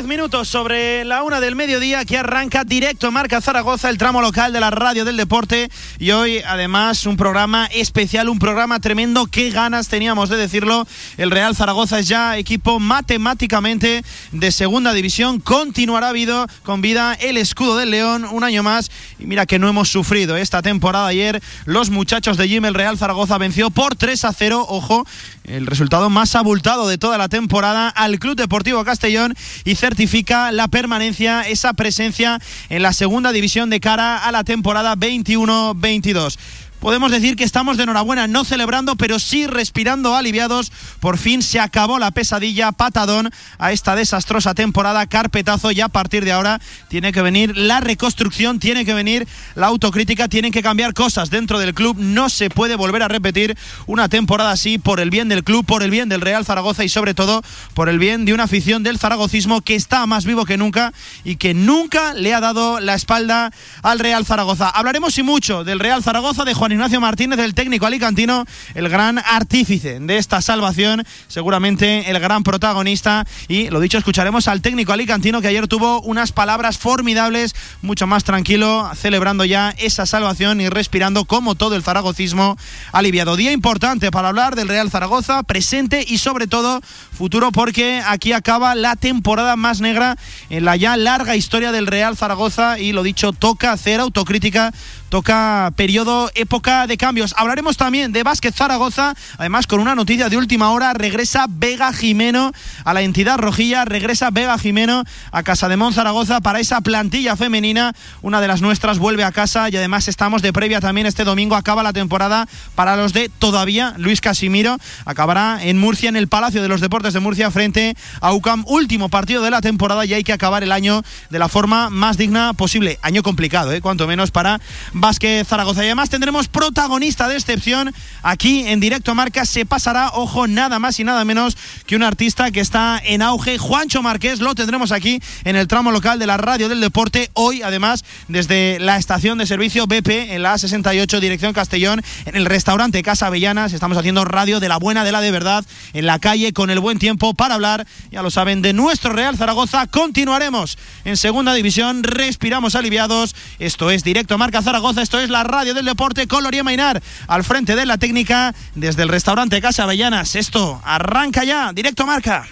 10 minutos sobre la una del mediodía que arranca directo Marca Zaragoza, el tramo local de la radio del deporte. Y hoy, además, un programa especial, un programa tremendo. Qué ganas teníamos de decirlo. El Real Zaragoza es ya equipo matemáticamente de segunda división. Continuará habido con vida el escudo del León un año más. Y mira que no hemos sufrido esta temporada. Ayer, los muchachos de Jim, el Real Zaragoza venció por 3 a 0. Ojo, el resultado más abultado de toda la temporada al Club Deportivo Castellón y certifica la permanencia, esa presencia en la segunda división de cara a la temporada 21-22 podemos decir que estamos de enhorabuena, no celebrando, pero sí respirando aliviados. Por fin se acabó la pesadilla, patadón a esta desastrosa temporada, carpetazo y a partir de ahora tiene que venir la reconstrucción, tiene que venir la autocrítica, tienen que cambiar cosas dentro del club. No se puede volver a repetir una temporada así por el bien del club, por el bien del Real Zaragoza y sobre todo por el bien de una afición del zaragocismo que está más vivo que nunca y que nunca le ha dado la espalda al Real Zaragoza. Hablaremos y mucho del Real Zaragoza, de Juan Ignacio Martínez, el técnico alicantino, el gran artífice de esta salvación, seguramente el gran protagonista. Y lo dicho, escucharemos al técnico alicantino que ayer tuvo unas palabras formidables, mucho más tranquilo, celebrando ya esa salvación y respirando como todo el zaragocismo aliviado. Día importante para hablar del Real Zaragoza, presente y sobre todo futuro, porque aquí acaba la temporada más negra en la ya larga historia del Real Zaragoza y lo dicho, toca hacer autocrítica toca periodo, época de cambios. Hablaremos también de Básquet Zaragoza, además con una noticia de última hora, regresa Vega Jimeno a la entidad rojilla, regresa Vega Jimeno a Casa de Mon Zaragoza para esa plantilla femenina, una de las nuestras vuelve a casa y además estamos de previa también este domingo, acaba la temporada para los de todavía Luis Casimiro, acabará en Murcia, en el Palacio de los Deportes de Murcia frente a UCAM, último partido de la temporada y hay que acabar el año de la forma más digna posible, año complicado, ¿eh? cuanto menos para Vázquez Zaragoza. Y además tendremos protagonista de excepción aquí en directo Marca. Se pasará, ojo, nada más y nada menos que un artista que está en auge, Juancho Márquez. Lo tendremos aquí en el tramo local de la radio del deporte. Hoy, además, desde la estación de servicio BP en la A68, dirección Castellón, en el restaurante Casa Avellanas. Estamos haciendo radio de la buena, de la de verdad, en la calle con el buen tiempo para hablar, ya lo saben, de nuestro Real Zaragoza. Continuaremos en segunda división, respiramos aliviados. Esto es directo Marca Zaragoza esto es la radio del deporte con Loría Mainar al frente de la técnica desde el restaurante Casa Avellanas. Esto arranca ya, directo marca.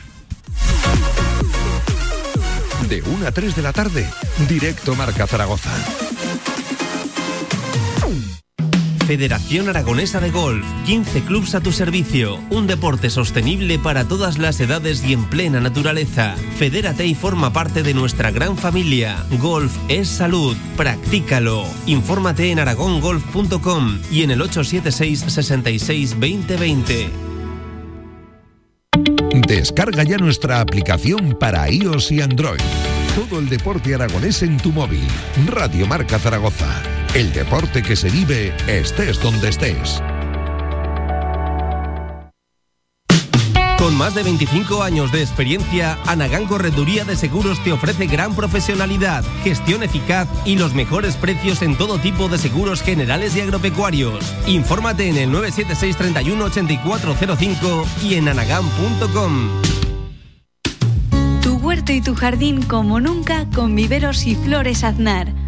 De 1 a 3 de la tarde, directo Marca Zaragoza. Federación Aragonesa de Golf, 15 clubs a tu servicio, un deporte sostenible para todas las edades y en plena naturaleza. Fedérate y forma parte de nuestra gran familia. Golf es salud, practícalo. Infórmate en aragongolf.com y en el 876 66 2020. Descarga ya nuestra aplicación para iOS y Android. Todo el deporte aragonés en tu móvil. Radio Marca Zaragoza. El deporte que se vive estés donde estés. Con más de 25 años de experiencia, Anagán Correduría de Seguros te ofrece gran profesionalidad, gestión eficaz y los mejores precios en todo tipo de seguros generales y agropecuarios. Infórmate en el 976 31 8405 y en anagán.com. Tu huerto y tu jardín como nunca con viveros y flores aznar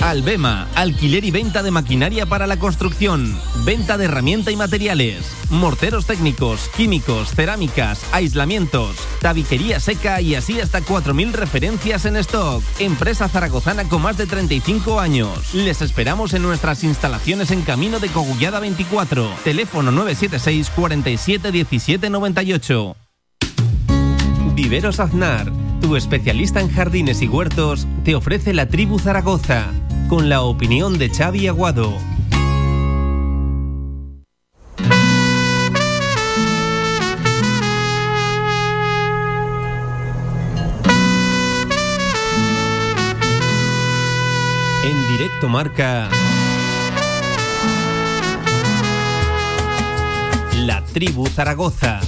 Albema, alquiler y venta de maquinaria para la construcción, venta de herramienta y materiales, morteros técnicos, químicos, cerámicas, aislamientos, tabiquería seca y así hasta 4.000 referencias en stock. Empresa zaragozana con más de 35 años. Les esperamos en nuestras instalaciones en Camino de Cogullada 24. Teléfono 976 47 17 98. Viveros Aznar tu especialista en jardines y huertos, te ofrece la tribu Zaragoza, con la opinión de Xavi Aguado. En directo marca La Tribu Zaragoza.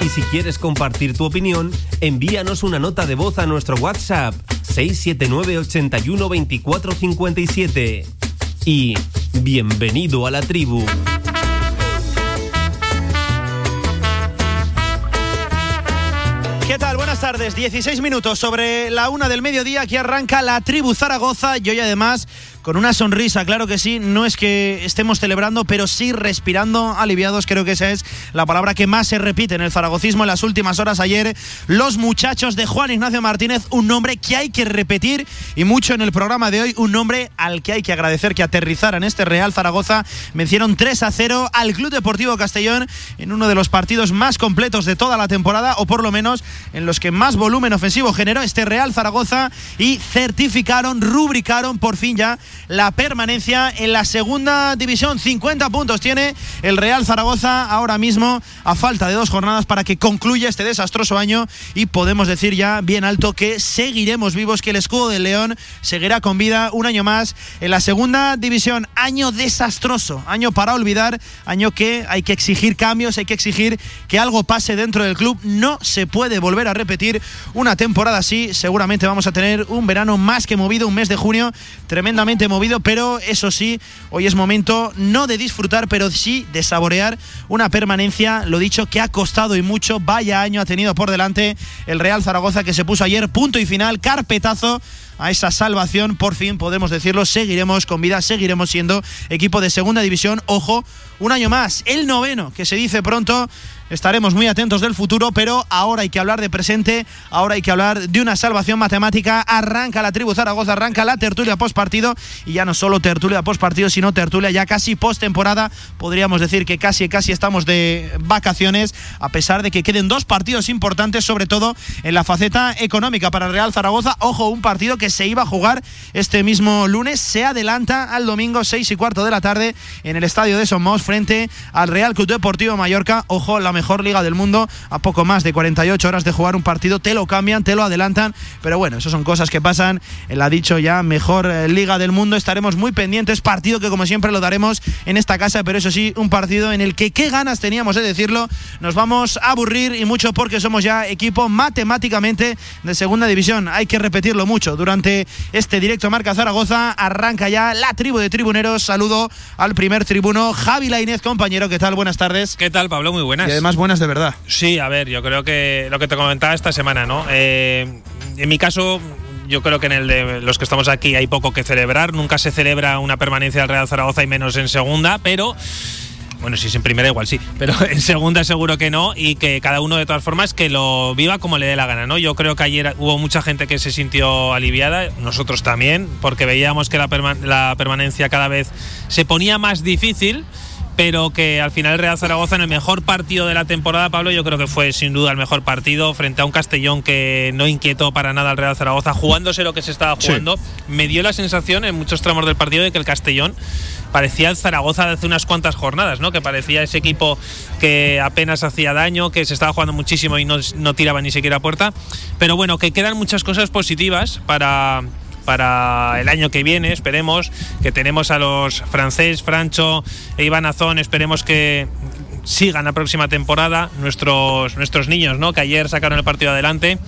Y si quieres compartir tu opinión, envíanos una nota de voz a nuestro WhatsApp 679 81 24 57. Y bienvenido a la tribu. ¿Qué tal? Buenas tardes. 16 minutos sobre la una del mediodía. Aquí arranca la tribu Zaragoza y hoy además con una sonrisa, claro que sí. No es que estemos celebrando, pero sí respirando aliviados. Creo que esa es la palabra que más se repite en el zaragocismo en las últimas horas. Ayer, los muchachos de Juan Ignacio Martínez, un nombre que hay que repetir y mucho en el programa de hoy, un nombre al que hay que agradecer que aterrizara en este Real Zaragoza. Vencieron 3 a 0 al Club Deportivo Castellón en uno de los partidos más completos de toda la temporada, o por lo menos en los que más volumen ofensivo generó este Real Zaragoza y certificaron, rubricaron por fin ya la permanencia en la segunda división. 50 puntos tiene el Real Zaragoza ahora mismo a falta de dos jornadas para que concluya este desastroso año y podemos decir ya bien alto que seguiremos vivos, que el escudo del León seguirá con vida un año más en la segunda división. Año desastroso, año para olvidar, año que hay que exigir cambios, hay que exigir que algo pase dentro del club. No se puede volver a repetir una temporada así. Seguramente vamos a tener un verano más que movido, un mes de junio tremendamente movido, pero eso sí, hoy es momento no de disfrutar, pero sí de saborear una permanencia, lo dicho, que ha costado y mucho. Vaya año ha tenido por delante el Real Zaragoza que se puso ayer punto y final, carpetazo a esa salvación, por fin podemos decirlo, seguiremos con vida, seguiremos siendo equipo de segunda división. Ojo, un año más, el noveno, que se dice pronto. Estaremos muy atentos del futuro, pero ahora hay que hablar de presente, ahora hay que hablar de una salvación matemática. Arranca la tribu Zaragoza, arranca la tertulia post partido y ya no solo tertulia post partido, sino tertulia ya casi post temporada. Podríamos decir que casi casi estamos de vacaciones, a pesar de que queden dos partidos importantes, sobre todo en la faceta económica para Real Zaragoza. Ojo, un partido que se iba a jugar este mismo lunes se adelanta al domingo 6 y cuarto de la tarde en el estadio de Somos frente al Real Club Deportivo Mallorca. Ojo, la mejor liga del mundo, a poco más de 48 horas de jugar un partido, te lo cambian, te lo adelantan, pero bueno, eso son cosas que pasan en la dicho ya mejor eh, liga del mundo. Estaremos muy pendientes, partido que como siempre lo daremos en esta casa, pero eso sí, un partido en el que qué ganas teníamos de decirlo, nos vamos a aburrir y mucho porque somos ya equipo matemáticamente de segunda división. Hay que repetirlo mucho durante este directo Marca Zaragoza. Arranca ya la tribu de tribuneros. Saludo al primer tribuno, Javi Lainez, compañero. ¿Qué tal? Buenas tardes. ¿Qué tal, Pablo? Muy buenas. Y además buenas de verdad. Sí, a ver, yo creo que lo que te comentaba esta semana, ¿no? Eh, en mi caso, yo creo que en el de los que estamos aquí hay poco que celebrar. Nunca se celebra una permanencia del Real Zaragoza y menos en segunda, pero bueno, si es en primera igual sí, pero en segunda seguro que no y que cada uno de todas formas que lo viva como le dé la gana, ¿no? Yo creo que ayer hubo mucha gente que se sintió aliviada, nosotros también, porque veíamos que la, la permanencia cada vez se ponía más difícil pero que al final el Real Zaragoza en el mejor partido de la temporada, Pablo, yo creo que fue sin duda el mejor partido frente a un Castellón que no inquietó para nada al Real Zaragoza, jugándose lo que se estaba jugando. Me dio la sensación en muchos tramos del partido de que el Castellón parecía el Zaragoza de hace unas cuantas jornadas, ¿no? Que parecía ese equipo que apenas hacía daño, que se estaba jugando muchísimo y no, no tiraba ni siquiera a puerta. Pero bueno, que quedan muchas cosas positivas para para el año que viene, esperemos, que tenemos a los francés, Francho e Iván Azón, esperemos que sigan la próxima temporada nuestros, nuestros niños, ¿no? que ayer sacaron el partido adelante.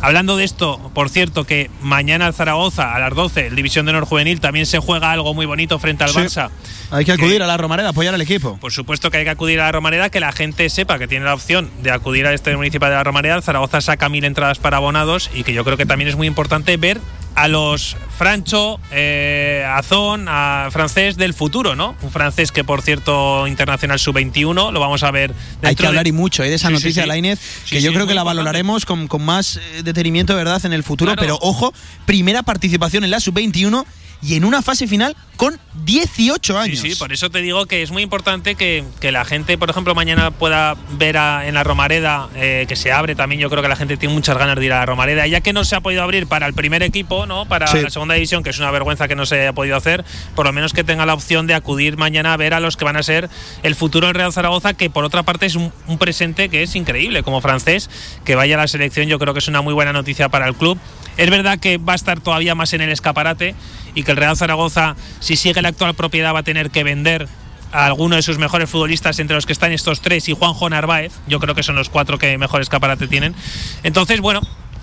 Hablando de esto, por cierto, que mañana el Zaragoza a las 12, el División de Honor Juvenil, también se juega algo muy bonito frente al Barça. Hay que acudir a la Romareda, apoyar al equipo. Por supuesto que hay que acudir a la Romareda, que la gente sepa que tiene la opción de acudir a este municipio de la Romareda. El Zaragoza saca mil entradas para abonados y que yo creo que también es muy importante ver a los Francho, eh, Azón, a francés del futuro, ¿no? Un francés que, por cierto, internacional sub-21, lo vamos a ver. Hay que hablar y mucho ¿eh? de esa noticia, sí, Lainez, que yo creo que la valoraremos con, con, más eh, detenimiento, ¿verdad?, en el futuro, pero ojo, primera participación en la sub-21 y en una fase final con 18 años. Sí, sí, por eso te digo que es muy importante que, la gente, por ejemplo, mañana pueda ver en la Romareda, eh, que se abre también. Yo creo que la gente tiene muchas ganas de ir a la Romareda, ya que no se ha podido abrir para el primer equipo, ¿no? Para la segunda división, que es una vergüenza que no se haya podido hacer, por lo menos que tenga la opción de acudir mañana a ver a los que van a ser el futuro del Real Zaragoza, que por otra parte es un, presente que es increíble. Como francés, que vaya a la selección, yo creo que es una muy buena noticia para el club. Es verdad que va a estar todavía más en el escaparate y que el Real Zaragoza, si sigue la actual propiedad, va a tener que vender a alguno de sus mejores futbolistas, entre los que están estos tres, y Juanjo Narváez. Yo creo que son los cuatro que mejor escaparate tienen. Entonces, bueno,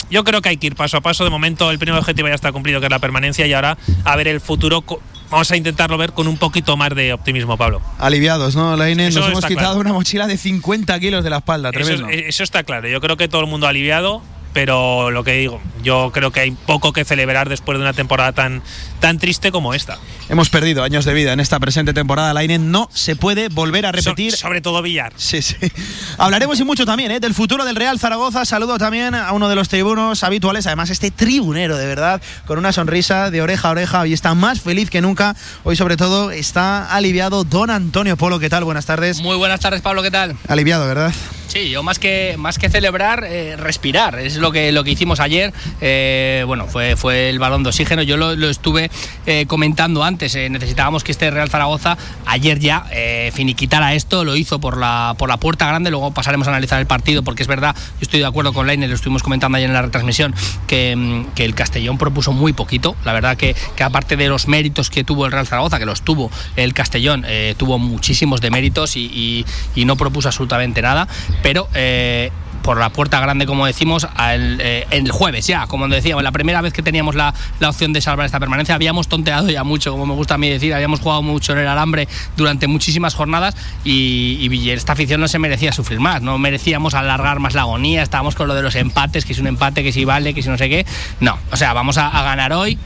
yo creo que hay que ir paso a paso. De momento, el primer objetivo ya está cumplido, que es la permanencia, y ahora a ver el futuro. Vamos a intentarlo ver con un poquito más de optimismo, Pablo. Aliviados, ¿no, Laine? Nos hemos quitado una mochila de 50 kilos de la espalda, tremendo. eso está claro. Yo creo que todo el mundo aliviado pero lo que digo, yo creo que hay poco que celebrar después de una temporada tan, tan triste como esta. Hemos perdido años de vida en esta presente temporada. La no se puede volver a repetir. sobre todo Villar. Sí, sí. Hablaremos y mucho también ¿eh? del futuro del Real Zaragoza. Saludo también a uno de los tribunos habituales, además este tribunero de verdad, con una sonrisa de oreja a oreja y está más feliz que nunca. Hoy sobre todo está aliviado don Antonio Polo. ¿Qué tal? Buenas tardes. Muy buenas tardes, Pablo. ¿Qué tal? Aliviado, ¿verdad? Sí, yo más que, más que celebrar, eh, respirar. Es lo que, lo que hicimos ayer. Eh, bueno, fue, fue el balón de oxígeno. Yo lo, estuve eh, comentando antes. necesitábamos que este Real Zaragoza ayer ya finiquitara esto. Lo hizo por la, por la puerta grande. Luego pasaremos a analizar el partido porque es verdad, yo estoy de acuerdo con Leiner, lo estuvimos comentando ayer en la retransmisión, que, mm, que el Castellón propuso muy poquito. La verdad que, que, aparte de los méritos que tuvo el Real Zaragoza, que los tuvo el Castellón, tuvo muchísimos de méritos y, y no propuso absolutamente nada pero eh, por la puerta grande, como decimos, eh, el jueves ya, como decíamos, la primera vez que teníamos la, opción de salvar esta permanencia, habíamos tonteado ya mucho, como me gusta a mí decir, habíamos jugado mucho en el alambre durante muchísimas jornadas y, esta afición no se merecía sufrir más, no merecíamos alargar más la agonía, estábamos con lo de los empates, que si un empate, que si vale, que si no sé qué, no, o sea, vamos a ganar hoy,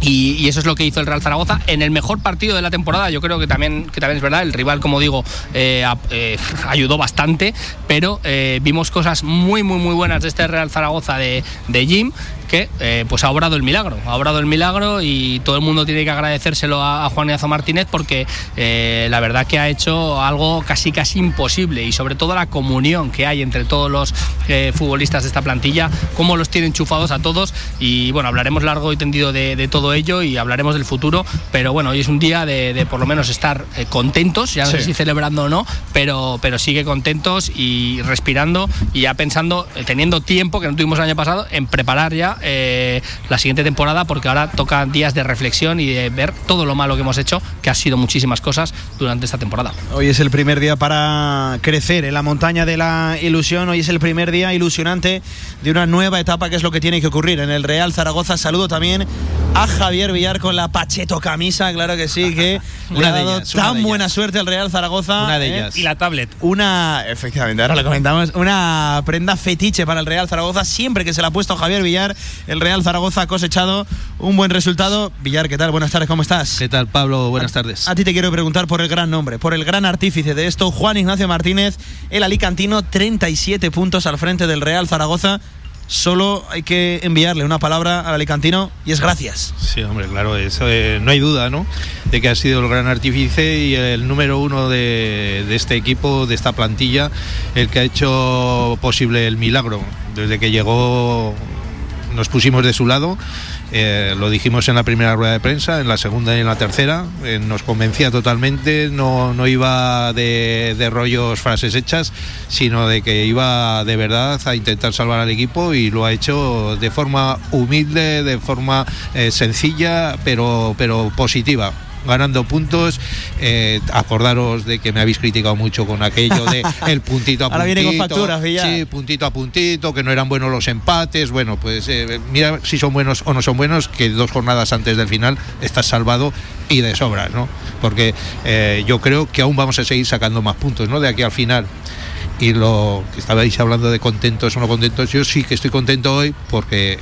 y, eso es lo que hizo el Real Zaragoza en el mejor partido de la temporada. Yo creo que también, que también es verdad. El rival, como digo, eh, eh, ayudó bastante, pero eh, vimos cosas muy, muy, muy buenas de este Real Zaragoza de, de Jim que eh, pues ha obrado el milagro, ha obrado el milagro y todo el mundo tiene que agradecérselo a, Juan Ignacio Martínez porque eh, la verdad que ha hecho algo casi casi imposible y sobre todo la comunión que hay entre todos los eh, futbolistas de esta plantilla, cómo los tiene enchufados a todos y bueno, hablaremos largo y tendido de, todo ello y hablaremos del futuro, pero bueno, hoy es un día de, por lo menos estar contentos, ya no sé si celebrando o no, pero, pero sigue contentos y respirando y ya pensando, teniendo tiempo que no tuvimos el año pasado, en preparar ya eh, la siguiente temporada porque ahora tocan días de reflexión y de ver todo lo malo que hemos hecho, que ha sido muchísimas cosas durante esta temporada. Hoy es el primer día para crecer en la montaña de la ilusión, hoy es el primer día ilusionante de una nueva etapa que es lo que tiene que ocurrir en el Real Zaragoza. Saludo también a Javier Villar con la Pacheto camisa, claro que sí, que le ha dado tan buena suerte al Real Zaragoza. Una de ¿eh? ellas. Y la tablet. Una, efectivamente, ahora lo comentamos, una prenda fetiche para el Real Zaragoza. Siempre que se la ha puesto Javier Villar, el Real Zaragoza ha cosechado un buen resultado. Villar, ¿qué tal? Buenas tardes, ¿cómo estás? ¿Qué tal, Pablo? Buenas tardes. A ti te quiero preguntar por el gran nombre, por el gran artífice de esto, Juan Ignacio Martínez, el alicantino, 37 puntos al frente del Real Zaragoza solo hay que enviarle una palabra al alicantino y es gracias. Sí, hombre, claro, eso, eh, no hay duda, ¿no? De que ha sido el gran artífice y el número uno de, de, este equipo, de esta plantilla, el que ha hecho posible el milagro. Desde que llegó nos pusimos de su lado. Eh, lo dijimos en la primera rueda de prensa, en la segunda y en la tercera. Eh, nos convencía totalmente, no, no iba de, rollos, frases hechas, sino de que iba de verdad a intentar salvar al equipo y lo ha hecho de forma humilde, de forma eh, sencilla, pero, pero positiva ganando puntos. Eh, acordaros de que me habéis criticado mucho con aquello de el puntito a puntito. Ahora viene con facturas, Sí, puntito a puntito, que no eran buenos los empates. Bueno, pues eh, mira si son buenos o no son buenos, que dos jornadas antes del final estás salvado y de sobras, ¿no? Porque eh, yo creo que aún vamos a seguir sacando más puntos, ¿no? De aquí al final y lo que estabais hablando de contentos o no contentos, yo sí que estoy contento hoy porque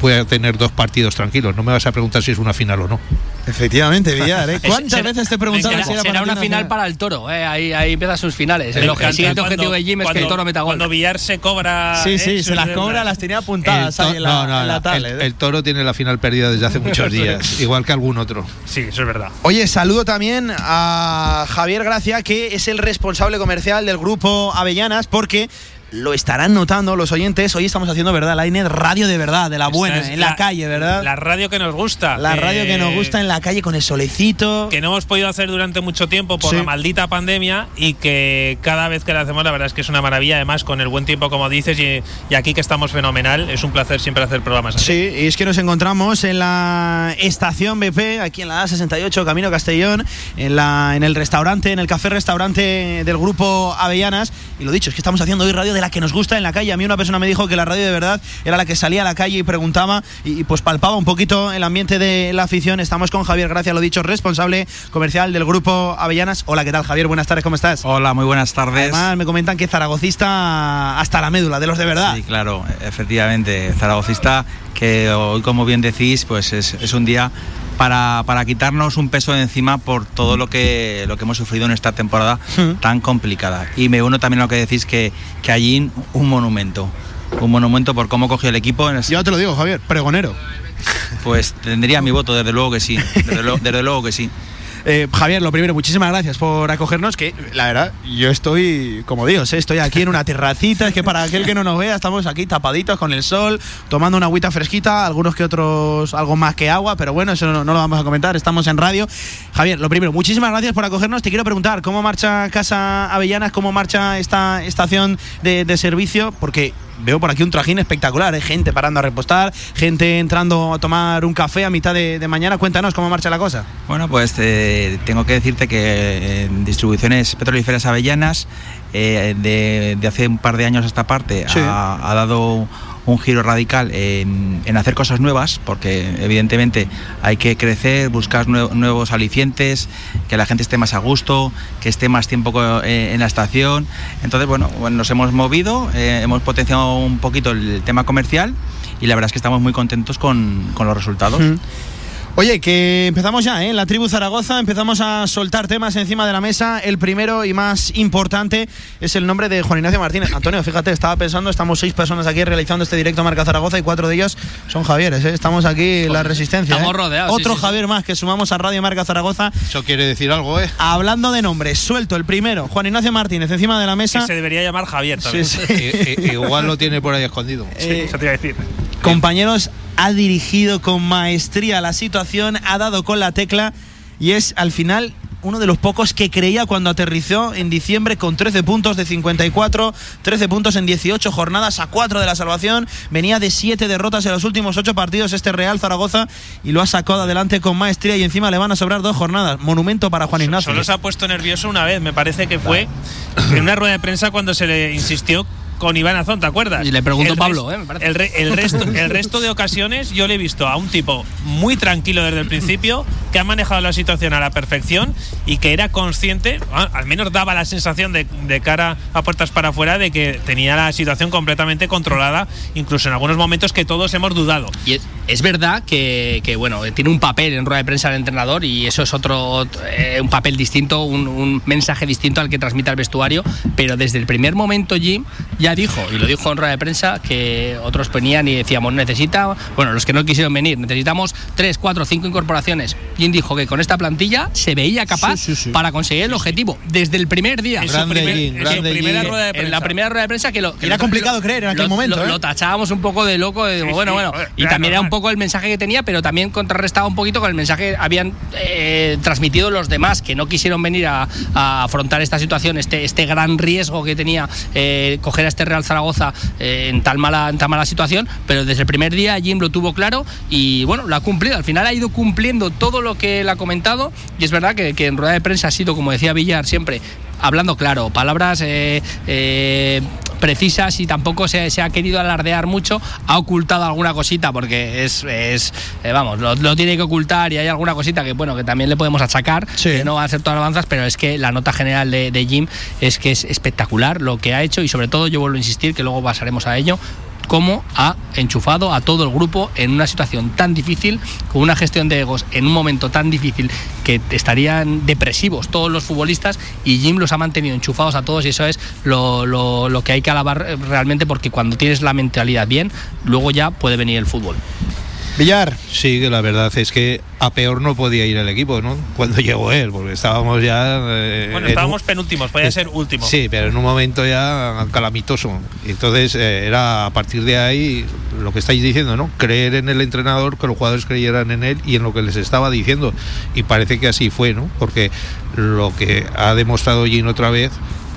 voy a tener dos partidos tranquilos. No me vas a preguntar si es una final o no. Efectivamente, Villar. ¿eh? ¿Cuántas veces te he preguntado será, si era será para una final para el toro. eh, Ahí, ahí empiezan sus finales. Me El, siguiente cuando- objetivo de Jim es que el toro meta gol. Cuando Villar se cobra. Sí, sí, eh, se las cobra, las tenía apuntadas to- ahí en la, no, no, en la no, tablet, el, ¿eh? el toro tiene la final perdida desde hace muchos días, igual que algún otro. Sí, eso es verdad. Oye, saludo también a Javier Gracia, que es el responsable comercial del grupo Avellanas, porque lo estarán notando los oyentes. Hoy estamos haciendo, ¿verdad? La INET radio de verdad, de la buena, es en la, calle, ¿verdad? La radio que nos gusta. La radio que nos gusta en la calle con el solecito. que no hemos podido hacer durante mucho tiempo por Sí. la maldita pandemia y que cada vez que la hacemos la verdad es que es una maravilla además con el buen tiempo como dices y, y aquí que estamos fenomenal es un placer siempre hacer programas así. Sí, y es que nos encontramos en la estación BP, aquí en la A68, Camino Castellón, en, la, en el restaurante, en el café restaurante del grupo Avellanas. Y lo dicho, es que estamos haciendo hoy radio de la que nos gusta en la calle. A mí una persona me dijo que la radio de verdad era la que salía a la calle y preguntaba y, y, pues palpaba un poquito el ambiente de la afición. Estamos con Javier Gracia, lo dicho, responsable comercial del grupo Avellanas. Hola, ¿qué tal Javier? Buenas tardes, ¿cómo estás? Hola, muy buenas tardes. Además me comentan que zaragocista hasta la médula, de los de verdad. Sí, claro, efectivamente, zaragocista, que hoy, como bien decís, pues es, es un día para, para, quitarnos un peso de encima por todo lo que, lo que hemos sufrido en esta temporada tan complicada. Y me uno también a lo que decís, que, que allí un monumento. Un monumento por cómo cogió el equipo. Yo te lo digo, Javier, pregonero. Pues tendría mi voto, desde luego que sí. Desde, lo, desde luego que sí. Eh, Javier, lo primero, muchísimas gracias por acogernos. Que la verdad, yo estoy, como Dios, ¿eh? estoy aquí en una terracita. Es que para aquel que no nos vea, estamos aquí tapaditos con el sol, tomando una agüita fresquita, algunos que otros, algo más que agua, pero bueno, eso no, lo vamos a comentar. Estamos en radio. Javier, lo primero, muchísimas gracias por acogernos. Te quiero preguntar cómo marcha Casa Avellanas, cómo marcha esta estación de servicio, porque veo por aquí un trajín espectacular, ¿eh? gente parando a repostar, gente entrando a tomar un café a mitad de, de mañana. Cuéntanos cómo marcha la cosa. Bueno, pues eh, tengo que decirte que en distribuciones petrolíferas avellanas, eh, de, de, hace un par de años a esta parte, sí. ha, ha, dado un giro radical en, hacer cosas nuevas, porque evidentemente hay que crecer, buscar nuevos alicientes, que la gente esté más a gusto, que esté más tiempo eh, en la estación. Entonces, bueno, nos hemos movido, eh, hemos potenciado un poquito el tema comercial y la verdad es que estamos muy contentos con, con los resultados. Mm. Oye, que empezamos ya, ¿eh? En la tribu Zaragoza empezamos a soltar temas encima de la mesa. El primero y más importante es el nombre de Juan Ignacio Martínez. Antonio, fíjate, estaba pensando, estamos seis personas aquí realizando este directo Marca Zaragoza y cuatro de ellos son Javieres, ¿eh? Estamos aquí en la resistencia. Estamos ¿eh? rodeados. Otro sí, sí, Javier más que sumamos a Radio Marca Zaragoza. Eso quiere decir algo, ¿eh? Hablando de nombres, suelto el primero, Juan Ignacio Martínez encima de la mesa. Que se debería llamar Javier también. Sí, sí. Igual lo tiene por ahí escondido. Sí, eso te iba a decir. Compañeros, ha dirigido con maestría la situación, ha dado con la tecla y es al final uno de los pocos que creía cuando aterrizó en diciembre con 13 puntos de 54, 13 puntos en 18 jornadas a 4 de la salvación. Venía de 7 derrotas en los últimos 8 partidos este Real Zaragoza y lo ha sacado adelante con maestría y encima le van a sobrar dos jornadas. Monumento para Juan Ignacio. Solo se ha puesto nervioso una vez, me parece que fue en una rueda de prensa cuando se le insistió con Iván Azón, ¿te acuerdas? Y le preguntó el Pablo, ¿eh? Me parece. El, re, el, resto, el resto de ocasiones yo le he visto a un tipo muy tranquilo desde el principio, que ha manejado la situación a la perfección y que era consciente, al menos daba la sensación de, de cara a puertas para afuera, de que tenía la situación completamente controlada, incluso en algunos momentos que todos hemos dudado. Y es, es verdad que, que, bueno, tiene un papel en rueda de prensa el entrenador y eso es otro, eh, un papel distinto, un, un, mensaje distinto al que transmite al vestuario, pero desde el primer momento Jim ya dijo, y lo dijo en rueda de prensa, que otros venían y decíamos, necesita, bueno, los que no quisieron venir, necesitamos tres, cuatro, cinco incorporaciones. Jim dijo que con esta plantilla se veía capaz sí, sí, sí. para conseguir el objetivo desde el primer día. En, grande su, primer, Jim, en su primera rueda de prensa. En la primera rueda de prensa que lo... Que era lo, complicado lo, creer en aquel lo, momento. Lo, ¿eh? lo, tachábamos un poco de loco, de, bueno, bueno. y también era un poco el mensaje que tenía, pero también contrarrestaba un poquito con el mensaje que habían eh, transmitido los demás, que no quisieron venir a, a, afrontar esta situación, este, este gran riesgo que tenía eh, coger a este Real Zaragoza eh, en, tal mala, en tan mala situación, pero desde el primer día Jim lo tuvo claro y bueno, lo ha cumplido. Al final ha ido cumpliendo todo lo que él ha comentado y es verdad que en rueda de prensa ha sido, como decía Villar, siempre hablando claro, palabras eh, eh, precisas y tampoco se, se, ha querido alardear mucho, ha ocultado alguna cosita porque es, es eh, vamos, lo, lo, tiene que ocultar y hay alguna cosita que bueno, que también le podemos achacar, sí. que no va a hacer todas las avanzas, pero es que la nota general de, de Jim es que es espectacular lo que ha hecho y sobre todo yo vuelvo a insistir que luego pasaremos a ello cómo ha enchufado a todo el grupo en una situación tan difícil, con una gestión de egos en un momento tan difícil que estarían depresivos todos los futbolistas y Jim los ha mantenido enchufados a todos y eso es lo, lo que hay que alabar realmente porque cuando tienes la mentalidad bien, luego ya puede venir el fútbol. Villar. Sí, que la verdad es que a peor no podía ir el equipo, ¿no? Cuando llegó él, porque estábamos ya. Eh, bueno, estábamos penúltimos, podía ser último. Sí, pero en un momento ya calamitoso. Entonces eh, era a partir de ahí lo que estáis diciendo, ¿no? Creer en el entrenador, que los jugadores creyeran en él y en lo que les estaba diciendo. Y parece que así fue, ¿no? Porque lo que ha demostrado Gin otra vez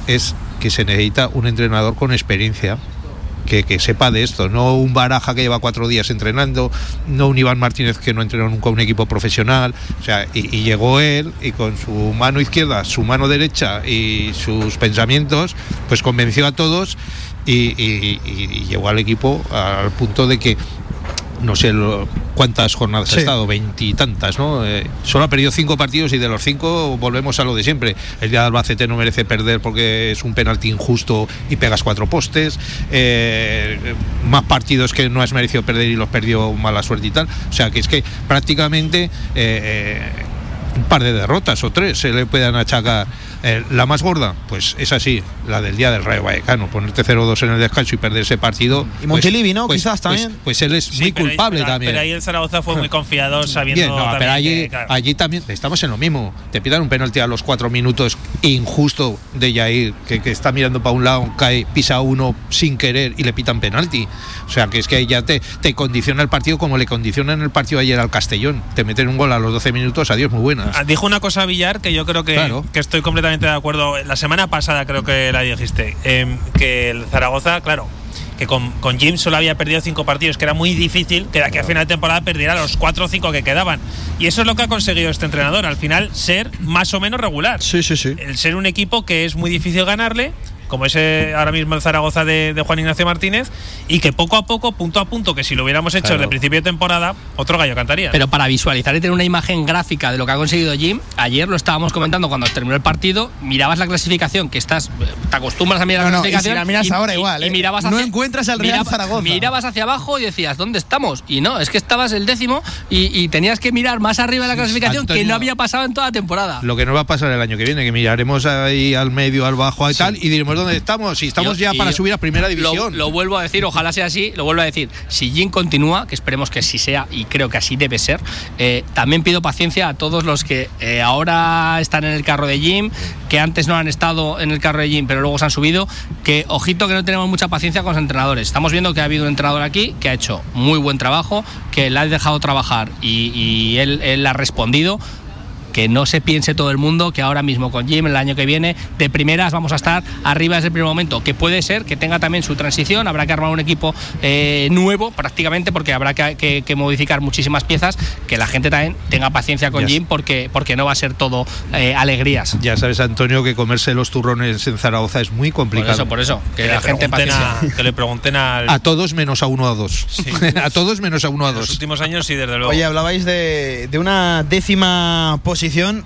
es que se necesita un entrenador con experiencia que, sepa de esto, no un Baraja que lleva cuatro días entrenando, no un Iván Martínez que no entrenó nunca un equipo profesional, o sea, y, llegó él y con su mano izquierda, su mano derecha y sus pensamientos, pues convenció a todos y llegó al equipo al punto de que no sé cuántas jornadas ha estado, veintitantas, ¿no? Eh, solo ha perdido cinco partidos y de los cinco volvemos a lo de siempre. El día de Albacete no merece perder porque es un penalti injusto y pegas cuatro postes. Eh, más partidos que no has merecido perder y los perdió mala suerte y tal. O sea que es que prácticamente eh, un par de derrotas o tres se le puedan achacar eh, la más gorda, pues es así, la del día del Rayo Vallecano, ponerte 0-2 en el descanso y perder ese partido. Y Montilivi, ¿no? Pues, Quizás pues, también. Pues, él es muy culpable también. Pero ahí el Zaragoza fue muy confiado sabiendo. pero allí, allí también estamos en lo mismo. Te pidan un penalti a los cuatro minutos injusto de Yair, que, que está mirando para un lado, cae, pisa uno sin querer y le pitan penalti. O sea, que es que ya te, te condiciona el partido como le condiciona en el partido ayer al Castellón. Te meten un gol a los 12 minutos, adiós, muy buenas. Ah, dijo una cosa Villar que yo creo que, que estoy completamente de acuerdo. La semana pasada creo que la dijiste, em, que el Zaragoza, claro, que con, con, Jim solo había perdido cinco partidos, que era muy difícil que de aquí a final de temporada perdiera los cuatro o cinco que quedaban. Y eso es lo que ha conseguido este entrenador, al final ser más o menos regular. Sí, sí, sí. El ser un equipo que es muy difícil ganarle como es ahora mismo el Zaragoza de, Juan Ignacio Martínez, y que poco a poco, punto a punto, que si lo hubiéramos hecho desde el principio de temporada, otro gallo cantaría. Pero para visualizar y tener una imagen gráfica de lo que ha conseguido Jim, ayer lo estábamos comentando cuando terminó el partido, mirabas la clasificación, que estás, te acostumbras a mirar la clasificación. Y la miras ahora igual, ¿eh? mirabas no encuentras al Real Zaragoza. Mirabas hacia abajo y decías, ¿dónde estamos? Y no, es que estabas el décimo y, tenías que mirar más arriba de la clasificación que no había pasado en toda la temporada. Lo que no va a pasar el año que viene, que miraremos ahí al medio, al bajo y tal, y diremos dónde estamos. Y estamos estamos ya para subir a primera división. Lo, vuelvo a decir, ojalá sea así, lo vuelvo a decir. Si Jim continúa, que esperemos que sí sea y creo que así debe ser, eh, también pido paciencia a todos los que eh, ahora están en el carro de Jim, que antes no han estado en el carro de Jim, pero luego se han subido, que ojito que no tenemos mucha paciencia con los entrenadores. Estamos viendo que ha habido un entrenador aquí que ha hecho muy buen trabajo, que le ha dejado trabajar y, él, él ha respondido que no se piense todo el mundo que ahora mismo con Jim el año que viene de primeras vamos a estar arriba desde el primer momento, que puede ser que tenga también su transición, habrá que armar un equipo eh, nuevo prácticamente porque habrá que, modificar muchísimas piezas, que la gente también tenga paciencia con Jim porque, porque no va a ser todo eh, alegrías. Ya sabes, Antonio, que comerse los turrones en Zaragoza es muy complicado. Por eso, por eso, que, la gente que le pregunten al... A todos menos a uno a dos. a todos menos a uno a dos. En los últimos años sí, desde luego. Oye, hablabais de, de una décima posición posición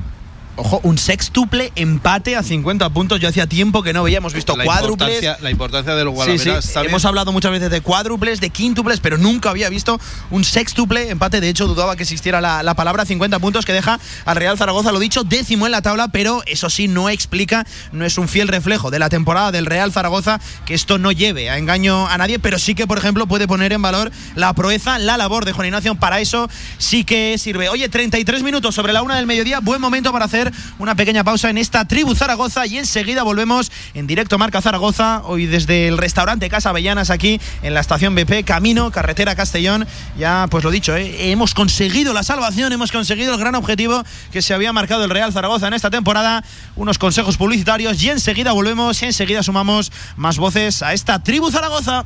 Ojo, un sextuple empate a 50 puntos. Yo hacía tiempo que no veíamos visto cuádruples. la importancia de los Guadalameras. Hemos hablado muchas veces de cuádruples, de quíntuples, pero nunca había visto un sextuple empate. De hecho, dudaba que existiera la, palabra 50 puntos que deja al Real Zaragoza, lo dicho, décimo en la tabla, pero eso sí no explica, no es un fiel reflejo de la temporada del Real Zaragoza que esto no lleve a engaño a nadie, pero sí que, por ejemplo, puede poner en valor la proeza, la labor de Juan Ignacio. Para eso sí que sirve. Oye, 33 minutos sobre la una del mediodía, buen momento para hacer una pequeña pausa en esta tribu Zaragoza y enseguida volvemos en directo Marca Zaragoza, hoy desde el restaurante Casa Avellanas aquí en la estación BP, camino, carretera Castellón. Ya, pues lo dicho, ¿eh? hemos conseguido la salvación, hemos conseguido el gran objetivo que se había marcado el Real Zaragoza en esta temporada, unos consejos publicitarios y enseguida volvemos, y enseguida sumamos más voces a esta tribu Zaragoza.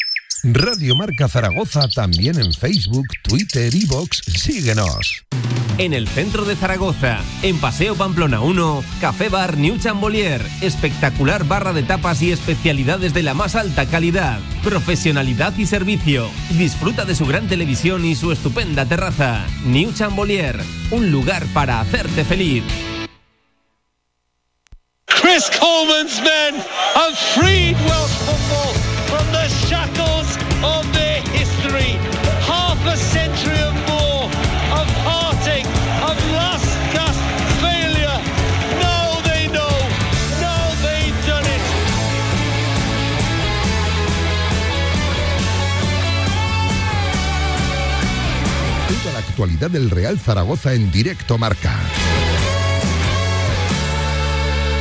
Radio Marca Zaragoza también en Facebook, Twitter y Vox. Síguenos. En el centro de Zaragoza, en Paseo Pamplona 1, Café Bar New Chambolier. Espectacular barra de tapas y especialidades de la más alta calidad, profesionalidad y servicio. Disfruta de su gran televisión y su estupenda terraza. New Chambolier, un lugar para hacerte feliz. Chris Coleman's men have freed Welsh football actualidad del Real Zaragoza en directo marca.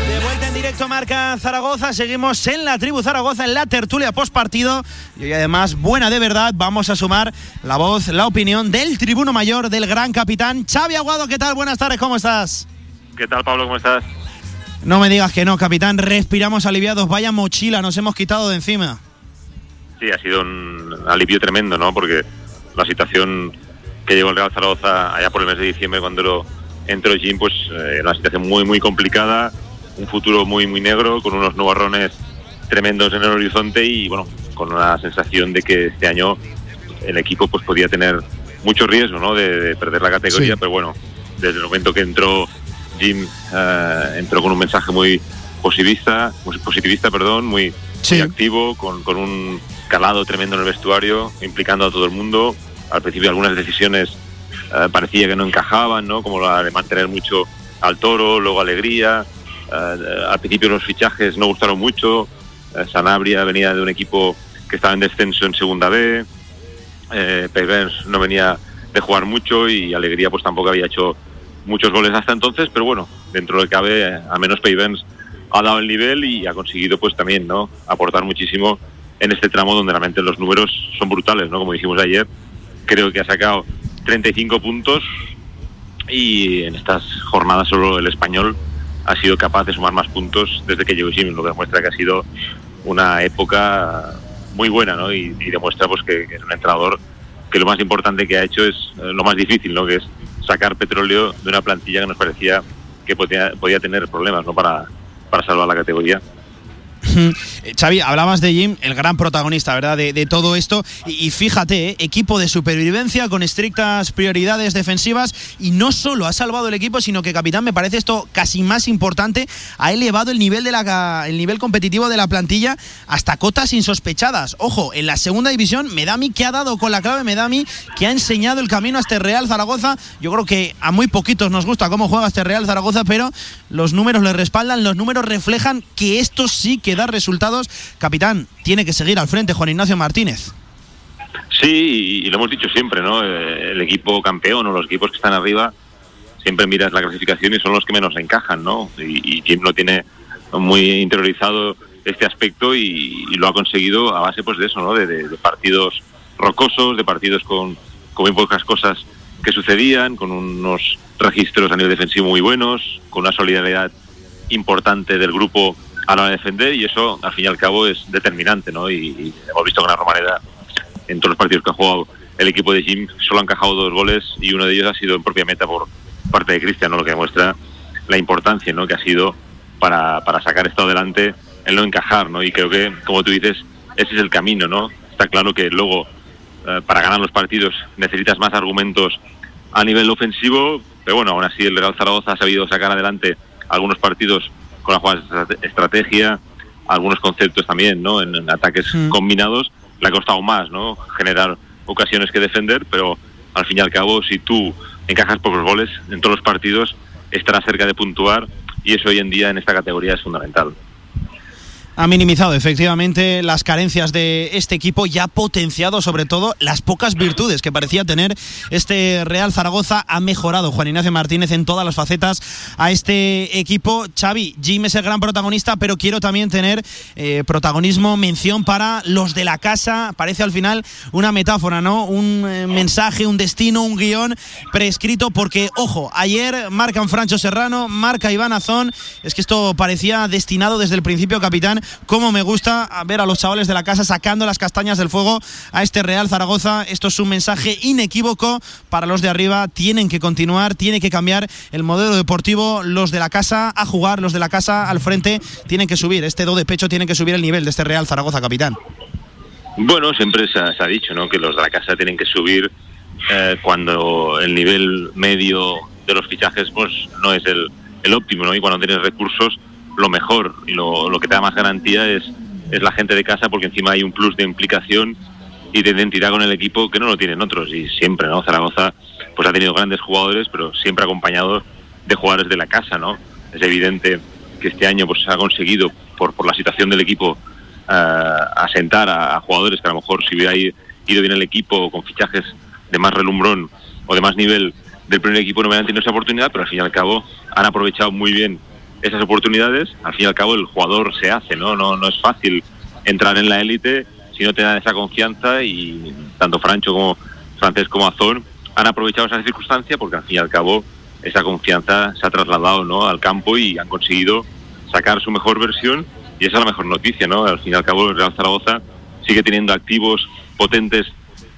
De vuelta en directo Marca Zaragoza, seguimos en la tribu Zaragoza en la tertulia post partido y hoy además buena de verdad vamos a sumar la voz, la opinión del tribuno mayor del gran capitán Xavi Aguado, ¿qué tal? Buenas tardes, ¿cómo estás? ¿Qué tal, Pablo? ¿Cómo estás? No me digas que no, capitán, respiramos aliviados, vaya mochila nos hemos quitado de encima. Sí, ha sido un alivio tremendo, ¿no? Porque la situación que llevó el Real Zaragoza allá por el mes de diciembre cuando lo entró Jim, pues eh, una situación muy, muy complicada, un futuro muy, muy negro, con unos nubarrones tremendos en el horizonte y, bueno, con una sensación de que este año el equipo pues podía tener mucho riesgo, ¿no? De, de perder la categoría, Sí. pero bueno, desde el momento que entró Jim, eh, entró con un mensaje muy positivista, muy positivista, perdón, muy, muy activo, con, con un calado tremendo en el vestuario, implicando a todo el mundo. Al principio algunas decisiones eh, parecía que no encajaban, ¿no? Como la de mantener mucho al toro, luego alegría. Eh, al principio los fichajes no gustaron mucho. Eh, Sanabria venía de un equipo que estaba en descenso en segunda B. Eh, no venía de jugar mucho y Alegría pues tampoco había hecho muchos goles hasta entonces, pero bueno, dentro de lo que cabe, al menos Pavens ha dado el nivel y ha conseguido pues también, ¿no? Aportar muchísimo en este tramo donde realmente los números son brutales, ¿no? Como dijimos ayer, creo que ha sacado 35 puntos y en estas jornadas solo el español ha sido capaz de sumar más puntos desde que llegó Jimmy, lo que demuestra que ha sido una época muy buena, ¿no? Y, y demuestra pues que, que es un entrenador que lo más importante que ha hecho es eh, lo más difícil, ¿no? Que es sacar petróleo de una plantilla que nos parecía que podía, podía tener problemas, ¿no? Para, para salvar la categoría. Eh, Xavi, hablabas de Jim, el gran protagonista, ¿verdad? De, todo esto. Y, fíjate, eh, equipo de supervivencia con estrictas prioridades defensivas. Y no solo ha salvado el equipo, sino que, capitán, me parece esto casi más importante. Ha elevado el nivel, de el nivel competitivo de la plantilla hasta cotas insospechadas. Ojo, en la segunda división, Medami, que ha dado con la clave Medami, que ha enseñado el camino a este Real Zaragoza. Yo creo que a muy poquitos nos gusta cómo juega este Real Zaragoza, pero los números le respaldan, los números reflejan que esto sí que da resultados. Capitán, tiene que seguir al frente Juan Ignacio Martínez. Sí, y, lo hemos dicho siempre, ¿no? Eh, El equipo campeón o los equipos que están arriba, siempre miras la clasificación y son los que menos encajan, ¿no? Y, Jim lo tiene muy interiorizado este aspecto y, lo ha conseguido a base pues de eso, ¿no? De, de- de partidos rocosos, de partidos con, con muy pocas cosas que sucedían, con unos registros a nivel defensivo muy buenos, con una solidaridad importante del grupo a la defender y eso al fin y al cabo es determinante, ¿no? Y, hemos visto que en la Romareda en todos los partidos que ha jugado el equipo de Jim solo han encajado dos goles y uno de ellos ha sido en propia meta por parte de Cristian, ¿no? lo que demuestra la importancia ¿no? que ha sido para, para sacar esto adelante el no encajar, ¿no? Y creo que, como tú dices, ese es el camino, ¿no? Está claro que luego eh, para ganar los partidos necesitas más argumentos a nivel ofensivo, pero bueno, aún así el Real Zaragoza ha sabido sacar adeante algunos partidos con la jugada de estrategia, algunos conceptos también, ¿no? En, en ataques combinados, le ha costado más, ¿no? Generar ocasiones que defender, pero al fin y al cabo, si tú encajas pocos goles en todos los partidos, estarás cerca de puntuar y eso hoy en día en esta categoría es fundamental. Ha minimizado efectivamente las carencias de este equipo y ha potenciado sobre todo las pocas virtudes que parecía tener este Real Zaragoza. Ha mejorado Juan Ignacio Martínez en todas las facetas a este equipo. Xavi, Jim es el gran protagonista, pero quiero también tener eh, protagonismo, mención para los de la casa. Parece al final una metáfora, ¿no? Un eh, mensaje, un destino, un guion prescrito, porque, ojo, ayer marcan Francho Serrano, marca Iván Azón. Es que esto parecía destinado desde el principio, capitán cómo me gusta ver a los chavales de la casa sacando las castañas del fuego a este Real Zaragoza. Esto es un mensaje inequívoco para los de arriba. Tienen que continuar, tiene que cambiar el modelo deportivo. Los de la casa a jugar, los de la casa al frente tienen que subir. Este do de pecho tiene que subir el nivel de este Real Zaragoza, capitán. Bueno, siempre se ha, dicho ¿no? que los de la casa tienen que subir eh, cuando el nivel medio de los fichajes pues no es el, el óptimo ¿no? y cuando tienes recursos lo mejor y lo, que te da más garantía es, es la gente de casa porque encima hay un plus de implicación y de identidad con el equipo que no lo tienen otros y siempre, ¿no? Zaragoza pues ha tenido grandes jugadores pero siempre acompañado de jugadores de la casa, ¿no? Es evidente que este año pues ha conseguido por, por la situación del equipo uh, asentar a, jugadores que a lo mejor si hubiera ido bien el equipo con fichajes de más relumbrón o de más nivel del primer equipo no hubieran tenido esa oportunidad, pero al fin y al cabo han aprovechado muy bien esas oportunidades, al fin y al cabo el jugador se hace, ¿no? No, no es fácil entrar en la élite si no te dan esa confianza y tanto Francho como Francés como Azón han aprovechado esa circunstancia porque al fin y al cabo esa confianza se ha trasladado ¿no? al campo y han conseguido sacar su mejor versión y esa es la mejor noticia, ¿no? Al fin y al cabo el Real Zaragoza sigue teniendo activos potentes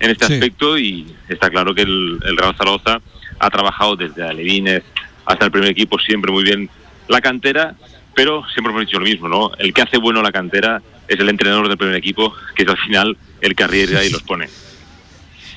en este aspecto y está claro que el, el Real Zaragoza ha trabajado desde Alevines hasta el primer equipo siempre muy bien la cantera, pero siempre hemos dicho lo mismo, ¿no? El que hace bueno la cantera es el entrenador del primer equipo, que es al final el que arriesga y los pone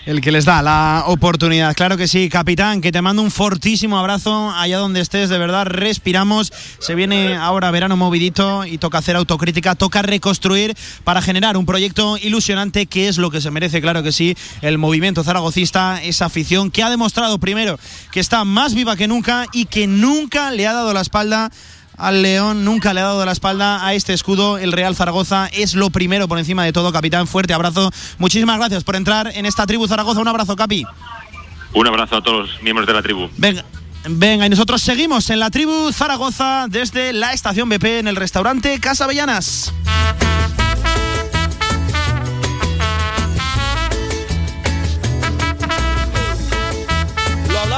el que les da la oportunidad. Claro que sí, capitán, que te mando un fortísimo abrazo allá donde estés, de verdad, respiramos. Se viene ahora verano movidito y toca hacer autocrítica, toca reconstruir para generar un proyecto ilusionante que es lo que se merece, claro que sí, el movimiento zaragocista, esa afición que ha demostrado primero que está más viva que nunca y que nunca le ha dado la espalda al León, nunca le ha dado la espalda a este escudo. El Real Zaragoza es lo primero por encima de todo, capitán. Fuerte abrazo. Muchísimas gracias por entrar en esta tribu Zaragoza. Un abrazo, Capi. Un abrazo a todos los miembros de la tribu. Venga. Venga, y nosotros seguimos en la tribu Zaragoza desde la estación BP en el restaurante Casa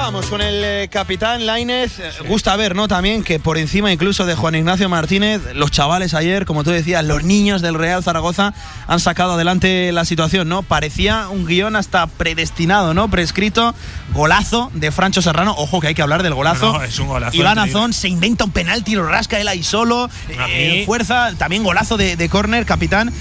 Avellanas. con el eh, capitán Lainez. Eh, gusta ver, ¿no? También que por encima incluso de Juan Ignacio Martínez, los chavales ayer, como tú decías, los niños del Real Zaragoza han sacado adelante la situación, ¿no? Parecía un guion hasta predestinado, ¿no? Prescrito. Golazo de Francho Serrano. Ojo que hay que hablar del golazo. es un golazo. Iván Azón se inventa un penalti, lo rasca él ahí solo. Eh, fuerza. También golazo de, de córner, capitán.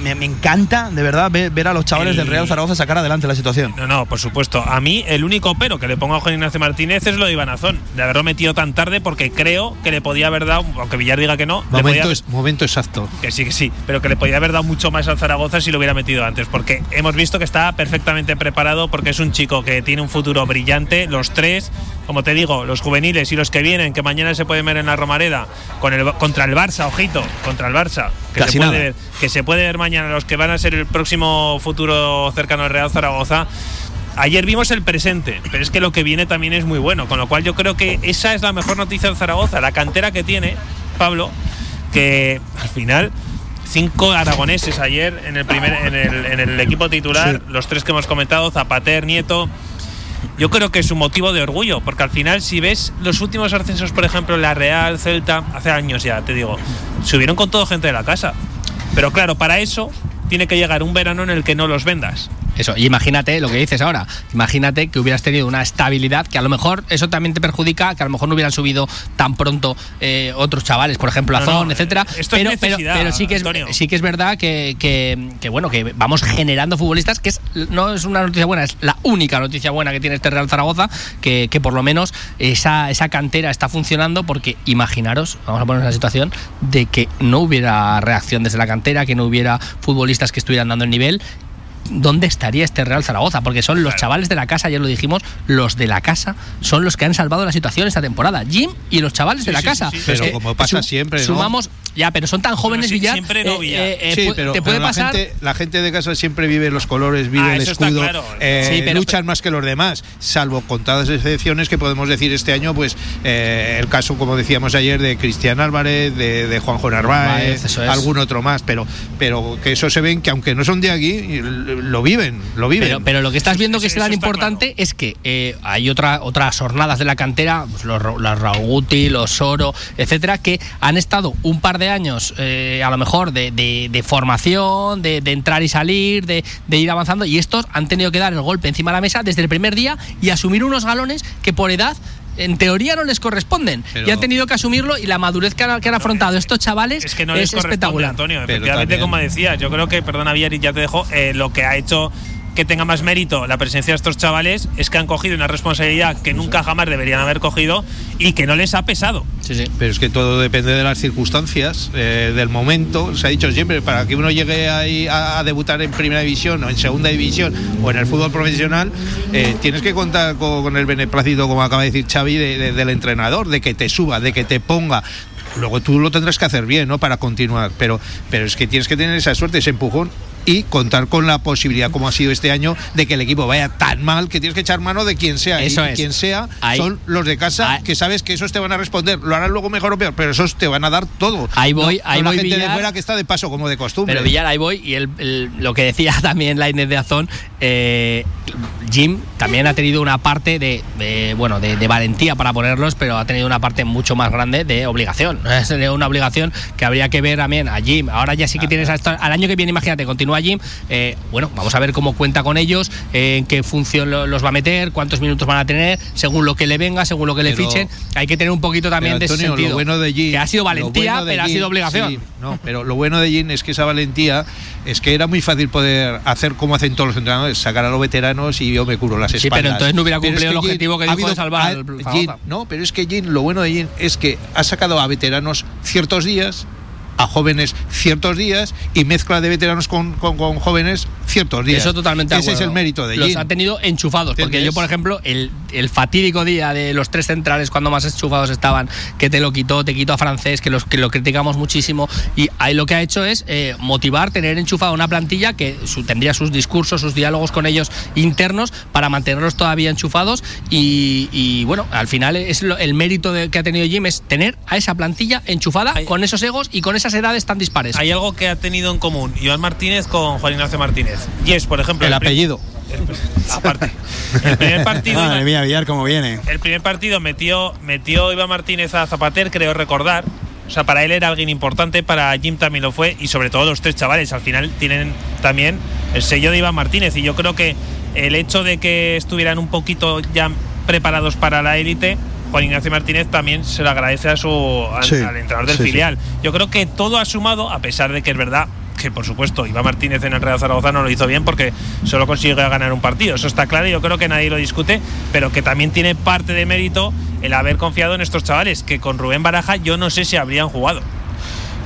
Me, encanta, de verdad, ver, a los chavales del Real Zaragoza sacar adelante la situación. No, no, por supuesto. A mí, el único pero que le pongo a Juan Ignacio Martínez es lo de Ibanazón, de haberlo metido tan tarde porque creo que le podía haber dado, aunque Villar diga que no, momento, momento exacto. Que sí, que sí, pero que le podía haber dado mucho más al Zaragoza si lo hubiera metido antes, porque hemos visto que está perfectamente preparado porque es un chico que tiene un futuro brillante, los tres, como te digo, los juveniles y los que vienen, que mañana se pueden ver en la Romareda con el, contra el Barça, ojito, contra el Barça, que se, puede ver, que se puede ver mañana los que van a ser el próximo futuro cercano al Real Zaragoza Ayer vimos el presente, pero es que lo que viene también es muy bueno, con lo cual yo creo que esa es la mejor noticia en Zaragoza, la cantera que tiene Pablo, que al final cinco aragoneses ayer en el primer en el, equipo titular, los tres que hemos comentado, Zapater, Nieto. Yo creo que es un motivo de orgullo, porque al final si ves los últimos ascensos, por ejemplo, la Real, Celta, hace años ya, te digo, subieron con todo gente de la casa. Pero claro, para eso tiene que llegar un verano en el que no los vendas. Eso, y imagínate lo que dices ahora, imagínate que hubieras tenido una estabilidad que a lo mejor eso también te perjudica, que a lo mejor no hubieran subido tan pronto eh, otros chavales, por ejemplo, Azón, etcétera. pero, pero, sí que es sí que es verdad que, que, bueno, que vamos generando futbolistas, que es, no es una noticia buena, es la única noticia buena que tiene este Real Zaragoza, que, que por lo menos esa, esa cantera está funcionando, porque imaginaros, vamos a poner la situación, de que no hubiera reacción desde la cantera, que no hubiera futbolistas que estuvieran dando el nivel dónde estaría este Real Zaragoza, porque son los chavales de la casa, ya lo dijimos, los de la casa son los que han salvado la situación esta temporada. Jim y los chavales de la casa. pero como pasa siempre, Sumamos. Ya, pero son tan jóvenes, sí, Villar. siempre novia. eh, eh, Sí, pero, te pero puede la, pasar. gente, la gente de casa siempre vive los colores, vive Ah, el escudo, claro. eh, Sí, pero- luchan más que los demás, salvo contadas excepciones que podemos decir este año, pues eh, el caso, como decíamos ayer, de Cristian Álvarez, de, de Juanjo Narváez, Narváez, eso es. algún otro más, pero, pero que eso se ven que aunque no son de aquí, lo viven, lo viven. Pero, pero lo que estás viendo que es tan importante es que eh, hay otra, otras jornadas de la cantera, pues los, los Raúl Guti, los Soro, etcétera, que han estado un par de años, eh, a lo mejor, de, de- de formación, de, de entrar y salir, de, de ir avanzando, y estos han tenido que dar el golpe encima de la mesa desde el primer día y asumir unos galones que por edad. En teoría no les corresponden Pero- y han tenido que asumirlo y la madurez que han, que han afrontado estos chavales Es que no les corresponde, espectacular. Antonio. Efectivamente, también- como decías, yo creo que, perdona, y ya te dejo, eh, lo que ha hecho que tenga más mérito la presencia de estos chavales es que han cogido una responsabilidad que nunca jamás deberían haber cogido y que no les ha pesado. Sí, sí. Pero es que todo depende de las circunstancias, eh, del momento. Se ha dicho siempre, para que uno llegue ahí a, a debutar en primera división o en segunda división o en el fútbol profesional, eh, tienes que contar con, con el beneplácito, como acaba de decir Xavi, de- de- del entrenador, de que te suba, de que te ponga. Luego tú lo tendrás que hacer bien, ¿no? Para continuar. Pero, pero es que tienes que tener esa suerte, ese empujón y contar con la posibilidad, como ha sido este año, de que el equipo vaya tan mal que tienes que echar mano de quien sea. Eso y es. quien sea Ahí- son los de casa ahí- que sabes que esos te van a responder. Lo harán luego mejor o peor, pero esos te van a dar todo. Ahí voy, No- ahí no voy, la gente de fuera que está de paso, como de costumbre. Pero Villar, ahí voy. Y el- el- lo que decía también la Inés de Azón, eh, Jim también ha tenido una parte de, de, bueno, de, de valentía para ponerlos, pero ha tenido una parte mucho más grande de obligación. Es una obligación que habría que ver también a Jim. Ahora ya sí que tienes hasta al año que viene, imagínate, continúa Jim. eh, bueno, vamos a ver cómo cuenta con ellos, eh, en qué función lo- los va a meter, cuántos minutos van a tener, según lo que le venga, según lo que le fichen. Hay que tener un poquito también de ese sentido. lo bueno de Jim, que ha sido valentía, bueno pero ha sido obligación. sí, no, pero lo bueno de Jim es que esa valentía es que era muy fácil poder hacer como hacen todos los entrenadores, sacar a los veteranos y yo me curo las Sí, espaldas. pero entonces no hubiera Pero es cumplido el objetivo que ha dijo de salvar ha- al Jim- Zaragoza. no, pero es que Jim, lo bueno de Jim es que ha sacado a veteranos ciertos días a jóvenes ciertos días y mezcla de veteranos con, con- con jóvenes ciertos días. Eso totalmente Ese es acuerdo. el mérito de Los ha tenido enchufados. Porque ¿Entiendes? yo, por ejemplo, el, el fatídico día de los tres centrales, cuando más enchufados estaban, que te lo quitó, te quitó a francés, que, los, que lo criticamos muchísimo. Y ahí lo que ha hecho es eh, motivar, tener enchufada una plantilla que su- tendría sus discursos, sus diálogos con ellos internos para mantenerlos todavía enchufados. Y, y, bueno, al final es lo- el mérito de- que ha tenido Jim es tener a esa plantilla enchufada Hay- con esos egos y con esas edades tan dispares. Hay algo que ha tenido en común Iván Martínez con Juan Ignacio Martínez. Y es, por ejemplo, El prim- apellido. el- aparte. El primer partido. Madre mía, Villar, cómo viene. El primer partido metió, metió Iván Martínez a Zapater, creo recordar. O sea, para él era alguien importante, para Jim también lo fue, y sobre todo los tres chavales. Al final tienen también el sello de Iván Martínez. Y yo creo que el hecho de que estuvieran un poquito ya preparados para la élite, Juan Ignacio Martínez también se lo agradece a su, al, Sí, al entrenador del sí, sí. filial. Yo creo que todo ha sumado, a pesar de que es verdad que por supuesto Iván Martínez en el Real Zaragoza no lo hizo bien porque solo consiguió ganar un partido, eso está claro y yo creo que nadie lo discute, pero que también tiene parte de mérito el haber confiado en estos chavales, que con Rubén Baraja yo no sé si habrían jugado.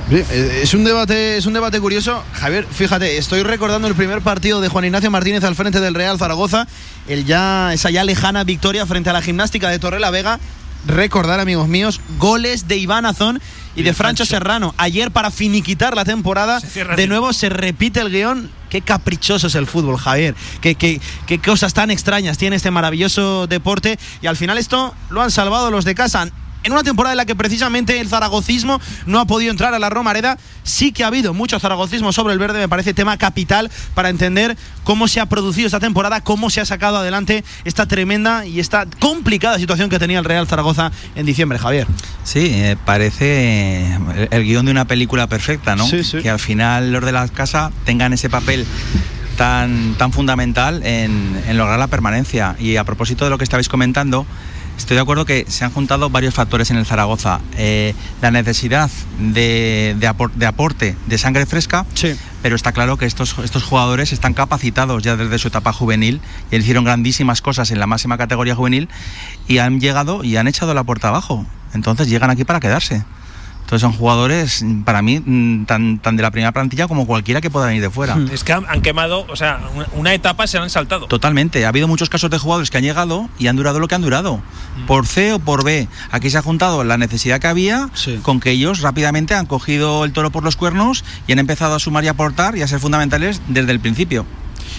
Sí, eh, Es un debate, es un debate curioso. Javier, fíjate, estoy recordando el primer partido de Juan Ignacio Martínez al frente del Real Zaragoza, el ya, esa ya lejana victoria frente a la gimnástica de Torre la Vega. Recordar, amigos míos, goles de Iván Azón y, de Francho Serrano. Ayer, para finiquitar la temporada, de nuevo se repite el guion. Qué caprichoso es el fútbol, Javier. Qué, qué, qué cosas tan extrañas tiene este maravilloso deporte. Y al final esto lo han salvado los de casa. En una temporada en la que precisamente el zaragocismo no ha podido entrar a la Romareda, sí que ha habido mucho zaragocismo sobre el verde, me parece tema capital para entender cómo se ha producido esta temporada, cómo se ha sacado adelante esta tremenda y esta complicada situación que tenía el Real Zaragoza en diciembre, Javier. Sí, eh, parece eh, el, el guion de una película perfecta, ¿no? Sí, sí. Que al final los de la casa tengan ese papel tan, tan fundamental en, en lograr la permanencia. Y a propósito de lo que estabais comentando, estoy de acuerdo que se han juntado varios factores en el Zaragoza. Eh, la necesidad de, de apor- de aporte de sangre fresca, Sí. pero está claro que estos, estos jugadores están capacitados ya desde su etapa juvenil y hicieron grandísimas cosas en la máxima categoría juvenil y han llegado y han echado la puerta abajo. Entonces llegan aquí para quedarse. Entonces son jugadores, mm, para mí, mm, tan, tan de la primera plantilla como cualquiera que pueda venir de fuera. Es que han, han quemado, o sea, una, una etapa se la han saltado. Totalmente. Ha habido muchos casos de jugadores que han llegado y han durado lo que han durado. Por C o por B. Aquí se ha juntado la necesidad que había con que ellos rápidamente han cogido el toro por los cuernos y han empezado a sumar y aportar y a ser fundamentales desde el principio.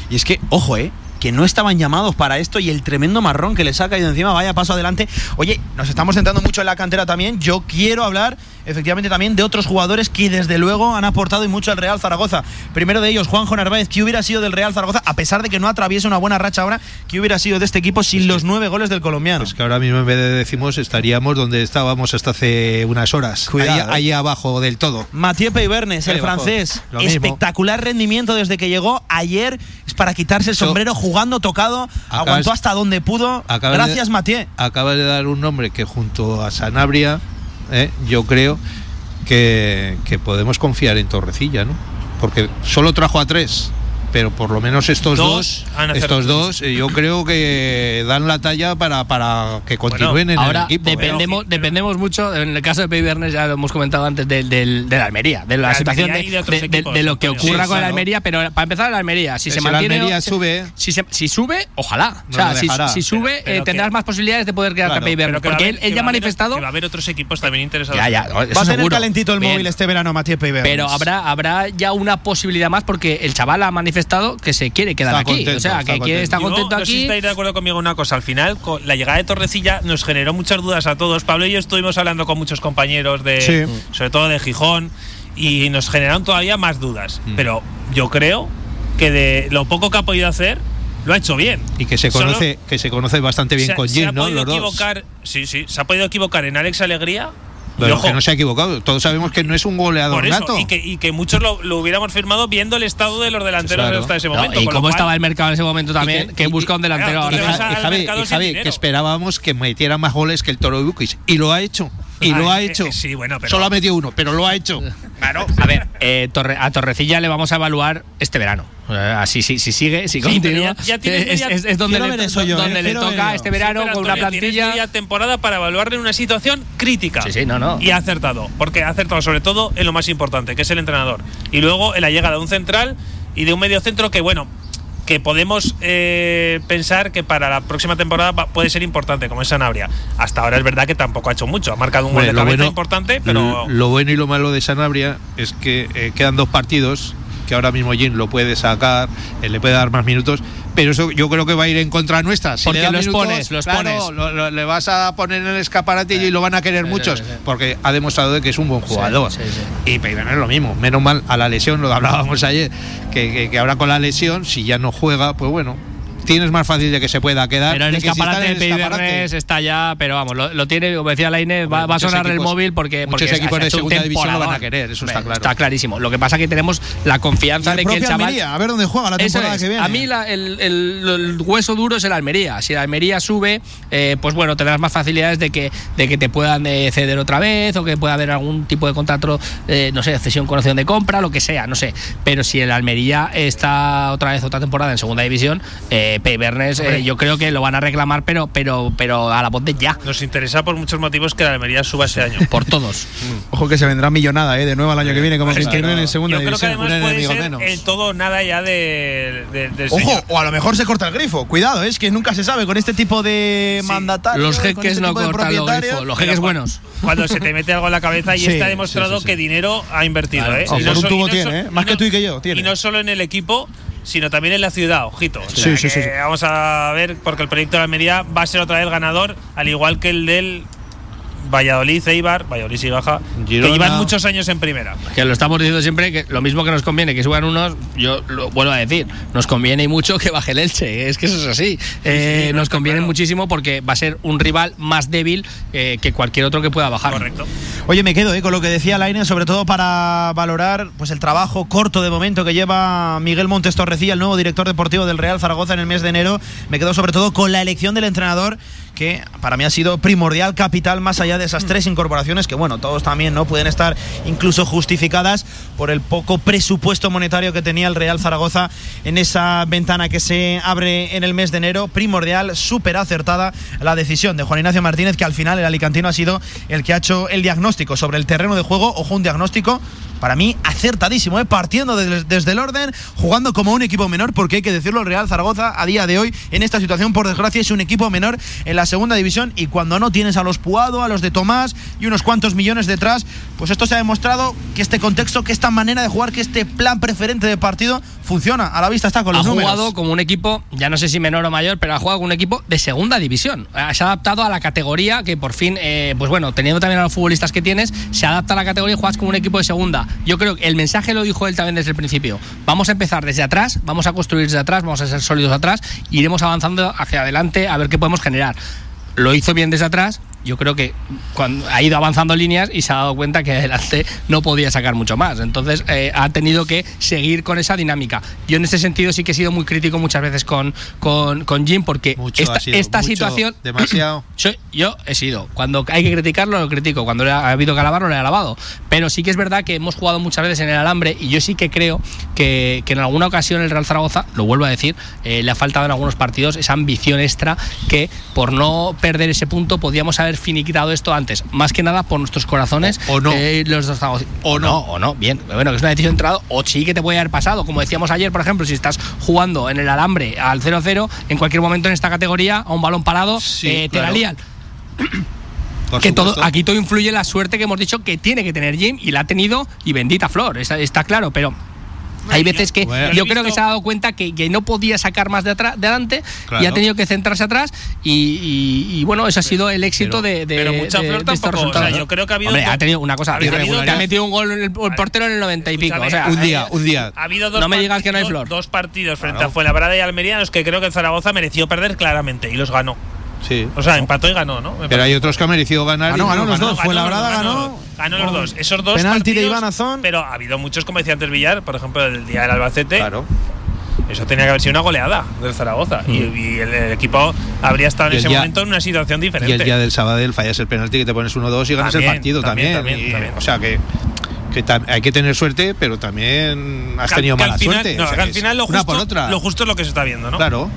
Y es que, ojo, ¿eh? Que no estaban llamados para esto y el tremendo marrón que les ha caído encima, vaya paso adelante. Oye, nos estamos centrando mucho en la cantera también. Yo quiero hablar efectivamente también de otros jugadores que desde luego han aportado y mucho al Real Zaragoza. Primero de ellos, Juanjo Narváez, que hubiera sido del Real Zaragoza, a pesar de que no atraviesa una buena racha ahora, que hubiera sido de este equipo sin los nueve goles del colombiano. Pues que ahora mismo en vez de decimos estaríamos donde estábamos hasta hace unas horas. Cuidado, ahí, ahí abajo del todo. Mathieu Peybernes, el francés. Espectacular rendimiento desde que llegó. Ayer es para quitarse el sombrero jugando, tocado. aguantó hasta donde pudo. Gracias, de- Mathieu. Acabas de dar un nombre que junto a Sanabria, eh, yo creo que, que podemos confiar en Torrecilla, ¿no? Porque solo trajo a tres. Pero por lo menos estos Dos estos dos, eh, yo creo que dan la talla para, para que continúen en Ahora el equipo. dependemos, dependemos mucho, en el caso de Pei Bernes ya lo hemos comentado antes, del, del, de la Almería, de la De situación Almería de, de de- de- equipos, de lo que ocurra Sí, con el claro. Almería, pero para empezar la Almería, si se si la mantiene... Almería sube- Si, se- si sube, ojalá. O sea, si, si sube, Pero- pero eh, tendrás que- más posibilidades de poder quedarte Claro, a Pei Bernes, porque haber- él, él ya ha manifestado... Que va a haber otros equipos también interesados. Ya, ya, Va a tener calentito el móvil este verano, Mathieu Peybernes. Pero habrá, habrá ya una posibilidad más porque el chaval ha manifestado que se quiere quedar Está aquí. contento, o sea, está que quiere estar Yo contento no sé si aquí. estáis de acuerdo conmigo en una cosa. Al final, con la llegada de Torrecilla nos generó muchas dudas a todos. Pablo y yo estuvimos hablando con muchos compañeros de, Sí. sobre todo de Gijón, y nos generaron todavía más dudas. Mm. Pero yo creo que de lo poco que ha podido hacer, lo ha hecho bien. Y que se Solo- conoce, que se conoce bastante bien se, con se Jim, ha ¿no? podido Los dos. equivocar, sí, sí, se ha podido equivocar en Alex Alegría. Ojo, que no se ha equivocado. Todos sabemos que no es un goleador por eso, nato. y que, y que muchos lo, lo hubiéramos firmado viendo el estado de los delanteros Claro. hasta ese No, momento. y lo cómo cual- estaba el mercado en ese momento también, que- que, y- busca un delantero Claro, ahora Y, Javi, que esperábamos que metiera más goles que el Toro Bukic. Y lo ha hecho. Y lo ha eh, hecho. eh, sí, bueno, pero- Solo ha metido uno, pero lo ha hecho. Claro. A ver, eh, Torre- a Torrecilla le vamos a evaluar este verano. Así, si, si sigue, si Sí, continúa. ya- ya tiene es, media- es- es donde le, ver eso yo, donde eh, le toca este verano con una Antonio, plantilla. media temporada para evaluarle en una situación crítica. Sí, sí, no, no. Y ha acertado, porque ha acertado sobre todo en lo más importante, que es el entrenador. Y luego en la llegada de un central y de un medio centro que, bueno, que podemos eh, pensar que para la próxima temporada va- puede ser importante, como es Sanabria. Hasta ahora es verdad que tampoco ha hecho mucho. Ha marcado un gol de cabeza bueno- importante, pero. Lo bueno y lo malo de Sanabria es que eh, quedan dos partidos que ahora mismo Jim lo puede sacar, eh, le puede dar más minutos, pero eso yo creo que va a ir en contra nuestra. Si Porque le los minutos, pones, los claro, pones. lo- lo- le vas a poner en el escaparate y lo van a querer muchos, porque ha demostrado de que es un buen jugador. Y Peyton es lo mismo, menos mal a la lesión, lo hablábamos ayer, que, que- que ahora con la lesión, si ya no juega, pues bueno, tienes más fácil de que se pueda quedar. Pero el si escaparate en de el. Peibernes está ya, pero vamos, lo, lo tiene, como decía la Inés, va, va a muchos sonar el equipos- móvil porque, muchos porque equipos se ha de segunda división lo van a querer, eso está claro. Está clarísimo. Lo que pasa es que tenemos la confianza el de que el chaval. Almería, a ver dónde juega la temporada es. que viene. A mí la- el, el- el hueso duro es el Almería. Si el Almería sube, eh, pues bueno, tendrás más facilidades de que, de que te puedan eh, ceder otra vez o que pueda haber algún tipo de contrato, eh, no sé, cesión con opción de compra, lo que sea, no sé. Pero si el Almería está otra vez otra temporada en segunda división, eh, Pei Bernes, eh, yo creo que lo van a reclamar, pero, pero, pero a la voz de ya. Nos interesa por muchos motivos que la Almería suba este año. Por todos. Ojo que se vendrá millonada, ¿eh? De nuevo al año que viene, como Es que Cristiano en segunda Yo creo que división. además puede ser menos. el todo nada ya de, de- del Ojo, señor. o a lo mejor se corta el grifo. Cuidado, es que nunca se sabe con este tipo de mandatarios. Los jeques este no cortan los grifos, los jeques buenos. Cuando se te mete algo en la cabeza y Sí, está demostrado sí, sí, sí. que dinero ha invertido, Claro. ¿eh? Oh, un tubo tiene, ¿eh? Más que tú y que yo, tiene. Y no solo en el equipo, sino también en la ciudad, ojito. O sea, Sí, sí, sí. Vamos a ver, porque el proyecto de Almería va a ser otra vez ganador, al igual que el del Valladolid, Eibar, Valladolid y que Girona. llevan muchos años en primera. Que lo estamos diciendo siempre, que lo mismo que nos conviene que suban unos, yo lo vuelvo a decir, nos conviene y mucho que baje el Elche, es que eso es así. Eh, sí, no, nos conviene claro. muchísimo porque va a ser un rival más débil eh, que cualquier otro que pueda bajar. Correcto. Oye, me quedo eh, con lo que decía Laine, sobre todo para valorar pues el trabajo corto de momento que lleva Miguel Montes Torrecilla, el nuevo director deportivo del Real Zaragoza en el mes de enero. Me quedo sobre todo con la elección del entrenador que para mí ha sido primordial, capital, más allá de esas tres incorporaciones que, bueno, todos también no pueden estar incluso justificadas por el poco presupuesto monetario que tenía el Real Zaragoza en esa ventana que se abre en el mes de enero. Primordial, súper acertada la decisión de Juan Ignacio Martínez, que al final el alicantino ha sido el que ha hecho el diagnóstico sobre el terreno de juego, ojo, un diagnóstico para mí acertadísimo, ¿eh? partiendo desde, desde, el orden, jugando como un equipo menor, porque hay que decirlo, el Real Zaragoza a día de hoy, en esta situación, por desgracia, es un equipo menor en la segunda división y cuando no tienes a los Puado, a los de Tomás y unos cuantos millones detrás, pues esto se ha demostrado que este contexto, que esta manera de jugar, que este plan preferente de partido funciona, a la vista está con los ha números. Ha jugado como un equipo, ya no sé si menor o mayor, pero ha jugado como un equipo de segunda división. Se ha adaptado a la categoría que por fin, eh, pues bueno, teniendo también a los futbolistas que tienes, se adapta a la categoría y juegas como un equipo de segunda. Yo creo que el mensaje lo dijo él también desde el principio. Vamos a empezar desde atrás, vamos a construir desde atrás, vamos a ser sólidos atrás, iremos avanzando hacia adelante a ver qué podemos generar. Lo hizo bien desde atrás, yo creo que cuando ha ido avanzando líneas y se ha dado cuenta que adelante no podía sacar mucho más. Entonces eh, ha tenido que seguir con esa dinámica. Yo en ese sentido sí que he sido muy crítico muchas veces con, con, con Jim porque Mucho esta, ha sido, esta mucho, situación... demasiado. Yo, yo he sido. Cuando hay que criticarlo, lo critico. Cuando ha ha habido que alabarlo, le he alabado. Pero sí que es verdad que hemos jugado muchas veces en el alambre y yo sí que creo que, que en alguna ocasión el Real Zaragoza, lo vuelvo a decir, eh, le ha faltado en algunos partidos esa ambición extra que por no perder ese punto podíamos haber finiquitado esto antes. Más que nada por nuestros corazones. O- o no. eh, los dos O no. O no, bien. Bueno, que es una decisión entrada o sí que te puede haber pasado. Como decíamos ayer, por ejemplo, si estás jugando en el alambre al 0-0, en cualquier momento en esta categoría, a un balón parado, Sí, eh, te claro. la lían. Que todo, aquí todo influye en la suerte que hemos dicho que tiene que tener Jim y la ha tenido y bendita Flor, está, está claro, pero hay veces que Bueno. yo creo que se ha dado cuenta que, que no podía sacar más de, atrás, de adelante y ha tenido que centrarse atrás y, y- y bueno, ese ha sido el éxito de, de, pero mucha de- Flor de estos tampoco, o sea, yo creo que ha habido Hombre, ha tenido una cosa, ha habido- te ha metido un gol el, el portero en el 90 y pico, o sea, un día, un día. Ha habido dos No me digas que no hay partidos- flor. Dos partidos frente Claro. a Fuenlabrada y Almería en los que creo que el Zaragoza mereció perder claramente y los ganó. Sí. O sea, empató y ganó, ¿no? Me Pero hay otros que han merecido ganar. Ganó, y ganó no los ganó. dos. Fuenlabrada ganó, ganó. ganó los dos. Esos dos Penalti de partidos, Iván Azón. Pero ha habido muchos, como decía antes Villar, por ejemplo, el día del Albacete. Claro. Eso tenía que haber sido una goleada del Zaragoza. Y, y el, el equipo habría estado Mm. En ese día- momento en una situación diferente. Y el día del Sabadell fallas el penalti que te pones 1-2 y ganas También, el partido también, también. también, Y, también. O sea que, que hay que tener suerte, pero también has Que tenido que al mala final- suerte. no, O sea, que al final lo una justo, por otra. lo justo es lo que se está viendo, ¿no? Claro.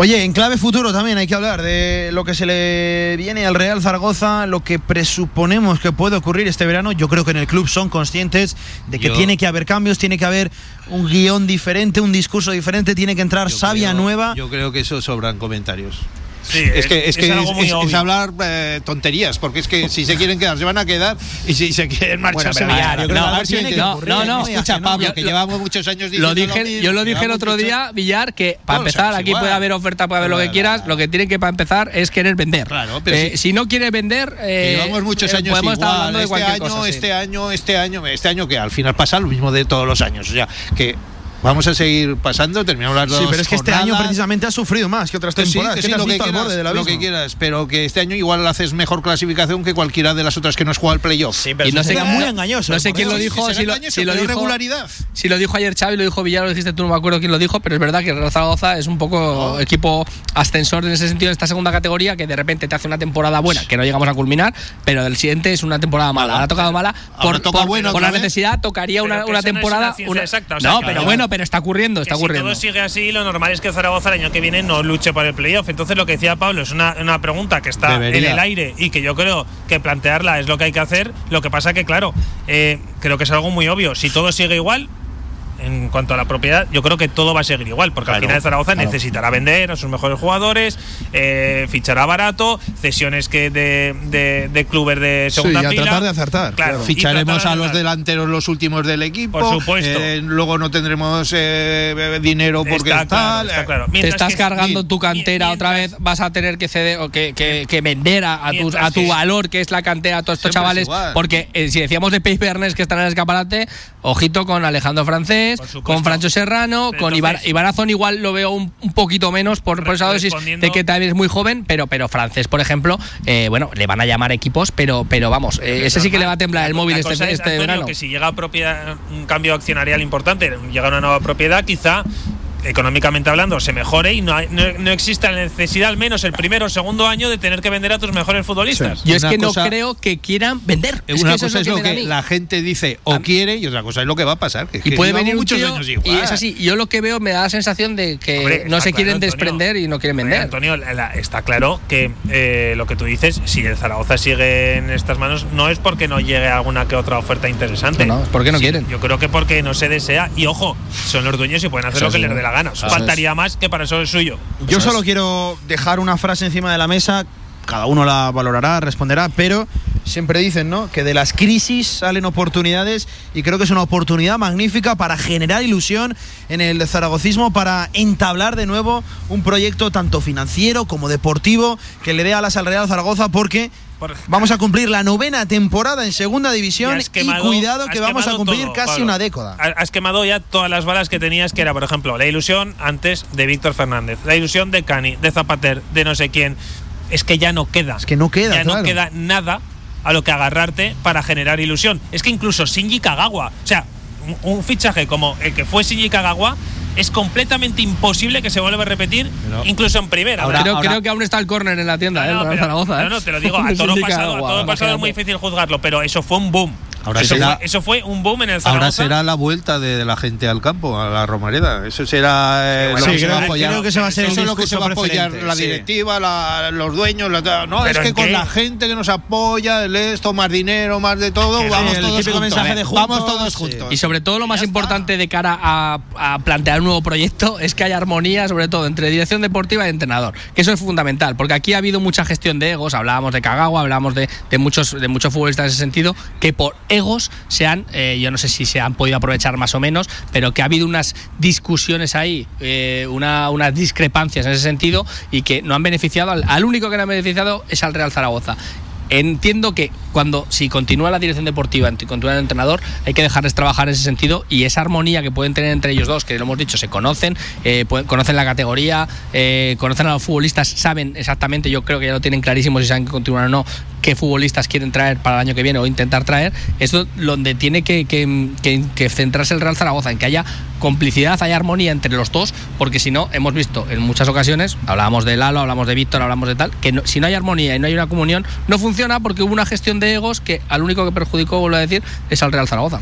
Oye, en clave futuro también hay que hablar de lo que se le viene al Real Zaragoza, lo que presuponemos que puede ocurrir este verano. Yo creo que en el club son conscientes de que Yo- tiene que haber cambios, tiene que haber un guion diferente, un discurso diferente, tiene que entrar creo- nueva. Yo creo que eso sobran comentarios. Sí, Es que es, que algo es, muy es- es hablar eh, tonterías, porque es que si se quieren quedar, se van a quedar, y si se quieren marchar, se pero van a que No, sí, que no, ocurrir, no, no, ¿no? Escucha, Pablo, yo- que lo- llevamos muchos años diciendo Lo dije, mismo, yo lo dije el otro muchos- día, Villar, que para los empezar aquí igual. puede haber oferta, puede haber lo que quieras. claro. Lo que tiene que para empezar es querer vender. Claro, pero Eh, si- si no quiere vender, Que eh, llevamos muchos eh, años podemos estar igual, hablando de este cualquier año, cosa. sí. este año, este año, este año que al final pasa lo mismo de todos los años, o sea, que vamos a seguir pasando, terminamos las dos Sí, pero es que este año jornadas. precisamente ha sufrido más que otras Que temporadas. que sí, lo que quieras, lo que quieras, pero que este año igual haces mejor clasificación que cualquiera de las otras que no has jugado al playoff. Sí, pero Y no sería muy engañoso. no sé por quién lo dijo, Si si lo, si lo dijo, regularidad. si lo dijo ayer Xavi, lo dijo Villar, lo dijiste tú, no me acuerdo quién lo dijo, pero es verdad que el Real Zaragoza es un poco equipo ascensor en ese sentido en esta segunda categoría que de repente te hace una temporada buena, que no llegamos a culminar, pero del siguiente es una temporada mala. Ahora ha tocado mala por, toca por- por la necesidad, tocaría una, una temporada. una ciencia una- exacta, o sea, no, pero ahora- pero está ocurriendo, está que ocurriendo. Si todo sigue así, lo normal es que Zaragoza el año que viene no luche por el playoff. Entonces, lo que decía Pablo es una, una pregunta que está Debería. en el aire y que yo creo que plantearla es lo que hay que hacer. Lo que pasa que, claro, eh, creo que es algo muy obvio. Si todo sigue igual. En cuanto a la propiedad, yo creo que todo va a seguir igual, porque al final Zaragoza claro. necesitará vender a sus mejores jugadores, eh, fichará barato, cesiones que de, de, de clubes de Sí, segunda y a fila. tratar de acertar, Claro, Ficharemos a los delanteros los últimos del equipo. Por supuesto. eh, luego no tendremos eh, dinero porque Está claro, tal. está eh, claro. te estás que- cargando tu cantera mientras- otra vez, vas a tener que ceder o que, que- que vender a, a tu, a tu que- valor, que es la cantera a todos estos chavales. es. Porque eh, si decíamos de Pace Bernes que están en el escaparate, ojito con Alejandro Francés, Con Francho Serrano, Pero con entonces- Ibar, Ibarazón igual lo veo un, un poquito menos por, por esa dosis de que también es muy joven, pero, pero Francés, por ejemplo, eh, bueno, le van a llamar equipos, pero, pero vamos, eh, ese sí que le va a temblar el móvil este, es, este Antonio, verano. Que si llega a propiedad, un cambio accionarial importante, llega una nueva propiedad, quizá económicamente hablando, se mejore y no, hay- no, no exista la necesidad, al menos el primero o segundo año, de tener que vender a tus mejores futbolistas. Yo es Una que no creo que quieran vender. Es una que eso cosa es lo que, la gente dice o quiere y otra cosa es lo que va a pasar. Que, Y puede venir muchos tío años y igual. es así. Yo lo que veo me da la sensación de que Hombre, no se quieren claro, Antonio. desprender y no quieren vender. Antonio, la- la- está claro que eh, lo que tú dices, si el Zaragoza sigue en estas manos, no es porque no llegue alguna que otra oferta interesante. No, no, es porque no Sí, quieren. Yo creo que porque no se desea. Y ojo, son los dueños y pueden hacer Eso lo que sí, les dé la gana. Eso Faltaría más que para eso es suyo. Yo solo quiero dejar una frase encima de la mesa, cada uno la valorará, responderá, pero siempre dicen, ¿no? Que de las crisis salen oportunidades y creo que es una oportunidad magnífica para generar ilusión en el zaragocismo, para entablar de nuevo un proyecto tanto financiero como deportivo que le dé alas al Real Zaragoza porque Por- vamos a cumplir la novena temporada en segunda división Y cuidado que vamos a cumplir todo, casi Pablo. una década. Ha- Has quemado ya todas las balas que tenías, que era, por ejemplo, la ilusión antes de Víctor Fernández, la ilusión de Cani, de Zapater, de no sé quién. Es que ya no queda. Es que no queda, Ya claro. no queda nada a lo que agarrarte para generar ilusión. Es que incluso Shinji Kagawa, o sea, un, fichaje como el que fue Shinji Kagawa, es completamente imposible que se vuelva a repetir, Pero- incluso en primera. Ahora, creo, ahora- creo que aún está el córner en la tienda, ¿eh? No, pero- Zaragoza, ¿eh? no, no, te lo digo, a todo pasado, a todo pasado es muy difícil juzgarlo, pero eso fue un boom. Ahora eso, será- fue, eso fue un boom en el Zaragoza. Ahora será la vuelta de, de la gente al campo, a la Romareda. Eso será eh, lo que se va a apoyar. creo que ese va a ser el Eso es lo que se va a apoyar la sí. directiva, la- los dueños. la- no, es ¿Pero que con qué? la gente que nos apoya, el esto, más dinero, más de todo, Que vamos el todos juntos. mensaje de juntos, vamos todos sí. juntos. Y sobre todo lo más importante de cara a, a plantear un nuevo proyecto es que haya armonía, sobre todo entre dirección deportiva y entrenador. Que eso es fundamental, porque aquí ha habido mucha gestión de egos, hablábamos de Kagawa, hablábamos de, de muchos, de muchos futbolistas en ese sentido, que por egos se han, eh, yo no sé si se han podido aprovechar más o menos, pero que ha habido unas discusiones ahí, eh, una- unas discrepancias en ese sentido y que no han beneficiado, al, único que no ha beneficiado es al Real Zaragoza. Entiendo que cuando si continúa la dirección deportiva, y continúa el entrenador, hay que dejarles trabajar en ese sentido y esa armonía que pueden tener entre ellos dos, que lo hemos dicho, se conocen, eh, conocen la categoría, eh, conocen a los futbolistas, saben exactamente, yo creo que ya lo tienen clarísimo si saben que continuar o no, qué futbolistas quieren traer para el año que viene o intentar traer. Eso es donde tiene que, que- que- centrarse el Real Zaragoza, en que haya complicidad, haya armonía entre los dos, porque si no, hemos visto en muchas ocasiones, hablábamos de Lalo, hablamos de Víctor, hablamos de tal, que si no hay armonía y no hay una comunión, no funciona porque hubo una gestión de egos que al único que perjudicó, vuelvo a decir, es al Real Zaragoza.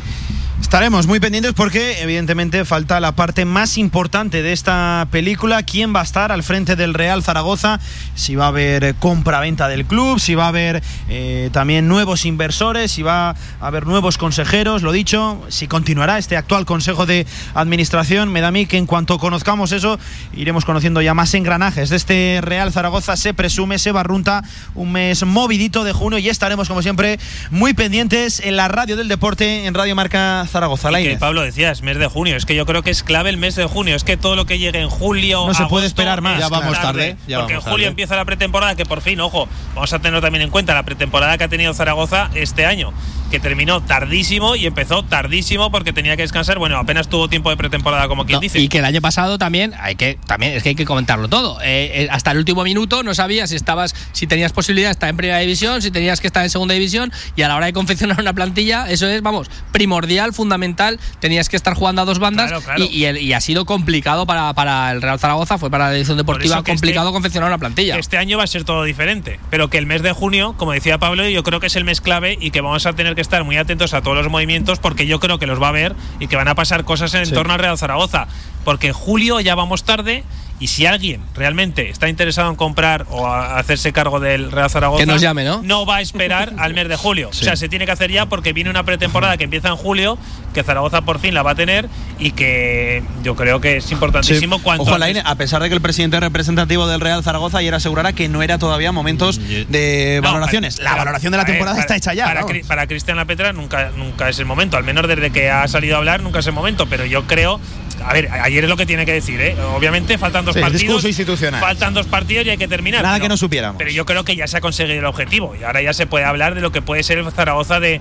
Estaremos muy pendientes porque evidentemente falta la parte más importante de esta película, quién va a estar al frente del Real Zaragoza, si va a haber eh, compra-venta del club, si va a haber eh, también nuevos inversores, si va a haber nuevos consejeros, lo dicho, si continuará este actual Consejo de Administración, me da a mí que en cuanto conozcamos eso, iremos conociendo ya más engranajes de este Real Zaragoza, se presume, se barrunta un mes movidito de junio y estaremos como siempre muy pendientes en la radio del deporte, en Radio Marca Zaragoza. Y que Lainez. Pablo decías, mes de junio. Es que yo creo que es clave el mes de junio. Es que todo lo que llegue en julio. No se puede esperar más, Ya vamos tarde, ya porque en julio tarde. empieza la pretemporada, que por fin, ojo, vamos a tener también en cuenta la pretemporada que ha tenido Zaragoza este año, que terminó tardísimo y empezó tardísimo porque tenía que descansar. Bueno, apenas tuvo tiempo de pretemporada, como quien No, dice. Y que el año pasado también hay que también es que hay que comentarlo todo. Eh, eh, hasta el último minuto no sabías si estabas si tenías posibilidad de estar en primera división, si tenías que estar en segunda división y a la hora de confeccionar una plantilla eso es vamos primordial, fundamental. Tenías que estar jugando a dos bandas Claro, claro. Y, y el- y ha sido complicado para, para el Real Zaragoza, fue para la edición deportiva eso que complicado este- confeccionar una plantilla. este año va a ser todo diferente, pero que el mes de junio, como decía Pablo, yo creo que es el mes clave y que vamos a tener que estar muy atentos a todos los movimientos porque yo creo que los va a ver y que van a pasar cosas en torno al Real Zaragoza, porque en julio ya vamos tarde y si alguien realmente está interesado en comprar o a hacerse cargo del Real Zaragoza, Que nos llame, ¿no? va a esperar al mes de julio. O sea, se tiene que hacer ya porque viene una pretemporada que empieza en julio, que Zaragoza por fin la va a tener y que yo creo que es importantísimo cuanto Ojo, antes- Laine, a pesar de que el presidente representativo del Real Zaragoza ayer asegurara que no era todavía momentos de No, valoraciones. para- La valoración de la temporada para- está hecha ya. Para Cristian Lapetra nunca, nunca es el momento, al menos desde que ha salido a hablar nunca es el momento, pero yo creo, a ver, ayer es lo que tiene que decir, ¿eh? obviamente faltan dos Sí, partidos, discurso institucional. faltan dos partidos y hay que terminar. Nada pero- que no supiéramos. Pero yo creo que ya se ha conseguido el objetivo y ahora ya se puede hablar de lo que puede ser el Zaragoza de,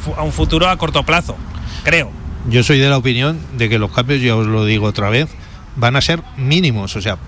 fu- a un futuro a corto plazo, creo. Yo soy de la opinión de que los cambios, ya os lo digo otra vez, van a ser mínimos. O sea,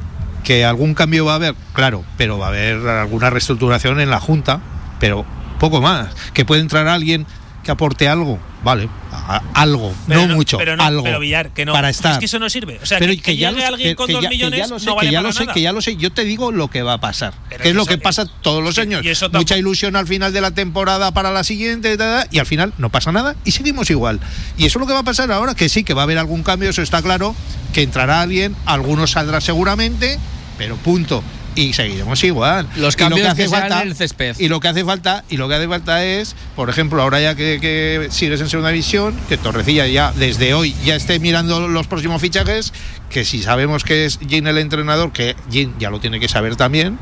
que algún cambio va a haber, claro, pero va a haber alguna reestructuración en la Junta, pero poco más. Que puede entrar alguien que aporte algo, vale, a- algo, Pero no, mucho, pero no, algo. Pero Villar, que no. Para estar. Es que eso no sirve. O sea, Pero que, que ya llegue lo- alguien que- con dos ya- que millones ya lo sé, no vale que ya para lo sé, nada. que ya lo sé. Yo te digo lo que va a pasar. Pero que es lo que pasa todos los años. y eso tampoco- Mucha ilusión al final de la temporada para la siguiente y al final no pasa nada y seguimos igual. Y eso es lo que va a pasar ahora, que sí, que va a haber algún cambio, eso está claro, que entrará alguien, algunos saldrá seguramente, pero punto. Y seguiremos igual. Los Y lo cambios que sean en el césped. Y lo que hace falta, y lo que hace falta es, por ejemplo, ahora ya que, que sigues en segunda división, que Torrecilla ya desde hoy ya esté mirando los próximos fichajes, que si sabemos que es Jin el entrenador, que Jin ya lo tiene que saber también.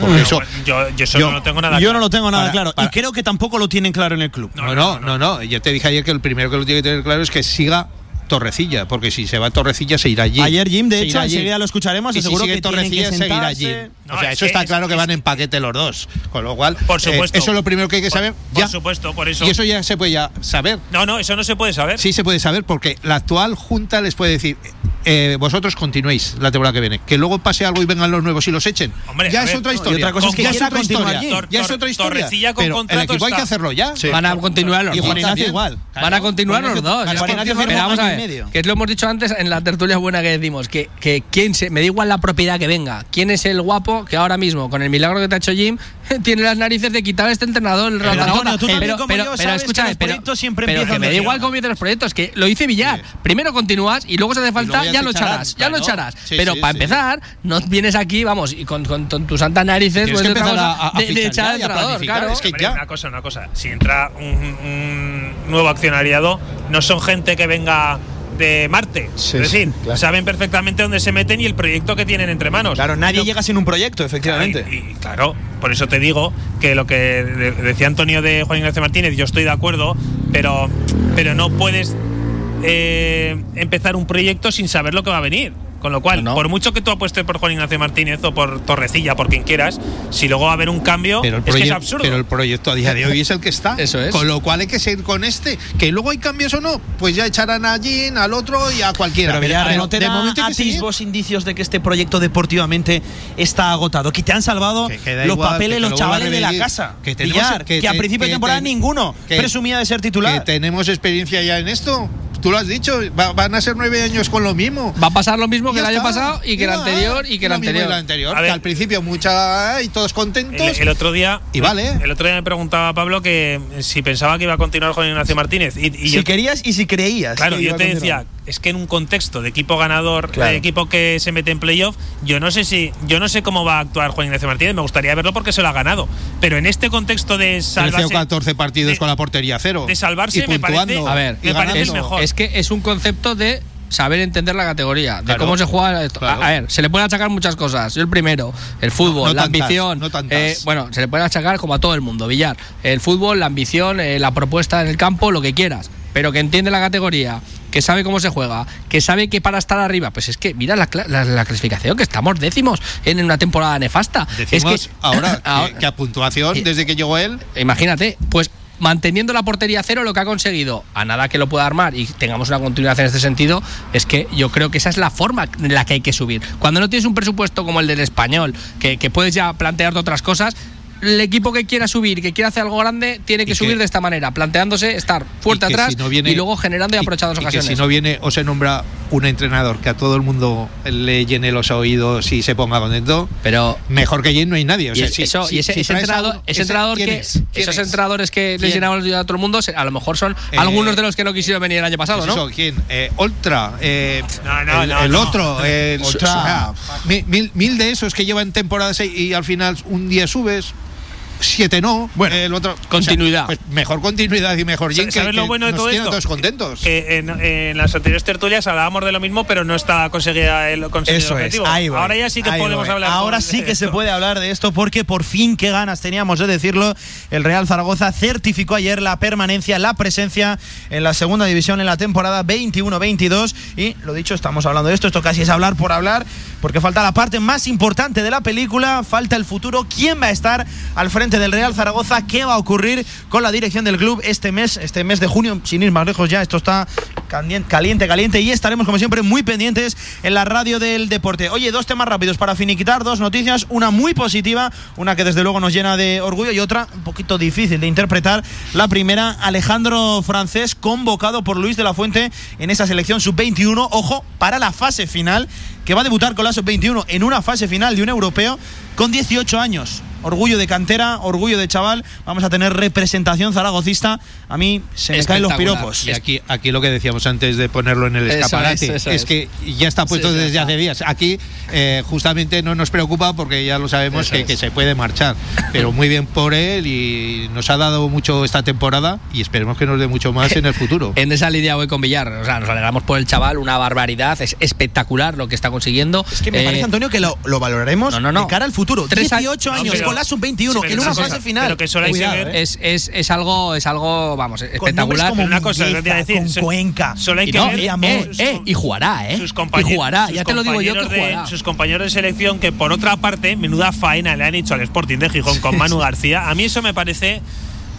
Por Pero eso. yo, yo eso yo- no lo tengo nada Yo claro. no lo tengo nada Para- claro. para- y creo que tampoco lo tienen claro en el club. No, no, no, no. Yo te dije ayer que el primero que lo tiene que tener claro es que siga Torrecilla, porque si se va Torrecilla se irá allí. Ayer Jim, de Se hecho, irá allí. enseguida lo escucharemos, Y si seguro sigue que tienen que Torrecilla seguirá allí. No, o sea, es eso está es- claro que es- van en paquete los dos. Con lo cual, Por eh, supuesto. eso es lo primero que hay que saber. Por ya. supuesto, por eso. Y eso ya se puede ya saber. No, no, eso no se puede saber. Sí se puede saber porque la actual junta les puede decir, eh, vosotros continuéis la temporada que viene. Que luego pase algo y vengan los nuevos y los echen. Hombre, ya a es ver, otra no, y historia. otra cosa es que ya quiera otra historia. allí. Ya es otra historia. Torrecilla con Pero el contrato equipo hay que hacerlo ya. Van a continuar los Y dos. Juan Ignacio igual. Van a continuar los dos. Es pero vamos a año y medio. que es lo hemos dicho antes en la tertulia buena que decimos, que, que quién se, me da igual la propiedad que venga, quién es el guapo que ahora mismo, con el milagro que te ha hecho Jim, tiene las narices de quitar a este entrenador el Real Pero, tú también pero, como pero, yo pero que los siempre pero que me da igual cómo empiezan los proyectos, que lo dice Villar. Primero continúas y luego si hace falta ya lo echarás, ya lo claro. echarás. Sí, pero sí, para sí. empezar, no vienes aquí, vamos, y con, con, con tus santas narices, pues, de, a- a echar al entrenador, claro. Es que ya. Una cosa, una cosa. Si entra un, un nuevo accionariado, no son gente que venga de Marte. Sí, es decir, sí, claro. saben perfectamente dónde se meten y el proyecto que tienen entre manos. Claro, nadie Yo- llega sin un proyecto, efectivamente. Y, y, claro, por eso te digo que lo que de- decía Antonio de Juan Ignacio Martínez, yo estoy de acuerdo, pero, pero no puedes eh, empezar un proyecto sin saber lo que va a venir. Con lo cual, No, no. por mucho que tú apuestes por Juan Ignacio Martínez o por Torrecilla, por quien quieras, si luego va a haber un cambio, Pero el, es que es proyecto, absurdo. pero el proyecto a día de hoy es el que está. Eso es. Con lo cual hay que seguir con este. Que luego hay cambios o no, pues ya echarán a Jin, al otro y a cualquiera. Pero, Pero ¿no te de da momento atisbos, indicios de que este proyecto deportivamente está agotado? Que te han salvado Que- los igual, papeles que los lo chavales de la casa. Que tenemos- que que, a principio de temporada te- ninguno que- presumía de ser Que titular. tenemos experiencia ya en esto. Tú lo has dicho, va- van a ser nueve años con lo mismo. Va a pasar lo mismo que el año pasado y que el anterior y que el anterior. el anterior. Que al principio mucha y todos contentos. El, el otro día Y vale. el otro día me preguntaba Pablo que si pensaba que iba a continuar Juan Ignacio Martínez y, y si yo querías y si creías. Claro, que yo te decía, es que en un contexto de equipo ganador, Claro. de equipo que se mete en playoff, yo no sé si, yo no sé cómo va a actuar Juan Ignacio Martínez, me gustaría verlo porque se lo ha ganado. Pero en este contexto de 13 salvarse, o 14 partidos de- con la portería cero. de salvarse, y me parece- puntuando, A ver, me parece mejor. es que es un concepto de saber entender la categoría, de Claro, cómo se juega esto. claro. A, a ver, se le puede achacar muchas cosas. Yo el primero, el fútbol, No la tantas, ambición. no tantas. eh, bueno, se le puede achacar como a todo el mundo, Villar. El fútbol, la ambición, eh, la propuesta en el campo, lo que quieras. Pero que entiende la categoría, que sabe cómo se juega, que sabe que para estar arriba, pues es que mira la, cla- la- la clasificación, que estamos décimos en una temporada nefasta. Decimos es que ahora, ahora- que, a puntuación, desde que llegó él, Imagínate, pues manteniendo la portería cero, lo que ha conseguido, a nada que lo pueda armar y tengamos una continuidad en este sentido, es que yo creo que esa es la forma en la que hay que subir. Cuando no tienes un presupuesto como el del español, que, que puedes ya plantearte otras cosas, el equipo que quiera subir, que quiera hacer algo grande, tiene que Y que- subir de esta manera, planteándose estar fuerte atrás si no viene- y luego generando y aprovechando las y que ocasiones. si no viene o se nombra un entrenador que a todo el mundo le llene los oídos y se ponga contento, Pero mejor que Jim no hay nadie. O y sea, es- si- eso, si- y ese, entrenador, ese entrenador ¿quién que es? ¿Quién esos es? entrenadores que les ¿Quién? llenaban los oídos a todo el mundo, a lo mejor son Eh, algunos de los que no quisieron venir el año pasado, Pues ¿no? eso, ¿quién? Eh, Ultra. eh, No, no, el, no, el no. otro. el- Ultra. o sea, mil, mil- mil de esos que llevan temporadas y, y al final un día subes. Siete no, Bueno, el otro continuidad. o sea, pues mejor continuidad y mejor Jim que, ¿Sabes lo que bueno de nos todo tiene esto? todos contentos. Que en, en las anteriores tertulias hablábamos de lo mismo, pero no está conseguida el, conseguido Eso el es, objetivo. ahí voy, Ahora ya sí que podemos voy. hablar. Ahora sí que se puede hablar de esto porque por fin qué ganas teníamos de decirlo. El Real Zaragoza certificó ayer la permanencia, la presencia en la segunda división en la temporada 21-22 y lo dicho, estamos hablando de esto, esto casi es hablar por hablar porque falta la parte más importante de la película, falta el futuro, quién va a estar al frente del Real Zaragoza, qué va a ocurrir con la dirección del club este mes, este mes de junio, sin ir más lejos ya, esto está caliente, caliente y estaremos como siempre muy pendientes en la radio del deporte. Oye, dos temas rápidos para finiquitar, dos noticias, una muy positiva, una que desde luego nos llena de orgullo y otra un poquito difícil de interpretar. La primera, Alejandro Francés convocado por Luis de la Fuente en esa selección sub-21, ojo, para la fase final, que va a debutar con la sub-21 en una fase final de un europeo con 18 años orgullo de cantera, orgullo de chaval. Vamos a tener representación zaragocista. A mí se me caen los piropos. Y aquí, aquí lo que decíamos antes de ponerlo en el escaparate es, que ya está puesto desde hace días. Aquí eh, justamente no nos preocupa porque ya lo sabemos que, que, se puede marchar. Pero muy bien por él y nos ha dado mucho esta temporada y esperemos que nos dé mucho más en el futuro. en esa línea voy con Villar. O sea, nos alegramos por el chaval, una barbaridad. Es espectacular lo que está consiguiendo. Es que me parece, eh, Antonio, que lo, valoraremos no, no, de cara al futuro. 18 años la sub-21 en una fase final. Pero que solo hay que ver. Es, es, es, algo, es algo, vamos, espectacular. Como una cosa te a decir. Con Cuenca. Solo hay que ver. Eh, eh, y jugará, ¿eh? Sus compañeros, y jugará, ya te lo digo yo que jugará. sus compañeros de selección que, por otra parte, menuda faena le han hecho al Sporting de Gijón con Manu García. A mí eso me parece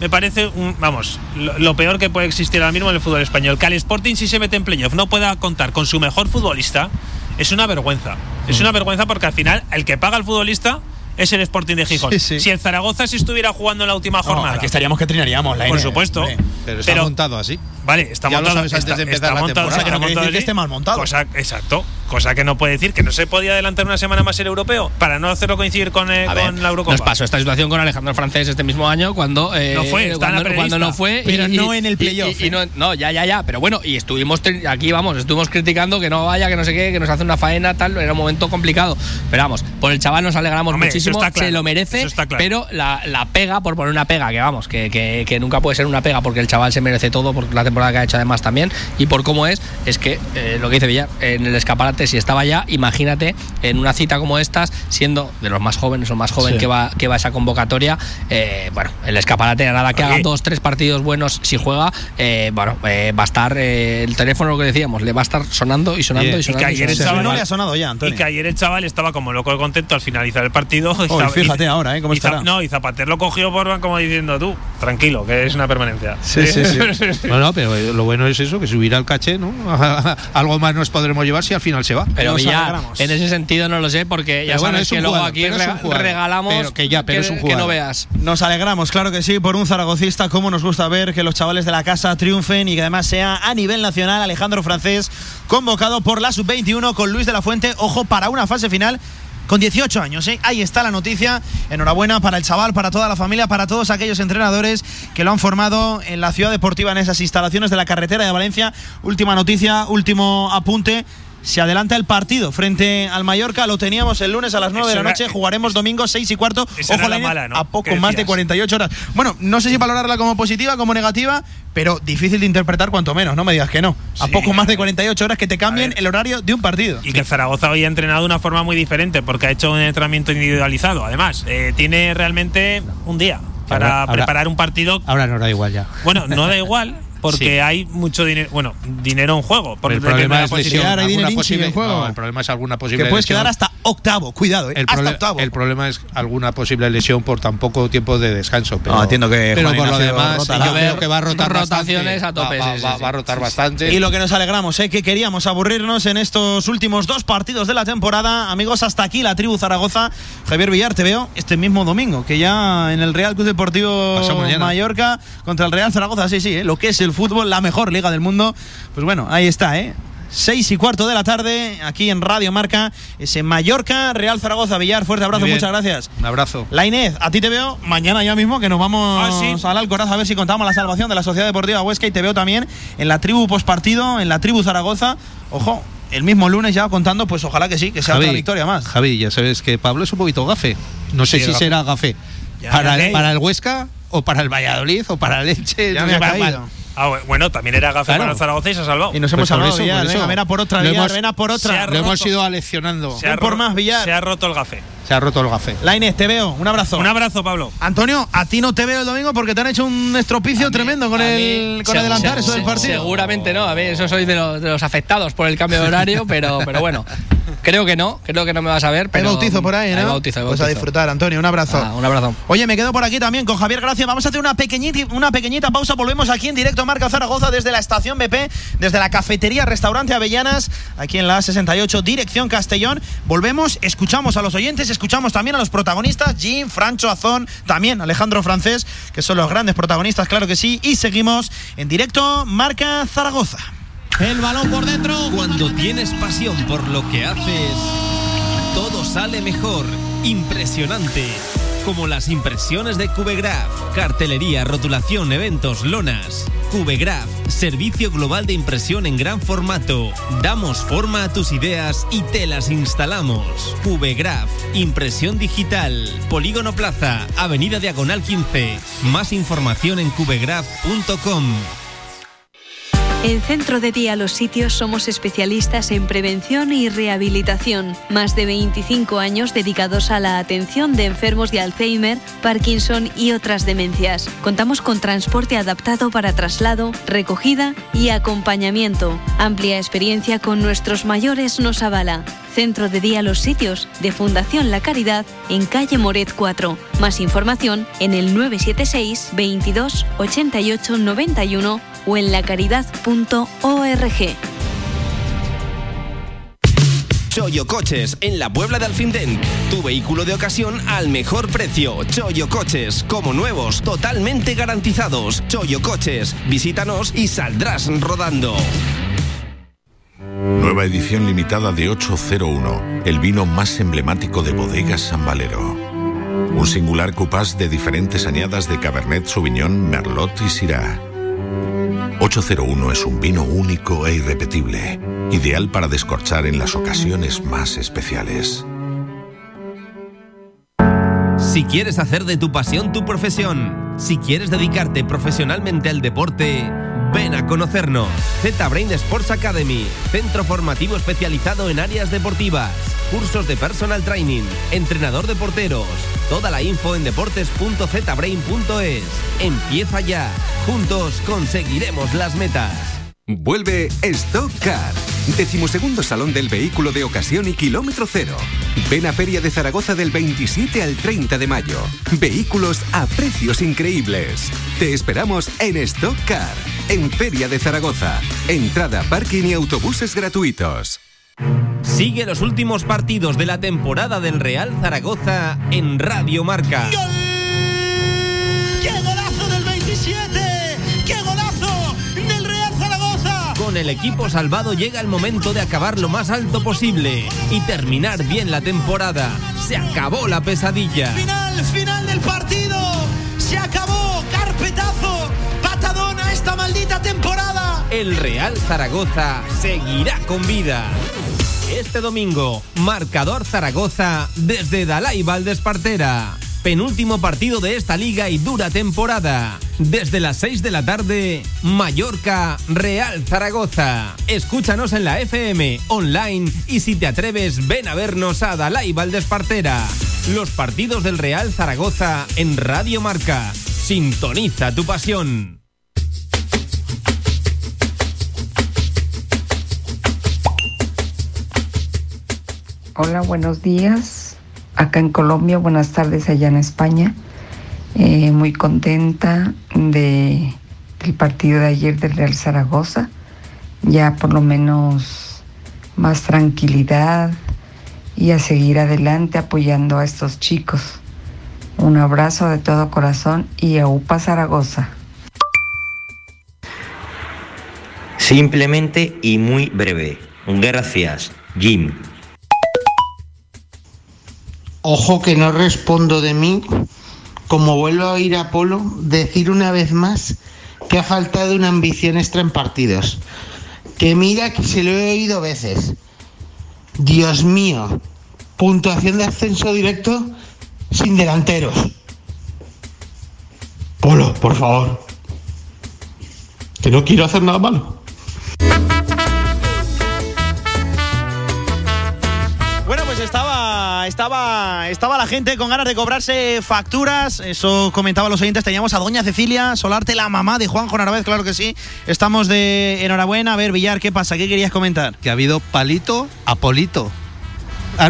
me parece, un, vamos, lo, peor que puede existir ahora mismo en el fútbol español. Que al Sporting, si se mete en playoff, no pueda contar con su mejor futbolista, es una vergüenza. Es mm. una vergüenza porque al final, el que paga al futbolista es el Sporting de Gijón. Si el Zaragoza si estuviera jugando en la última jornada. aquí estaríamos que trinaríamos, Por supuesto. Pero está montado así. Vale, está montado. antes de empezar la montado, que no decir que esté mal montado. exacto. Cosa que no puede decir que no se podía adelantar una semana más el europeo para no hacerlo coincidir con, eh, con la Eurocopa. Nos pasó esta situación con Alejandro Francés este mismo año cuando eh, no fue, cuando, no fue, pero no en el playoff. Y, ¿eh? no, ya, ya, ya. Pero bueno, y estuvimos aquí, vamos, estuvimos criticando que no vaya, que no sé qué, que nos hace una faena, tal. Era un momento complicado. Pero vamos, por el chaval nos alegramos muchísimo. Se lo merece, pero la, la, pega, por poner una pega, que vamos, que, que, que, nunca puede ser una pega porque el chaval se merece todo por la temporada que ha hecho además también y por cómo es, es que lo que dice Villar, en el escaparate, si estaba ya imagínate en una cita como estas, siendo de los más jóvenes o más joven que, va, que va esa convocatoria, eh, bueno, el escaparate, nada que haga dos, tres partidos buenos si juega, eh, bueno, eh, va a estar el teléfono, lo que decíamos, le va a estar sonando y sonando y sonando. Y que ayer el chaval, no le ha sonado ya, Y que ayer el chaval estaba como loco de contento al finalizar el partido. Oh, fíjate ahora, ¿eh? ¿Cómo estará? No, y Zapater lo cogió por como diciendo tú, tranquilo, que es una permanencia. Sí, sí, sí. no, pero lo bueno es eso, que subirá el caché, ¿no? Algo más nos podremos llevar si al final se va. Pero ya en ese sentido no lo sé, porque ya sabes que luego aquí regalamos que, ya, pero que, no veas. Nos alegramos, claro que sí, por un zaragocista, como nos gusta ver que los chavales de la casa triunfen y que además sea a nivel nacional Alejandro Francés, convocado por la sub-21 con Luis de la Fuente, ojo, para una fase final con 18 años. ¿eh? Ahí está la noticia. Enhorabuena para el chaval, para toda la familia, para todos aquellos entrenadores que lo han formado en la ciudad deportiva, en esas instalaciones de la carretera de Valencia. Última noticia, último apunte se adelanta el partido frente al Mallorca. Lo teníamos el lunes a las 9 de la noche. Jugaremos domingo 6 y cuarto. Ojo, la mala, a poco más de 48 horas. Bueno, no sé si valorarla como positiva, como negativa, pero difícil de interpretar cuanto menos. No me digas que no. a poco más de 48 horas que te cambien el horario de un partido. Y que Zaragoza hoy ha entrenado de una forma muy diferente porque ha hecho un entrenamiento individualizado. Además, eh, tiene realmente un día para preparar un partido. Ahora no da igual ya. Bueno, no da igual porque hay mucho dinero, bueno, dinero en juego. el problema es lesión, alguna posible, juego. el problema es alguna posible que puedes quedar hasta octavo, cuidado, ¿eh? el, hasta octavo. el problema es alguna posible lesión por tan poco tiempo de descanso. Pero, no, entiendo que pero por lo demás, yo veo que va a rotar rotaciones a tope. Va, a rotar bastante. Y lo que nos alegramos, ¿eh? que queríamos aburrirnos en estos últimos dos partidos de la temporada. Amigos, hasta aquí la tribu Zaragoza. Javier Villar, te veo este mismo domingo, que ya en el Real Club Deportivo Mallorca contra el Real Zaragoza, sí, sí, ¿eh? lo que es el fútbol, la mejor liga del mundo. Pues bueno, ahí está, ¿eh? Seis y cuarto de la tarde, aquí en Radio Marca, ese Mallorca, Real Zaragoza, Villar. Fuerte abrazo, muchas gracias. Un abrazo. La Inés, a ti te veo mañana ya mismo, que nos vamos ah, al Alcoraz a ver si contamos la salvación de la Sociedad Deportiva Huesca y te veo también en la tribu postpartido, en la tribu Zaragoza. Ojo, el mismo lunes ya contando, pues ojalá que sí, que sea otra victoria más. Javi, ya sabes que Pablo es un poquito gafe. No sé si será gafe. para, para el Huesca o para el Valladolid o para el Elche. Ya me ha caído. Ah, bueno, también era gafe para el Zaragoza y se ha salvado. Y nos hemos pues salvado, Villar. Venga, ven a por otra, Villar, ven a por otra. Lo hemos ido aleccionando. Se ha por más, Villar. Se ha roto el gafe. Se ha roto el gafe. Lainez, te veo. Un abrazo. Un abrazo, Pablo. Antonio, a ti no te veo el domingo porque te han hecho un estropicio tremendo con el con adelantar eso del partido. Seguramente no. A ver, eso soy de los, de los afectados por el cambio de horario, pero, pero bueno. Creo que no, creo que no me vas a ver. Pero hay bautizo por ahí, ¿no? Hay bautizo, hay Pues a disfrutar, Antonio. Un abrazo. Ah, un abrazo. Oye, me quedo por aquí también con Javier Gracia. Vamos a hacer una pequeñita, una pequeñita pausa. Volvemos aquí en directo Marca Zaragoza desde la estación BP, desde la cafetería Restaurante Avellanas, aquí en la A68, dirección Castellón. Volvemos, escuchamos a los oyentes, escuchamos también a los protagonistas, Jim, Francho Azón, también Alejandro Francés, que son los grandes protagonistas, claro que sí. Y seguimos en directo Marca Zaragoza. El balón por dentro. Cuando tienes pasión por lo que haces, todo sale mejor. Impresionante. Como las impresiones de Cubegraph. Cartelería, rotulación, eventos, lonas. Cubegraph, servicio global de impresión en gran formato. Damos forma a tus ideas y te las instalamos. Cubegraph, impresión digital. Polígono Plaza, Avenida Diagonal 15. Más información en cubegraph.com. En Centro de Día Los Sitios somos especialistas en prevención y rehabilitación. Más de 25 años dedicados a la atención de enfermos de Alzheimer, Parkinson y otras demencias. Contamos con transporte adaptado para traslado, recogida y acompañamiento. Amplia experiencia con nuestros mayores nos avala. Centro de Día Los Sitios de Fundación La Caridad en calle Moret 4. Más información en el 976 22 88 91 o en lacaridad.org. Choyo Coches, en la Puebla de Alfindén. Tu vehículo de ocasión al mejor precio. Choyo Coches, como nuevos, totalmente garantizados. Choyo Coches, visítanos y saldrás rodando. Nueva edición limitada de 801, el vino más emblemático de Bodegas San Valero. Un singular cupás de diferentes añadas de Cabernet Sauvignon, Merlot y Syrah. 801 es un vino único e irrepetible, ideal para descorchar en las ocasiones más especiales. Si quieres hacer de tu pasión tu profesión, si quieres dedicarte profesionalmente al deporte, ven a conocernos. Z-Brain Sports Academy, centro formativo especializado en áreas deportivas, cursos de personal training, entrenador de porteros. Toda la info en deportes.zbrain.es. Empieza ya. Juntos conseguiremos las metas. Vuelve Stock Car. Decimosegundo Salón del Vehículo de Ocasión y Kilómetro Cero. Ven a Feria de Zaragoza del 27 al 30 de mayo. Vehículos a precios increíbles. Te esperamos en Stock Car, en Feria de Zaragoza. Entrada, parking y autobuses gratuitos. Sigue los últimos partidos de la temporada del Real Zaragoza en Radio Marca. ¡Qué golazo del 27! ¡Qué golazo del Real Zaragoza! Con el equipo salvado llega el momento de acabar lo más alto posible y terminar bien la temporada. Se acabó la pesadilla. Final, final del partido. Se acabó. Carpetazo. El Real Zaragoza seguirá con vida. Este domingo, marcador Zaragoza desde Dalai Valdespartera. Penúltimo partido de esta liga y dura temporada. Desde las 6 de la tarde, Mallorca, Real Zaragoza. Escúchanos en la FM, online y si te atreves, ven a vernos a Dalai Valdespartera. Los partidos del Real Zaragoza en Radio Marca. Sintoniza tu pasión. Hola, buenos días. Acá en Colombia, buenas tardes allá en España. Eh, muy contenta de, del partido de ayer del Real Zaragoza. Ya por lo menos más tranquilidad y a seguir adelante apoyando a estos chicos. Un abrazo de todo corazón y a UPA Zaragoza. Simplemente y muy breve. Gracias, Jim. Ojo que no respondo de mí, como vuelvo a oír a Apolo decir una vez más que ha faltado una ambición extra en partidos. Que mira que se lo he oído veces. Dios mío, puntuación de ascenso directo sin delanteros. Polo, por favor. Que no quiero hacer nada malo. Estaba, estaba, estaba la gente con ganas de cobrarse facturas. Eso comentaban los oyentes. Teníamos a Doña Cecilia Solarte, la mamá de Juanjo Narváez, claro que sí. Estamos de enhorabuena. A ver, Villar, ¿qué pasa? ¿Qué querías comentar? Que ha habido palito a polito.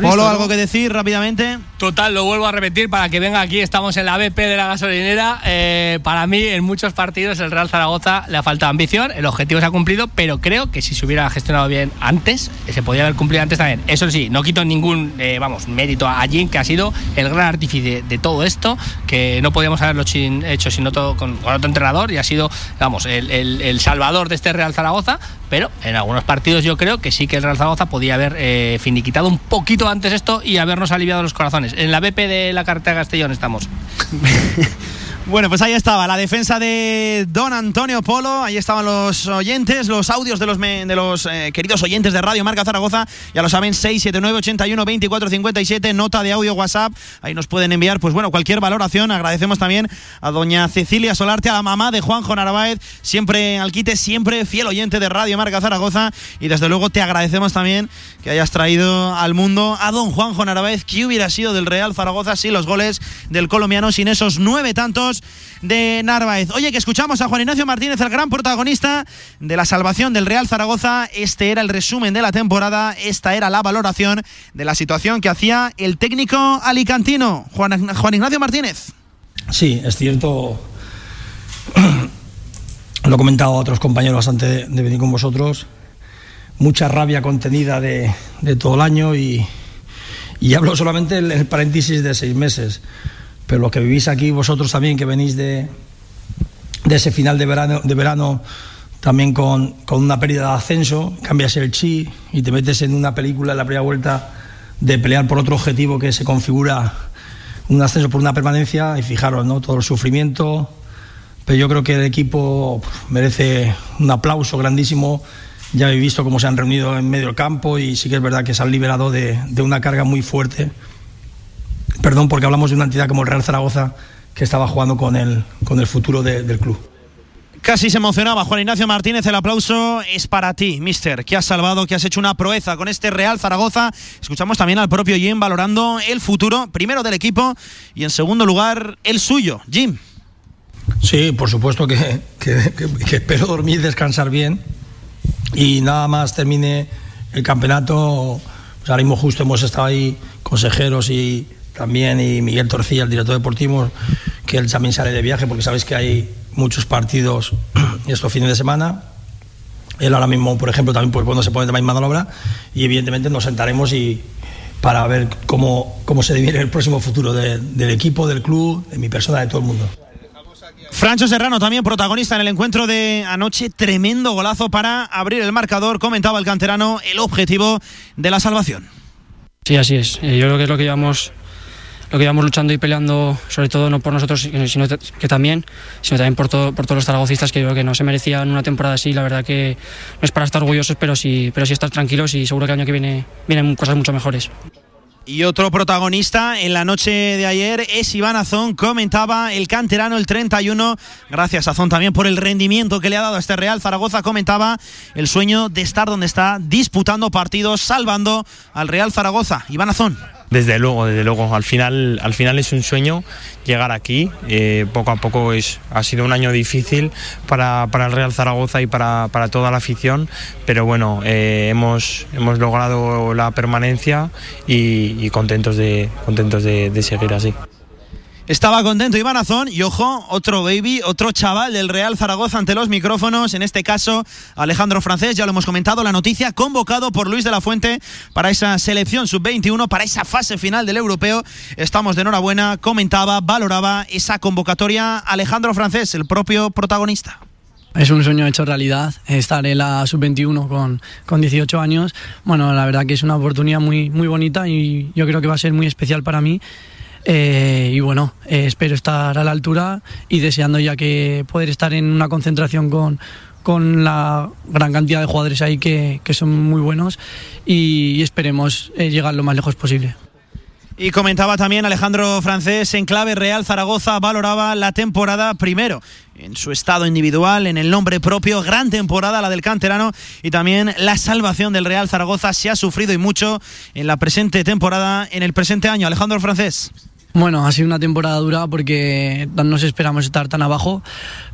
Polo, ¿algo que decir rápidamente? Total, lo vuelvo a repetir para que venga aquí. Estamos en la BP de la gasolinera. Eh, para mí, en muchos partidos, el Real Zaragoza le ha faltado ambición. El objetivo se ha cumplido, pero creo que si se hubiera gestionado bien antes, se podía haber cumplido antes también. Eso sí, no quito ningún eh, vamos, mérito a Jim, que ha sido el gran artífice de todo esto, que no podíamos haberlo hecho sino todo con, otro entrenador y ha sido, vamos, el, salvador de este Real Zaragoza. Pero en algunos partidos yo creo que sí que el Real Zaragoza podía haber eh, finiquitado un poquito antes esto y habernos aliviado los corazones. En la BP de la carretera Castellón estamos. Bueno, pues ahí estaba la defensa de Don Antonio Polo. Ahí estaban los oyentes, los audios de los, de los eh, queridos oyentes de Radio Marca Zaragoza. Ya lo saben, 679 81 24 57, nota de audio WhatsApp. Ahí nos pueden enviar, pues bueno, cualquier valoración. Agradecemos también a doña Cecilia Solarte, a la mamá de Juanjo Narváez, siempre al quite, siempre fiel oyente de Radio Marca Zaragoza. Y desde luego te agradecemos también que hayas traído al mundo a don Juanjo Narváez. ¿Qué hubiera sido del Real Zaragoza sin los goles del colombiano, sin esos nueve tantos? de Narváez. Oye, que escuchamos a Juan Ignacio Martínez, el gran protagonista de la salvación del Real Zaragoza. Este era el resumen de la temporada, esta era la valoración de la situación que hacía el técnico alicantino, Juan, Juan Ignacio Martínez. Sí, es cierto. Lo he comentado a otros compañeros antes de, venir con vosotros. Mucha rabia contenida de, todo el año y, hablo solamente en el paréntesis de seis meses pero lo que vivís aquí vosotros también, que venís de, de ese final de verano, de verano también con, con, una pérdida de ascenso, cambias el chi y te metes en una película en la primera vuelta de pelear por otro objetivo que se configura un ascenso por una permanencia y fijaros, ¿no? Todo el sufrimiento, pero yo creo que el equipo merece un aplauso grandísimo. Ya habéis visto cómo se han reunido en medio del campo y sí que es verdad que se han liberado de, de una carga muy fuerte Perdón, porque hablamos de una entidad como el Real Zaragoza que estaba jugando con el, con el futuro del club. Casi se emocionaba Juan Ignacio Martínez. El aplauso es para ti, mister, que has salvado, que has hecho una proeza con este Real Zaragoza. Escuchamos también al propio Jim valorando el futuro, primero del equipo y en segundo lugar el suyo. Jim. Sí, por supuesto que, espero dormir, descansar bien y nada más termine el campeonato. Pues ahora mismo justo hemos estado ahí consejeros y, también y Miguel Torcilla, el director deportivo, que él también sale de viaje porque sabéis que hay muchos partidos estos fines de semana. Él ahora mismo, por ejemplo, también pues se pone de mano a la obra y evidentemente nos sentaremos y para ver cómo, cómo se divide el próximo futuro del equipo, del club, de mi persona, de todo el mundo. Francho Serrano también protagonista en el encuentro de anoche, tremendo golazo para abrir el marcador, comentaba el canterano el objetivo de la salvación. Sí, así es. Eh, yo creo que es lo que llevamos lo que íbamos luchando y peleando, sobre todo no por nosotros, sino que también, sino también por todos los zaragocistas que yo creo que no se merecían una temporada así. La verdad que no es para estar orgullosos, pero sí, pero sí estar tranquilos y seguro que el año que viene vienen cosas mucho mejores. Y otro protagonista en la noche de ayer es Iván Azón, comentaba el canterano el 31, gracias Azón también por el rendimiento que le ha dado a este Real Zaragoza, comentaba el sueño de estar donde está, disputando partidos, salvando al Real Zaragoza. Iván Azón. Desde luego, desde luego. Al final, al final es un sueño llegar aquí. Eh, poco a poco es, ha sido un año difícil para, el Real Zaragoza y para, toda la afición, pero bueno, eh, hemos, hemos logrado la permanencia y, contentos, de, contentos de seguir así. Estaba contento Iván Azón y ojo, otro baby, otro chaval del Real Zaragoza ante los micrófonos, en este caso Alejandro Francés, ya lo hemos comentado, la noticia, convocado por Luis de la Fuente para esa selección sub-21, para esa fase final del europeo. Estamos de enhorabuena, comentaba, valoraba esa convocatoria Alejandro Francés, el propio protagonista. Es un sueño hecho realidad, estar en la sub-21 con, con 18 años. Bueno, la verdad que es una oportunidad muy, muy bonita y yo creo que va a ser muy especial para mí. Eh, y bueno, eh, espero estar a la altura y deseando ya que poder estar en una concentración con, con la gran cantidad de jugadores ahí que, que son muy buenos y, esperemos eh, llegar lo más lejos posible. Y comentaba también Alejandro Francés en clave Real Zaragoza valoraba la temporada primero en su estado individual, en el nombre propio, gran temporada la del canterano y también la salvación del Real Zaragoza se ha sufrido y mucho en la presente temporada, en el presente año. Alejandro Francés. Bueno, ha sido una temporada dura porque no nos esperamos estar tan abajo,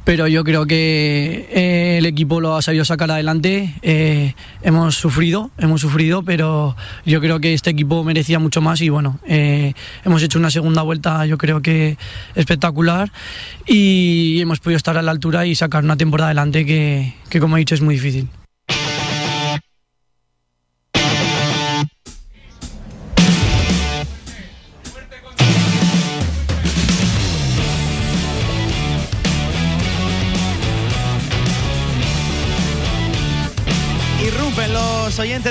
pero yo creo que eh, el equipo lo ha sabido sacar adelante. Eh, hemos sufrido, hemos sufrido, pero yo creo que este equipo merecía mucho más y bueno, eh, hemos hecho una segunda vuelta yo creo que espectacular y hemos podido estar a la altura y sacar una temporada adelante que, que como he dicho es muy difícil.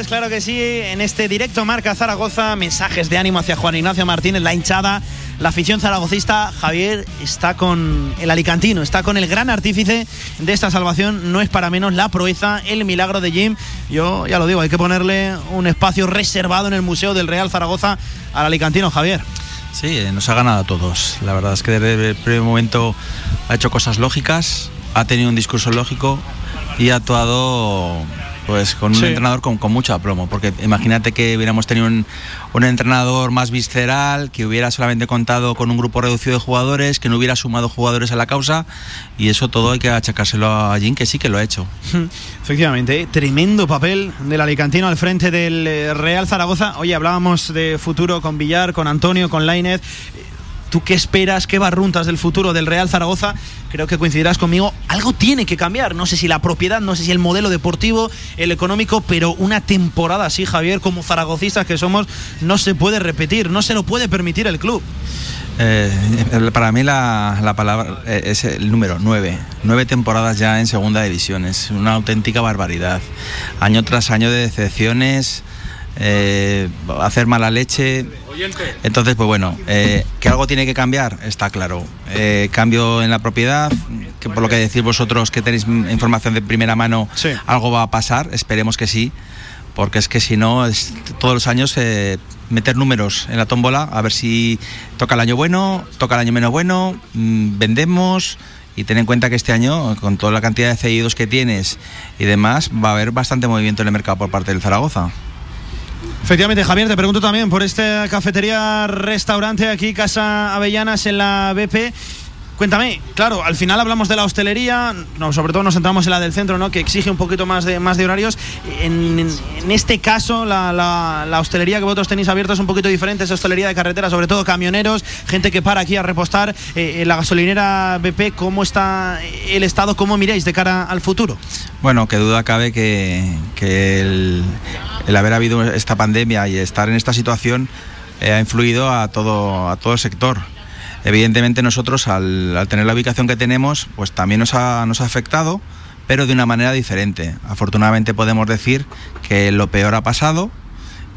Claro que sí, en este directo Marca Zaragoza, mensajes de ánimo hacia Juan Ignacio Martínez, la hinchada, la afición zaragocista. Javier está con el alicantino, está con el gran artífice de esta salvación, no es para menos la proeza, el milagro de Jim. Yo ya lo digo, hay que ponerle un espacio reservado en el Museo del Real Zaragoza al alicantino, Javier. Sí, eh, nos ha ganado a todos. La verdad es que desde el primer momento ha hecho cosas lógicas, ha tenido un discurso lógico y ha actuado pues con un Sí. entrenador con, con mucho aplomo. Porque imagínate que hubiéramos tenido un, un entrenador más visceral, que hubiera solamente contado con un grupo reducido de jugadores, que no hubiera sumado jugadores a la causa y eso todo hay que achacárselo a Jim, que sí que lo ha hecho. Efectivamente, ¿eh? tremendo papel del Alicantino al frente del eh, Real Zaragoza. Oye, hablábamos de futuro con Villar, con Antonio, con Lainez. ¿Tú qué esperas, qué barruntas del futuro del Real Zaragoza? Creo que coincidirás conmigo. Algo tiene que cambiar. No sé si la propiedad, no sé si el modelo deportivo, el económico, pero una temporada así, Javier, como zaragocistas que somos, no se puede repetir, no se lo puede permitir el club. Eh, para mí la, la palabra eh, es el número 9. Nueve temporadas ya en segunda división. Es una auténtica barbaridad. Año tras año de decepciones, eh, hacer mala leche. Entonces, pues bueno, eh, que algo tiene que cambiar, está claro. Eh, cambio en la propiedad, que por lo que decís vosotros que tenéis información de primera mano, algo va a pasar, esperemos que sí, porque es que si no, es todos los años meter números en la tómbola, a ver si toca el año bueno, toca el año menos bueno, mm, vendemos. Y ten en cuenta que este año, con toda la cantidad de cedidos que tienes y demás, va a haber bastante movimiento en el mercado por parte del Zaragoza. Efectivamente, Javier, te pregunto también por esta cafetería restaurante aquí, Casa Avellanas en la BP. Cuéntame, claro, al final hablamos de la hostelería, no, sobre todo nos centramos en la del centro, ¿no? que exige un poquito más de, más de horarios. En, este caso, la, la- hostelería que vosotros tenéis abierta es un poquito diferente, es hostelería de carretera, sobre todo camioneros, gente que para aquí a repostar. Eh, en la gasolinera BP, ¿cómo está el estado? ¿Cómo miráis de cara al futuro? Bueno, que duda cabe que, el haber habido esta pandemia y estar en esta situación eh, ha influido a todo, a todo el sector. Evidentemente nosotros al, tener la ubicación que tenemos, pues también nos ha, nos ha afectado, pero de una manera diferente. Afortunadamente podemos decir que lo peor ha pasado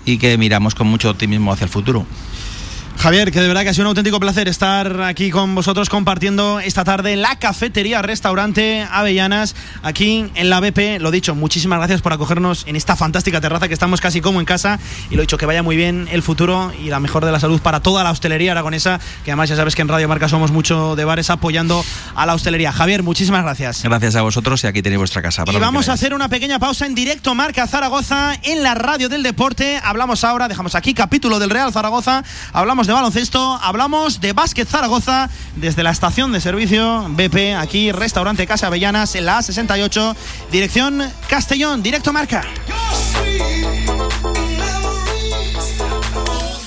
y que miramos con mucho optimismo hacia el futuro. Javier, que de verdad que ha sido un auténtico placer estar aquí con vosotros compartiendo esta tarde la cafetería restaurante Avellanas aquí en la BP. Lo dicho, muchísimas gracias por acogernos en esta fantástica terraza que estamos casi como en casa y lo dicho, que vaya muy bien el futuro y la mejor de la salud para toda la hostelería aragonesa, que además ya sabes que en Radio Marca somos mucho de bares apoyando a la hostelería. Javier, muchísimas gracias. Gracias a vosotros y aquí tenéis vuestra casa. para Y vamos a hacer una pequeña pausa en directo Marca Zaragoza en la radio del deporte. Hablamos ahora, dejamos aquí capítulo del Real Zaragoza, hablamos de baloncesto, hablamos de básquet Zaragoza desde la estación de servicio BP, aquí restaurante Casa Avellanas en la A68, dirección Castellón, directo Marca.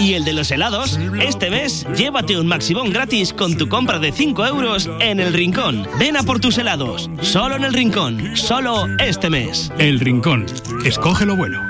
¿Y el de los helados? Este mes, llévate un Maximón gratis con tu compra de 5 euros en El Rincón. Ven a por tus helados. Solo en El Rincón. Solo este mes. El Rincón. Escoge lo bueno.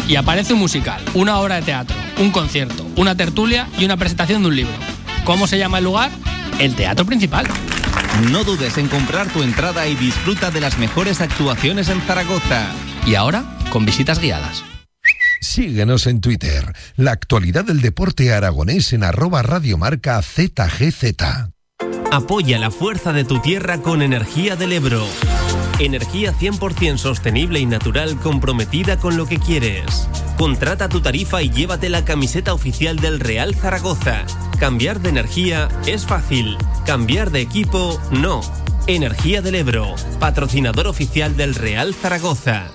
y aparece un musical, una obra de teatro, un concierto, una tertulia y una presentación de un libro. ¿Cómo se llama el lugar? El Teatro Principal. No dudes en comprar tu entrada y disfruta de las mejores actuaciones en Zaragoza. Y ahora, con visitas guiadas. Síguenos en Twitter, la actualidad del deporte aragonés en arroba radiomarca ZGZ. Apoya la fuerza de tu tierra con Energía del Ebro. Energía 100% sostenible y natural comprometida con lo que quieres. Contrata tu tarifa y llévate la camiseta oficial del Real Zaragoza. Cambiar de energía es fácil. Cambiar de equipo no. Energía del Ebro, patrocinador oficial del Real Zaragoza.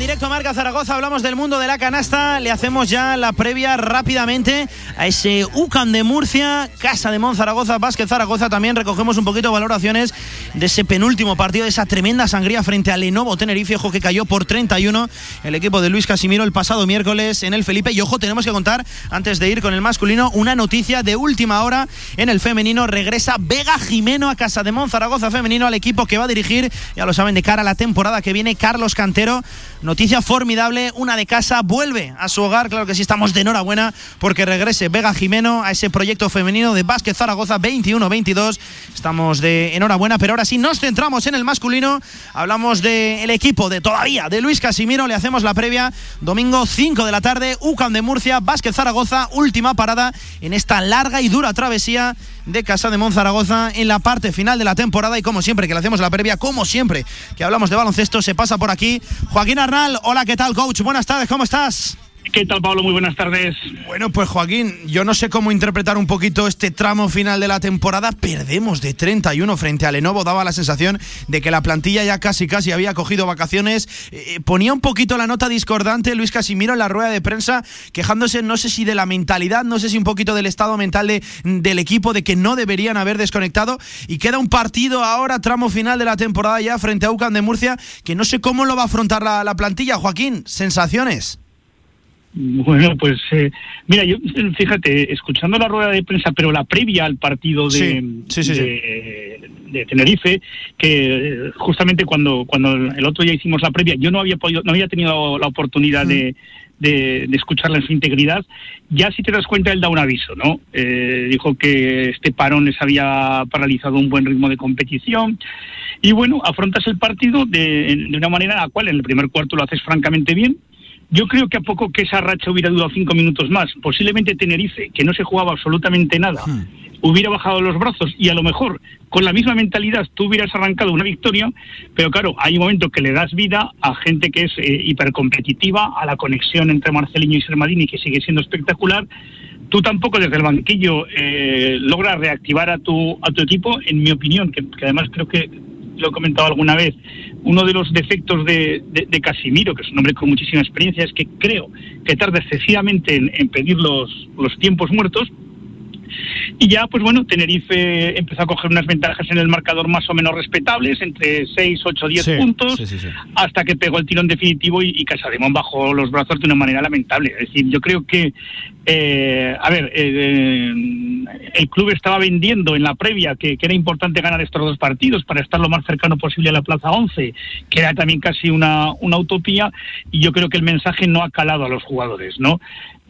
Directo Marca Zaragoza, hablamos del mundo de la canasta, le hacemos ya la previa rápidamente a ese UCAN de Murcia, Casa de Mon Zaragoza, Vázquez Zaragoza, también recogemos un poquito de valoraciones de ese penúltimo partido, de esa tremenda sangría frente al Lenovo Tenerife, ojo que cayó por 31 el equipo de Luis Casimiro el pasado miércoles en el Felipe, y ojo tenemos que contar, antes de ir con el masculino, una noticia de última hora en el femenino, regresa Vega Jimeno a Casa de Mon Zaragoza femenino al equipo que va a dirigir, ya lo saben, de cara a la temporada que viene, Carlos Cantero, Noticia formidable, una de casa vuelve a su hogar, claro que sí, estamos de enhorabuena porque regrese Vega Jimeno a ese proyecto femenino de Básquet Zaragoza 21-22. Estamos de enhorabuena, pero ahora sí nos centramos en el masculino. Hablamos del equipo de todavía, de Luis Casimiro, le hacemos la previa. Domingo 5 de la tarde, UCAM de Murcia, Básquet Zaragoza, última parada en esta larga y dura travesía de Casa de Monzaragoza en la parte final de la temporada y como siempre que le hacemos la previa, como siempre que hablamos de baloncesto, se pasa por aquí Joaquín Arnal. Hola, ¿qué tal, coach? Buenas tardes, ¿cómo estás? ¿Qué tal, Pablo? Muy buenas tardes. Bueno, pues Joaquín, yo no sé cómo interpretar un poquito este tramo final de la temporada. Perdemos de 31 frente a Lenovo. Daba la sensación de que la plantilla ya casi casi había cogido vacaciones. Eh, ponía un poquito la nota discordante Luis Casimiro en la rueda de prensa, quejándose no sé si de la mentalidad, no sé si un poquito del estado mental de, del equipo, de que no deberían haber desconectado. Y queda un partido ahora, tramo final de la temporada ya frente a UCAN de Murcia, que no sé cómo lo va a afrontar la plantilla. Joaquín, sensaciones. Bueno, pues eh, mira, yo fíjate, escuchando la rueda de prensa, pero la previa al partido de, Sí, sí, sí, sí. de, de Tenerife, que eh, justamente cuando, cuando el otro día hicimos la previa, yo no había podido, no había tenido la oportunidad de, de, de escucharla en su integridad. Ya si te das cuenta, él da un aviso, ¿no? Eh, dijo que este parón les había paralizado un buen ritmo de competición. Y bueno, afrontas el partido de, de una manera en la cual en el primer cuarto lo haces francamente bien, yo creo que a poco que esa racha hubiera durado cinco minutos más, posiblemente Tenerife, que no se jugaba absolutamente nada, hubiera bajado los brazos y a lo mejor con la misma mentalidad tú hubieras arrancado una victoria, pero claro, hay un momento que le das vida a gente que es eh, hipercompetitiva, a la conexión entre Marceliño y Sermadini, que sigue siendo espectacular. Tú tampoco desde el banquillo eh, logras reactivar a tu, a tu equipo, en mi opinión, que, que además creo que lo he comentado alguna vez, uno de los defectos de, de- Casimiro, que es un hombre con muchísima experiencia, es que creo que tarda excesivamente en, en pedir los, los tiempos muertos. Y ya, pues bueno, Tenerife empezó a coger unas ventajas en el marcador más o menos respetables, entre 6, 8, 10 Sí, puntos, sí, sí, sí. hasta que pegó el tirón definitivo y, y Casademón bajó los brazos de una manera lamentable. Es decir, yo creo que, eh, a ver, eh, el club estaba vendiendo en la previa que, que era importante ganar estos dos partidos para estar lo más cercano posible a la plaza 11, que era también casi una, una utopía, y yo creo que el mensaje no ha calado a los jugadores, ¿no?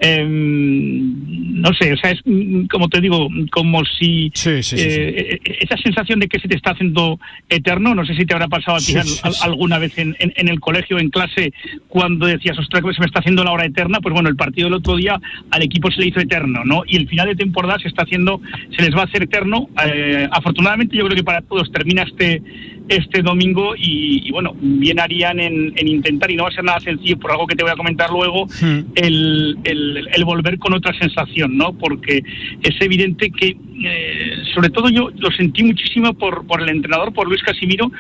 Em, no sé, o sea, es mm, como te digo, como si sí, sí, eh, eh, esa sensación de que se te está haciendo eterno, no sé si te habrá pasado a ti alguna vez en, en- en el colegio, en clase, cuando decías, ostras, que se me está haciendo la hora eterna, pues bueno, el partido del otro día al equipo se le hizo eterno, ¿no? Y el final de temporada se está haciendo, se les va a hacer eterno. Eh, afortunadamente yo creo que para todos termina este este domingo y, y, bueno, bien harían en, en intentar, y no va a ser nada sencillo por algo que te voy a comentar luego, el, el- el, el volver con otra sensación, ¿no? Porque es evidente que, eh, sobre todo yo lo sentí muchísimo por, por el entrenador, por Luis Casimiro,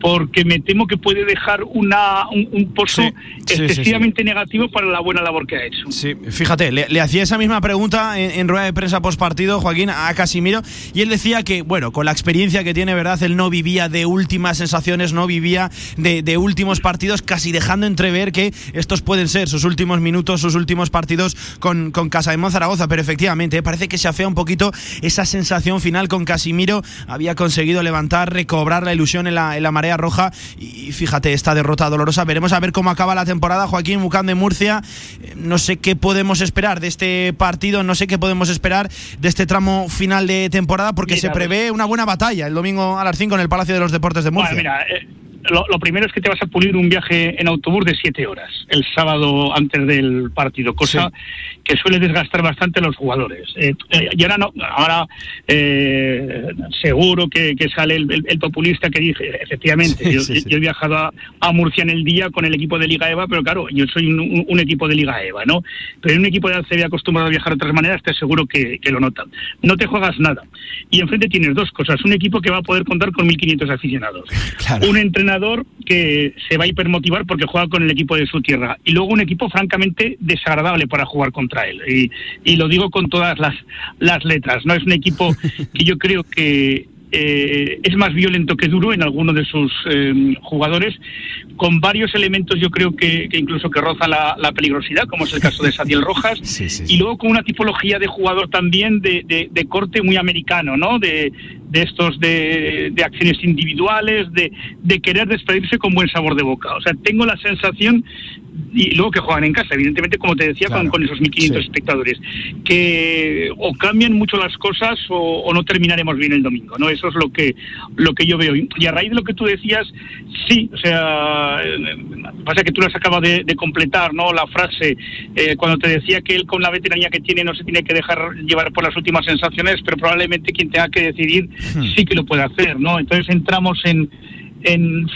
porque me temo que puede dejar una, un, un pozo Sí, sí, sí, excesivamente negativo para la buena labor que ha hecho. Sí, fíjate, le, le hacía esa misma pregunta en, en rueda de prensa post partido, Joaquín, a Casimiro, y él decía que, bueno, con la experiencia que tiene, ¿verdad? Él no vivía de últimas sensaciones, no vivía de, de últimos partidos, casi dejando entrever que estos pueden ser sus últimos minutos, sus últimos partidos con, con Casa de Zaragoza, pero efectivamente, ¿eh? parece que se afea un poquito esa sensación final con Casimiro, había conseguido levantar, recobrar la ilusión en la, en la marea roja, y fíjate, esta derrota dolorosa, veremos a ver cómo acaba la temporada, Joaquín Bucán de Murcia, Eh, no sé qué podemos esperar de este partido, no sé qué podemos esperar de este tramo final de temporada, porque Mira, se prevé una buena batalla el domingo a las 5 en el Palacio de los Deportes de Murcia. Bueno, mira, eh, lo, lo primero es que te vas a pulir un viaje en autobús de siete horas el sábado antes del partido, cosa que suele desgastar bastante a los jugadores. Eh, eh, y ahora no, ahora eh, seguro que, que sale el, el- el populista que dije, efectivamente, Sí, yo, sí, sí. yo he viajado a, a Murcia en el día con el equipo de Liga EVA, pero claro, yo soy un, un- un equipo de Liga EVA, ¿no? Pero en un equipo de ACB acostumbrado a viajar de otras maneras, te aseguro que, que lo notan. No te juegas nada. Y enfrente tienes dos cosas. Un equipo que va a poder contar con 1.500 aficionados. Un entrenador que se va a hipermotivar porque juega con el equipo de su tierra. Y luego un equipo francamente desagradable para jugar contra él. Y, y lo digo con todas las, las letras. No es un equipo que yo creo que eh, es más violento que duro en alguno de sus eh, jugadores, con varios elementos yo creo que, que incluso que rozan la, la peligrosidad, como es el caso de Sadiel Rojas, y luego con una tipología de jugador también de, de- de corte muy americano, ¿no? De, de estos de, de acciones individuales, de, de querer despedirse con buen sabor de boca. O sea, tengo la sensación, y luego que juegan en casa, evidentemente, como te decía, con, con esos 1.500 espectadores, que o cambian mucho las cosas o, o no terminaremos bien el domingo, ¿no? Eso es lo que, lo que yo veo. Y a raíz de lo que tú decías, sí, o sea, pasa que tú las acabas de, de completar, ¿no? La frase, eh, cuando te decía que él con la veteranía que tiene no se tiene que dejar llevar por las últimas sensaciones, pero probablemente quien tenga que decidir sí que lo puede hacer, ¿no? Entonces entramos en, en,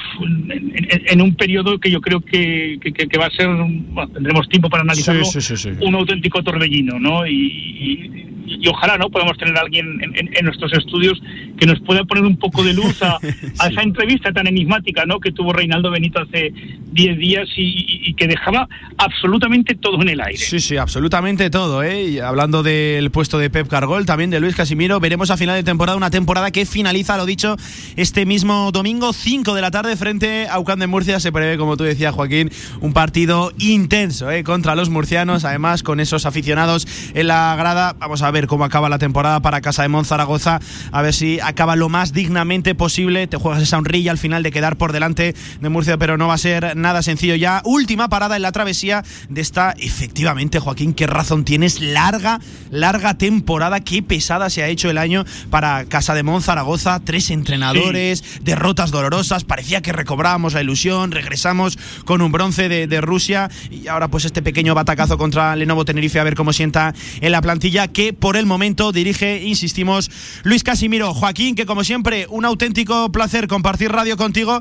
en, en un periodo que yo creo que, que- va a ser, bueno, tendremos tiempo para analizarlo, Sí, sí, sí, sí. un auténtico torbellino, ¿no? Y, y- y ojalá, ¿no? Podamos tener a alguien en, nuestros estudios que nos pueda poner un poco de luz a, a esa entrevista tan enigmática, ¿no? Que tuvo Reinaldo Benito hace 10 días y, y- y que dejaba absolutamente todo en el aire. Sí, sí, absolutamente todo, ¿eh? Y hablando del puesto de Pep Cargol, también de Luis Casimiro, veremos a final de temporada una temporada que finaliza, lo dicho, este mismo domingo, 5 de la tarde, frente a Ucán de Murcia. Se prevé, como tú decías, Joaquín, un partido intenso, ¿eh? Contra los murcianos, además, con esos aficionados en la grada. Vamos a ver cómo acaba la temporada para Casa de Monzaragoza, a ver si acaba lo más dignamente posible. Te juegas esa honrilla al final de quedar por delante de Murcia, pero no va a ser nada sencillo ya. Última parada en la travesía de esta, efectivamente, Joaquín, qué razón tienes, larga, larga temporada, qué pesada se ha hecho el año para Casa de Zaragoza, tres entrenadores, derrotas dolorosas, parecía que recobrábamos la ilusión, regresamos con un bronce de, de Rusia y ahora pues este pequeño batacazo contra Lenovo Tenerife a ver cómo sienta en la plantilla que por el momento dirige, insistimos, Luis Casimiro. Joaquín, que como siempre, un auténtico placer compartir radio contigo.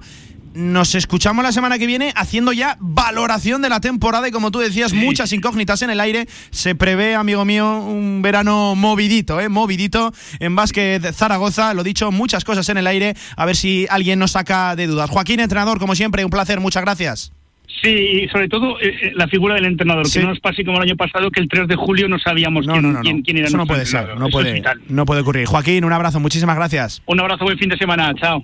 Nos escuchamos la semana que viene haciendo ya valoración de la temporada y como tú decías, muchas incógnitas en el aire. Se prevé, amigo mío, un verano movidito, ¿eh? Movidito en básquet Zaragoza. Lo dicho, muchas cosas en el aire. A ver si alguien nos saca de dudas. Joaquín, entrenador, como siempre, un placer. Muchas gracias. Sí, y sobre todo eh, eh, la figura del entrenador, Sí. que no nos pase como el año pasado, que el 3 de julio no sabíamos quién, quién- quién era Eso no puede ser, no Eso puede, no puede ocurrir. Joaquín, un abrazo, muchísimas gracias. Un abrazo, buen fin de semana, chao.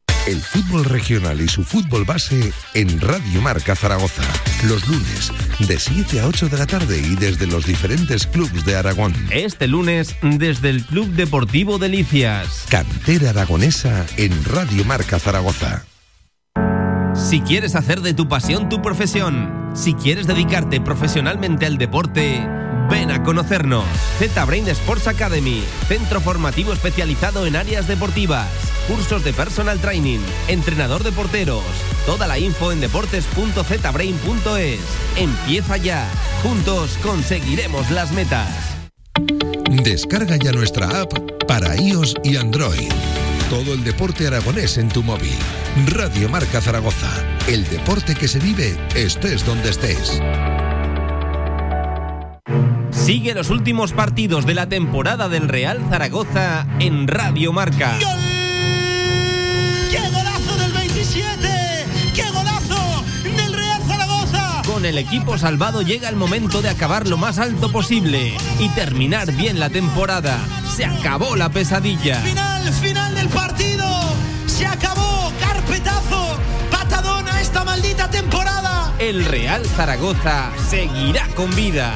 El fútbol regional y su fútbol base en Radio Marca Zaragoza. Los lunes, de 7 a 8 de la tarde y desde los diferentes clubes de Aragón. Este lunes, desde el Club Deportivo Delicias. Cantera aragonesa en Radio Marca Zaragoza. Si quieres hacer de tu pasión tu profesión, si quieres dedicarte profesionalmente al deporte, Ven a conocernos. Z-Brain Sports Academy, centro formativo especializado en áreas deportivas, cursos de personal training, entrenador de porteros. Toda la info en deportes.zbrain.es. Empieza ya. Juntos conseguiremos las metas. Descarga ya nuestra app para iOS y Android. Todo el deporte aragonés en tu móvil. Radio Marca Zaragoza. El deporte que se vive estés donde estés. Sigue los últimos partidos de la temporada del Real Zaragoza en Radio Marca. ¡Qué golazo del 27! ¡Qué golazo del Real Zaragoza! Con el equipo salvado llega el momento de acabar lo más alto posible y terminar bien la temporada. Se acabó la pesadilla. Final, final del partido. Se acabó. Carpetazo. Patadón a esta maldita temporada. El Real Zaragoza seguirá con vida.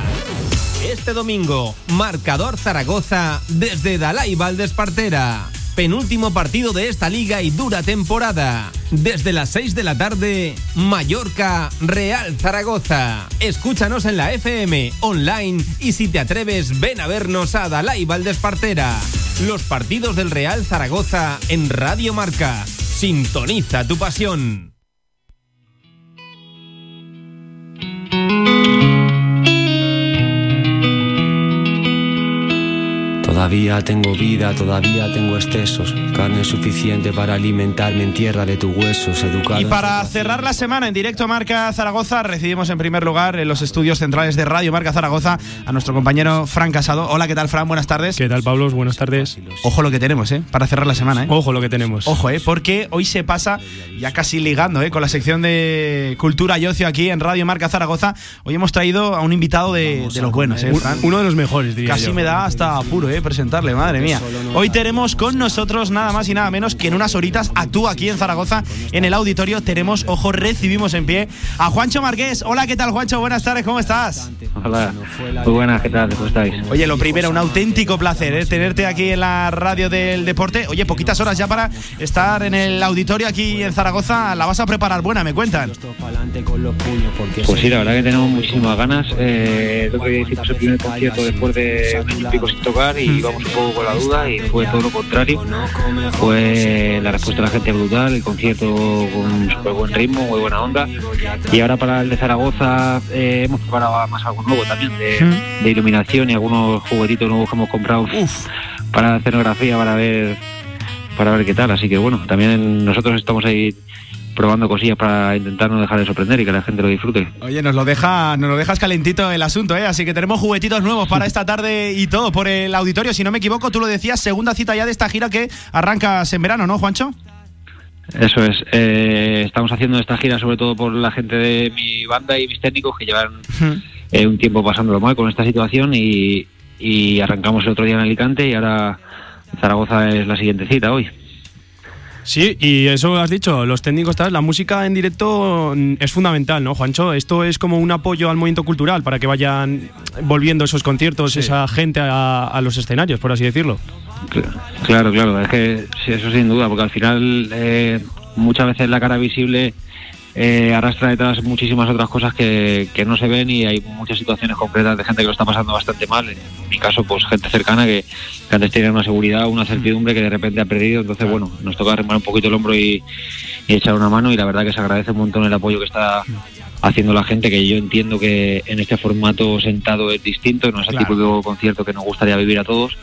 Este domingo, marcador Zaragoza desde Dalai Valdespartera. Penúltimo partido de esta liga y dura temporada. Desde las 6 de la tarde, Mallorca, Real Zaragoza. Escúchanos en la FM, online y si te atreves, ven a vernos a Dalai Valdespartera. Los partidos del Real Zaragoza en Radio Marca. Sintoniza tu pasión. Todavía tengo vida, todavía tengo excesos, carne suficiente para alimentarme en tierra de tus huesos, educado. Y para cerrar la semana en directo Marca Zaragoza, recibimos en primer lugar en los estudios centrales de Radio Marca Zaragoza a nuestro compañero Fran Casado. Hola, ¿qué tal, Fran? Buenas tardes. ¿Qué tal, Pablos? Buenas tardes. Ojo lo que tenemos, ¿eh? Para cerrar la semana, ¿eh? Ojo lo que tenemos. Ojo, ¿eh? Porque hoy se pasa, ya casi ligando, ¿eh? Con la sección de Cultura y Ocio aquí en Radio Marca Zaragoza. Hoy hemos traído a un invitado de, de los buenos, ¿eh, Fran? Uno de los mejores, diría Casi yo. me da hasta apuro, ¿eh? Presentarle, madre mía. Hoy tenemos con nosotros nada más y nada menos que en unas horitas actúa aquí en Zaragoza, en el auditorio. Tenemos, ojo, recibimos en pie a Juancho Marqués. Hola, ¿qué tal, Juancho? Buenas tardes, ¿cómo estás? Hola, muy buenas, ¿qué tal? ¿Cómo estáis? Oye, lo primero, un auténtico placer ¿eh? tenerte aquí en la radio del deporte. Oye, poquitas horas ya para estar en el auditorio aquí en Zaragoza. La vas a preparar buena, me cuentan. Pues sí, la verdad que tenemos muchísimas ganas. Eh, otro día hicimos el primer concierto después de un año y pico sin tocar y íbamos un poco con la duda y fue todo lo contrario. Fue la respuesta de la gente brutal, el concierto con súper buen ritmo, muy buena onda. Y ahora para el de Zaragoza eh, hemos preparado más algo nuevo también de, de iluminación y algunos juguetitos nuevos que hemos comprado para la escenografía para ver para ver qué tal. Así que bueno, también nosotros estamos ahí probando cosillas para intentar no dejar de sorprender y que la gente lo disfrute. Oye, nos lo deja, nos lo dejas calentito el asunto, ¿eh? Así que tenemos juguetitos nuevos para esta tarde y todo por el auditorio. Si no me equivoco, tú lo decías, segunda cita ya de esta gira que arrancas en verano, ¿no, Juancho? Eso es. eh, estamos haciendo esta gira sobre todo por la gente de mi banda y mis técnicos que llevan eh, un tiempo pasándolo mal con esta situación y, y arrancamos el otro día en Alicante y ahora Zaragoza es la siguiente cita hoy. Sí, y eso has dicho, los técnicos, tal, la música en directo mm, es fundamental, ¿no, Juancho? Esto es como un apoyo al movimiento cultural para que vayan volviendo esos conciertos, esa gente a, a los escenarios, por así decirlo. Claro, claro, es que sí, eso sin duda, porque al final eh, muchas veces la cara visible eh, arrastra detrás muchísimas otras cosas que, que no se ven y hay muchas situaciones concretas de gente que lo está pasando bastante mal. En mi caso, pues gente cercana que, que antes tenía una seguridad, una certidumbre que de repente ha perdido. Entonces, bueno, nos toca arrimar un poquito el hombro y, y echar una mano y la verdad que se agradece un montón el apoyo que está haciendo la gente, que yo entiendo que en este formato sentado es distinto, no es el tipo de concierto que nos gustaría vivir a todos,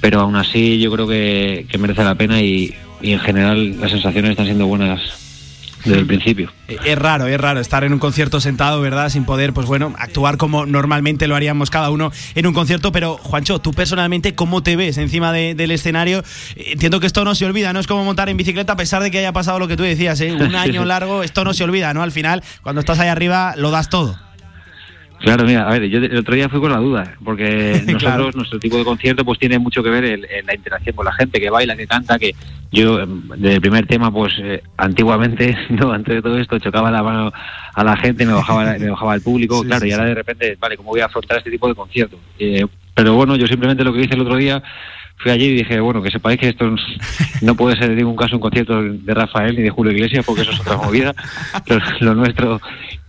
pero aún así yo creo que, que merece la pena y, y en general las sensaciones están siendo buenas desde el principio. Eh, Es raro, es raro estar en un concierto sentado, ¿verdad? Sin poder, pues bueno, actuar como normalmente lo haríamos cada uno en un concierto. Pero, Juancho, tú personalmente, ¿cómo te ves encima de- del escenario? Eh, Entiendo que esto no se olvida, no es como montar en bicicleta a pesar de que haya pasado lo que tú decías, ¿eh? Un año largo, esto no se olvida, ¿no? Al final, cuando estás ahí arriba, lo das todo. Claro, mira, a ver, yo el otro día fui con la duda, porque nosotros, Claro. nuestro tipo de concierto, pues tiene mucho que ver en la interacción con la gente, que baila, que canta, que yo, em, desde el primer tema, pues eh, antiguamente, no, antes de todo esto, chocaba la mano a la gente, me bajaba, me bajaba al público, claro, y ahora de repente, vale, ¿cómo voy a afrontar este tipo de concierto? Eh, pero bueno, yo simplemente lo que hice el otro día fui allí y dije, bueno, que sepáis que esto no puede ser en ningún caso un concierto de Rafael ni de Julio Iglesias, porque eso es otra movida. Lo, lo nuestro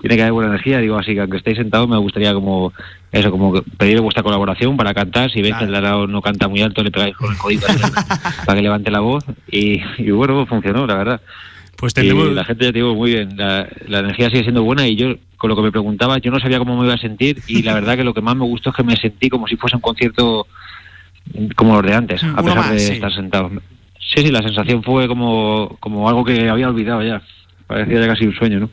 tiene que haber buena energía, digo, así que aunque estéis sentados me gustaría como eso, como pedir vuestra colaboración para cantar. Si veis que el lado no canta muy alto, le pegáis con el codito para que levante la voz. Y, y bueno, funcionó, la verdad. Pues Y tendremos... la gente, ya te digo, muy bien. La, la energía sigue siendo buena y yo, con lo que me preguntaba, yo no sabía cómo me iba a sentir y la verdad que lo que más me gustó es que me sentí como si fuese un concierto como los de antes, a Uno pesar más, de sí. estar sentado. Sí, sí, la sensación fue como, como algo que había olvidado ya. Parecía ya casi un sueño, ¿no?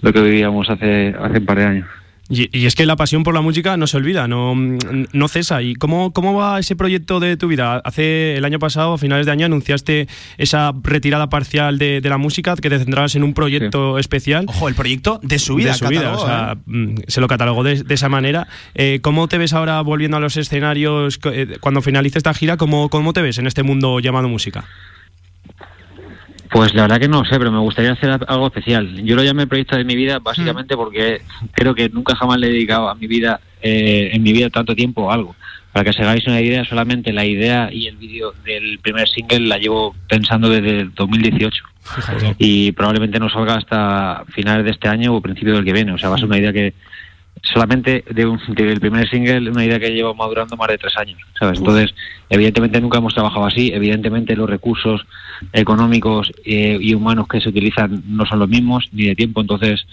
Lo que vivíamos hace, hace un par de años. Y, y es que la pasión por la música no se olvida, no, no cesa. ¿Y cómo, cómo va ese proyecto de tu vida? Hace el año pasado, a finales de año, anunciaste esa retirada parcial de, de la música, que te centrabas en un proyecto especial. Ojo, el proyecto de su vida. de su vida, catalogó, o sea, ¿eh? mm, se lo catalogó de, de esa manera. Eh, ¿Cómo te ves ahora volviendo a los escenarios eh, cuando finalice esta gira? ¿Cómo, ¿Cómo te ves en este mundo llamado música? Pues la verdad que no sé, pero me gustaría hacer algo especial. Yo lo llamé proyecto de mi vida básicamente porque creo que nunca jamás le he dedicado a mi vida, eh, en mi vida tanto tiempo a algo. Para que os hagáis una idea, solamente la idea y el vídeo del primer single la llevo pensando desde el 2018. Y probablemente no salga hasta finales de este año o principio del que viene. O sea, va a ser una idea que solamente de un- del primer single, una idea que llevo madurando más de tres años, ¿sabes? Entonces, evidentemente nunca hemos trabajado así, evidentemente los recursos económicos eh, y humanos que se utilizan no son los mismos, ni de tiempo, entonces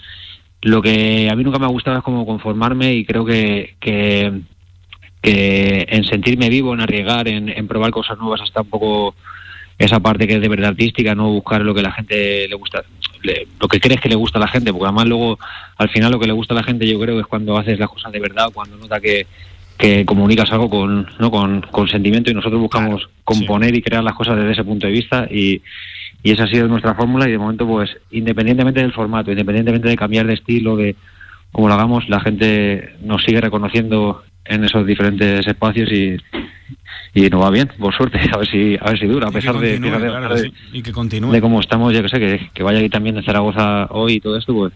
lo que a mí nunca me ha gustado es como conformarme y creo que, que, que en sentirme vivo, en arriesgar, en, en probar cosas nuevas está un poco esa parte que es de verdad artística, no buscar lo que la gente le gusta, le- lo que crees que le gusta a la gente, porque además luego al final lo que le gusta a la gente yo creo que es cuando haces las cosas de verdad, cuando nota que, que comunicas algo con, ¿no? con, con sentimiento y nosotros buscamos componer y crear las cosas desde ese punto de vista y, y esa ha sido nuestra fórmula y de momento pues independientemente del formato, independientemente de cambiar de estilo, de cómo lo hagamos, la gente nos sigue reconociendo en esos diferentes espacios y, y nos va bien, por suerte, a ver si, a ver si dura, a pesar de, claro de- y que continúe. de cómo estamos, yo que sé, que, que vaya aquí también de Zaragoza hoy y todo esto, pues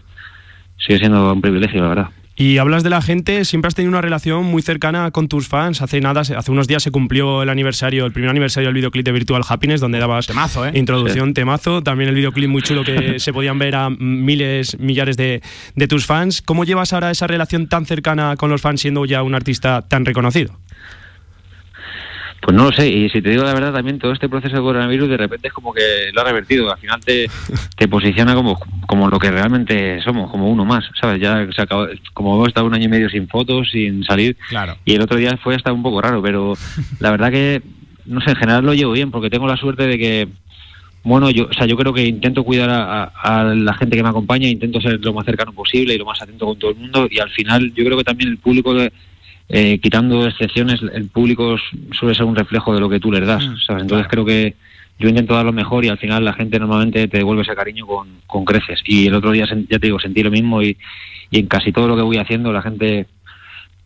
sigue siendo un privilegio, la verdad. Y hablas de la gente, siempre has tenido una relación muy cercana con tus fans. Hace nada, hace unos días se cumplió el aniversario, el primer aniversario del videoclip de Virtual Happiness, donde dabas Temazo, ¿eh? introducción, temazo. También el videoclip muy chulo que se podían ver a miles, millares de, de tus fans. ¿Cómo llevas ahora esa relación tan cercana con los fans siendo ya un artista tan reconocido? Pues no lo sé, y si te digo la verdad, también todo este proceso de coronavirus de repente es como que lo ha revertido. Al final te, te posiciona como, como lo que realmente somos, como uno más, ¿sabes? Ya se acabó, como hemos estado un año y medio sin fotos, sin salir, Claro. y el otro día fue hasta un poco raro, pero la verdad que, no sé, en general lo llevo bien, porque tengo la suerte de que, bueno, yo, o sea, yo creo que intento cuidar a, a- a la gente que me acompaña, intento ser lo más cercano posible y lo más atento con todo el mundo, y al final yo creo que también el público... de- eh, quitando excepciones, el público suele ser un reflejo de lo que tú les das. ¿sabes? Entonces creo que yo intento dar lo mejor y al final la gente normalmente te devuelve ese cariño con, con creces. Y el otro día, ya te digo, sentí lo mismo y, y en casi todo lo que voy haciendo la gente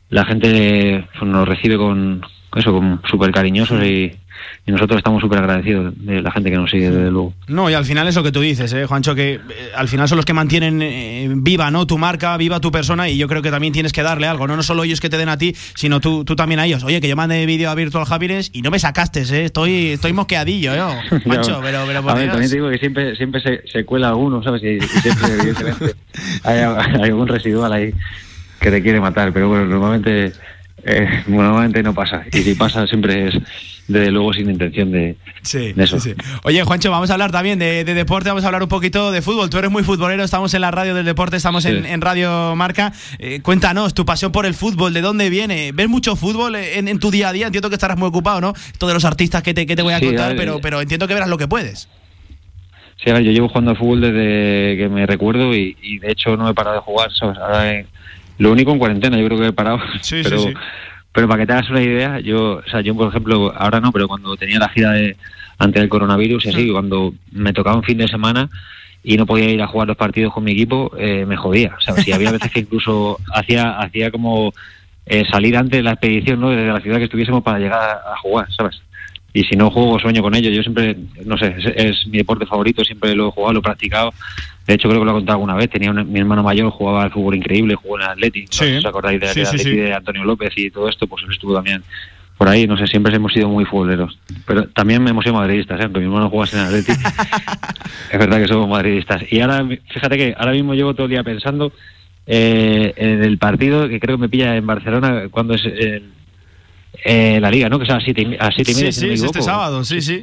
la gente pues, nos recibe con eso, con súper cariñosos y, y nosotros estamos súper agradecidos de la gente que nos sigue, desde luego. No, y al final es lo que tú dices, ¿eh, Juancho, que eh, al final son los que mantienen eh, viva ¿no? tu marca, viva tu persona, y yo creo que también tienes que darle algo, ¿no? No solo ellos que te den a ti, sino tú, tú también a ellos. Oye, que yo mandé vídeo a Virtual Happiness y no me sacaste, ¿eh? Estoy, estoy mosqueadillo, ¿eh? Juancho, pero, pero por a ver, también te digo que siempre, siempre se, se cuela alguno, ¿sabes? Y, y siempre, evidentemente, hay, hay algún residual ahí que te quiere matar, pero bueno, normalmente, eh, normalmente no pasa. Y si pasa, siempre es, desde luego, sin intención de, Sí, de eso. sí, sí. Oye, Juancho, vamos a hablar también de, de deporte, vamos a hablar un poquito de fútbol. Tú eres muy futbolero, estamos en la radio del deporte, estamos en, Radio Marca. Eh, cuéntanos, tu pasión por el fútbol, ¿de dónde viene? ¿Ves mucho fútbol en, en tu día a día? Entiendo que estarás muy ocupado, ¿no? Todos los artistas que te, que te voy a contar, pero, pero entiendo que verás lo que puedes. Sí, a ver, yo llevo jugando al fútbol desde que me recuerdo y, y de hecho no he parado de jugar, ¿sabes? Ahora, lo único en cuarentena, yo creo que he parado. Sí, pero, sí. pero para que te hagas una idea, yo, o sea, yo por ejemplo, ahora no, pero cuando tenía la gira de antes del coronavirus y así, cuando me tocaba un fin de semana y no podía ir a jugar los partidos con mi equipo, eh, me jodía, ¿sabes? Y había veces que incluso hacía, hacía como eh, salir antes de la expedición, ¿no? Desde la ciudad que estuviésemos para llegar a, a jugar, ¿sabes? Y si no juego, sueño con ello. Yo siempre, no sé, es, es mi deporte favorito, siempre lo he jugado, lo he practicado. De hecho, creo que lo he contado alguna vez. Tenía un- mi hermano mayor, jugaba al fútbol increíble, jugó en el Atleti. Si ¿Os acordáis de, Sí, de sí, sí. de Antonio López y todo esto? Pues él estuvo también por ahí. No sé, siempre hemos sido muy futboleros. Pero también hemos sido madridistas, ¿eh? aunque mi hermano jugase en el Atleti. es verdad que somos madridistas. Y ahora, fíjate que ahora mismo llevo todo el día pensando eh, en el partido, que creo que me pilla en Barcelona, cuando es eh, eh, la liga, ¿no? Que es a las siete, y- a siete y media, Sí, si no sí, me es este sábado, sí, sí.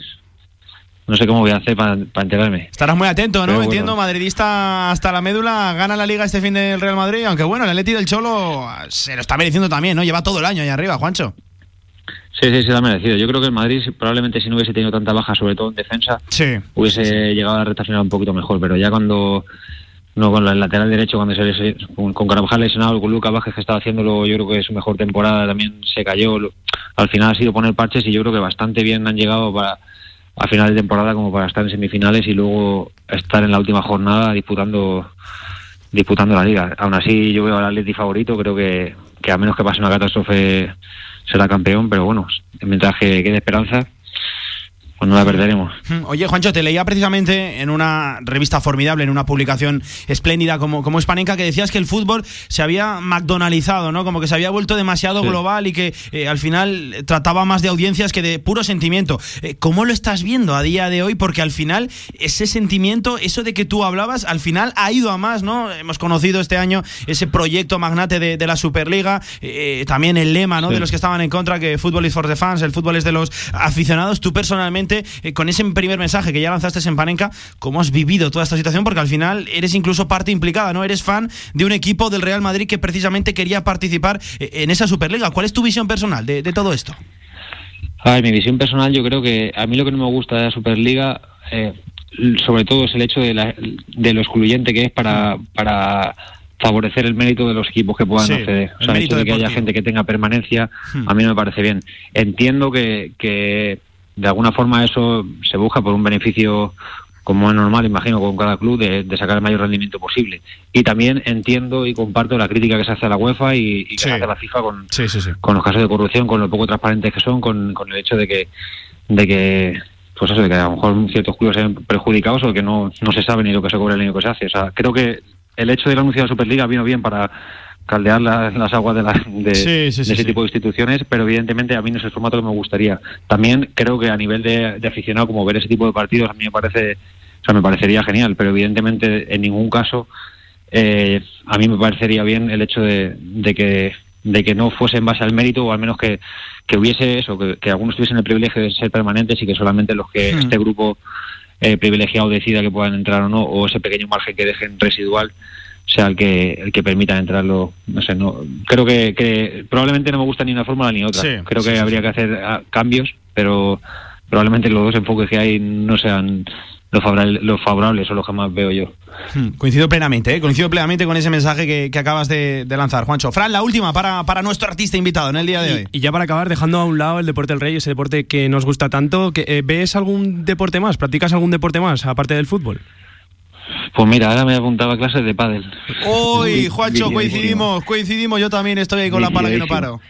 No sé cómo voy a hacer para enterarme. Estarás muy atento, ¿no? Bueno. Entiendo, madridista hasta la médula, gana la liga este fin del Real Madrid, aunque bueno, el Atleti del Cholo se lo está mereciendo también, ¿no? Lleva todo el año ahí arriba, Juancho. Sí, sí, sí, lo ha merecido. Yo creo que el Madrid probablemente si no hubiese tenido tanta baja, sobre todo en defensa, Sí. hubiese llegado a la recta final un poquito mejor, pero ya cuando no con el lateral derecho cuando se les- con, con Carvajal lesionado con Lucas Vázquez que estaba haciéndolo yo creo que su mejor temporada también se cayó. Al final ha sido poner parches y yo creo que bastante bien han llegado para a final de temporada como para estar en semifinales y luego estar en la última jornada disputando disputando la liga. Aún así yo veo al Atleti favorito creo que, que a menos que pase una catástrofe será campeón pero bueno mientras que quede esperanza pues no la perderemos Oye, Juancho, te leía precisamente en una revista formidable, en una publicación espléndida como, como Hispanenca, que decías que el fútbol se había McDonaldizado, ¿no? Como que se había vuelto demasiado Sí. global y que eh, al final trataba más de audiencias que de puro sentimiento. Eh, ¿Cómo lo estás viendo a día de hoy? Porque al final ese sentimiento, eso de que tú hablabas, al final ha ido a más, ¿no? Hemos conocido este año ese proyecto magnate de, de la Superliga, eh, también el lema, ¿no? Sí. De los que estaban en contra, que fútbol is for the fans, el fútbol es de los aficionados. Tú personalmente, eh, con ese primer mensaje que ya lanzaste en Panenka, ¿cómo has vivido toda esta situación? Porque al final eres incluso parte implicada, ¿no? Eres fan de un equipo del Real Madrid que precisamente quería participar eh, en esa Superliga. ¿Cuál es tu visión personal de, de todo esto? A ver, mi visión personal, yo creo que a mí lo que no me gusta de la Superliga, eh, sobre todo, es el hecho de, la- de lo excluyente que es para, para favorecer el mérito de los equipos que puedan Sí, acceder. O sea, el hecho de que haya gente que tenga permanencia, Hmm. a mí no me parece bien. Entiendo que, que de alguna forma eso se busca por un beneficio como es normal, imagino, con cada club, de, de sacar el mayor rendimiento posible. Y también entiendo y comparto la crítica que se hace a la UEFA y, y que se hace a la FIFA con, Sí, sí, sí. con los casos de corrupción, con lo poco transparentes que son, con, con el hecho de que, de que, pues eso, de que a lo mejor ciertos clubes sean perjudicados o que no, no se sabe ni lo que se cobra ni lo que se hace. O sea, creo que el hecho del anuncio de la Superliga vino bien para caldear la- las aguas de, la- de, Sí, sí, de sí, ese sí. tipo de instituciones, pero evidentemente a mí no es el formato que me gustaría. También creo que a nivel de, de aficionado, como ver ese tipo de partidos, a mí me parece, o sea, me parecería genial, pero evidentemente en ningún caso eh, a mí me parecería bien el hecho de, de que de que no fuese en base al mérito o al menos que, que hubiese eso, que, que algunos tuviesen el privilegio de ser permanentes y que solamente los que Hmm. este grupo eh, privilegiado decida que puedan entrar o no, o ese pequeño margen que dejen residual sea el que el que permita entrarlo, no sé, no creo que, que probablemente no me gusta ni una fórmula ni otra. Sí, creo sí, que sí, habría que hacer ah, cambios, pero probablemente los dos enfoques que hay no sean los favorables, los favorables o los que más veo yo. Hmm, Coincido plenamente, ¿eh? coincido plenamente con ese mensaje que, que acabas de, de lanzar, Juancho. Fran, la última para, para nuestro artista invitado en el día de hoy. Y ya para acabar, dejando a un lado el deporte del rey, ese deporte que nos gusta tanto, que, eh, ¿ves algún deporte más? ¿Practicas algún deporte más aparte del fútbol? Pues mira, ahora me apuntaba a clases de pádel. Uy, Juancho, coincidimos, coincidimos. Yo también estoy ahí con la pala que no paro.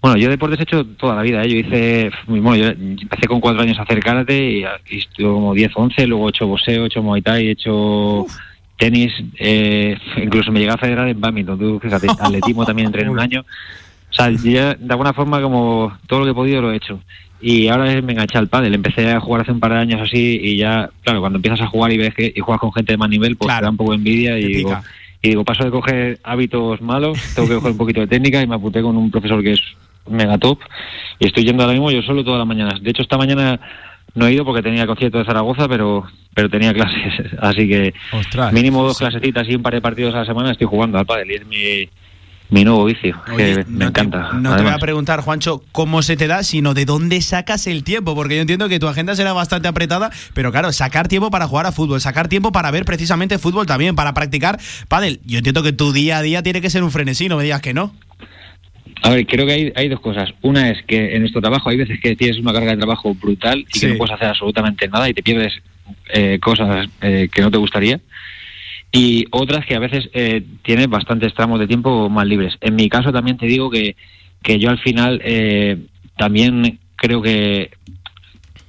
Bueno, yo deportes he hecho toda la vida. ¿eh? Yo hice, bueno, yo empecé con cuatro años a hacer karate y, y estuve como 10, 11, luego he hecho boxeo, he hecho muay thai, he hecho tenis, eh, incluso me llegué a federar en badminton. Tú fíjate, atletismo también entré en un año. O sea, ya, de alguna forma como todo lo que he podido lo he hecho. Y ahora me enganché al pádel. Empecé a jugar hace un par de años así y ya, claro, cuando empiezas a jugar y ves que y juegas con gente de más nivel, pues te da un poco de envidia y digo, y digo, paso de coger hábitos malos, tengo que coger un poquito de técnica y me apunté con un profesor que es mega top. Y estoy yendo ahora mismo yo solo todas las mañanas. De hecho, esta mañana no he ido porque tenía concierto de Zaragoza, pero pero tenía clases, así que mínimo dos clasecitas y un par de partidos a la semana estoy jugando al pádel. Y es mi, mi nuevo vicio, que me encanta. No te voy a preguntar, Juancho, cómo se te da, sino de dónde sacas el tiempo, porque yo entiendo que tu agenda será bastante apretada, pero claro, sacar tiempo para jugar a fútbol, sacar tiempo para ver precisamente fútbol también, para practicar pádel. Yo entiendo que tu día a día tiene que ser un frenesí, no me digas que no. A ver, creo que hay, hay dos cosas. Una es que en nuestro trabajo hay veces que tienes una carga de trabajo brutal y que no puedes hacer absolutamente nada y te pierdes eh, cosas eh, que no te gustaría. Y otras que a veces eh, tienes bastantes tramos de tiempo más libres. En mi caso también te digo que, que yo al final eh, también creo que,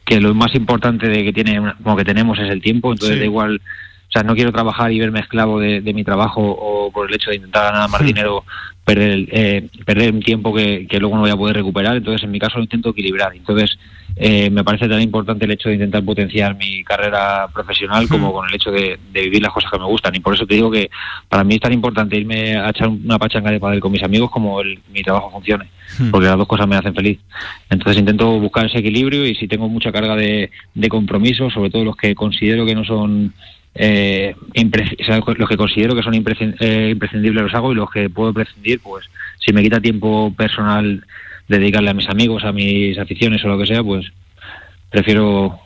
que lo más importante de que tiene como que tenemos es el tiempo, entonces Sí. da igual o sea, no quiero trabajar y verme esclavo de, mi trabajo o por el hecho de intentar ganar más dinero, perder, eh, perder un tiempo que, que, luego no voy a poder recuperar. Entonces, en mi caso, lo intento equilibrar. Entonces, eh, me parece tan importante el hecho de intentar potenciar mi carrera profesional como con el hecho de, vivir las cosas que me gustan. Y por eso te digo que para mí es tan importante irme a echar una pachanga de padre con mis amigos como el, mi trabajo funcione, porque las dos cosas me hacen feliz. Entonces, intento buscar ese equilibrio y si tengo mucha carga de, de compromisos, sobre todo los que considero que no son eh, los que considero que son eh, imprescindibles los hago y los que puedo prescindir, pues si me quita tiempo personal dedicarle a mis amigos, a mis aficiones o lo que sea, pues prefiero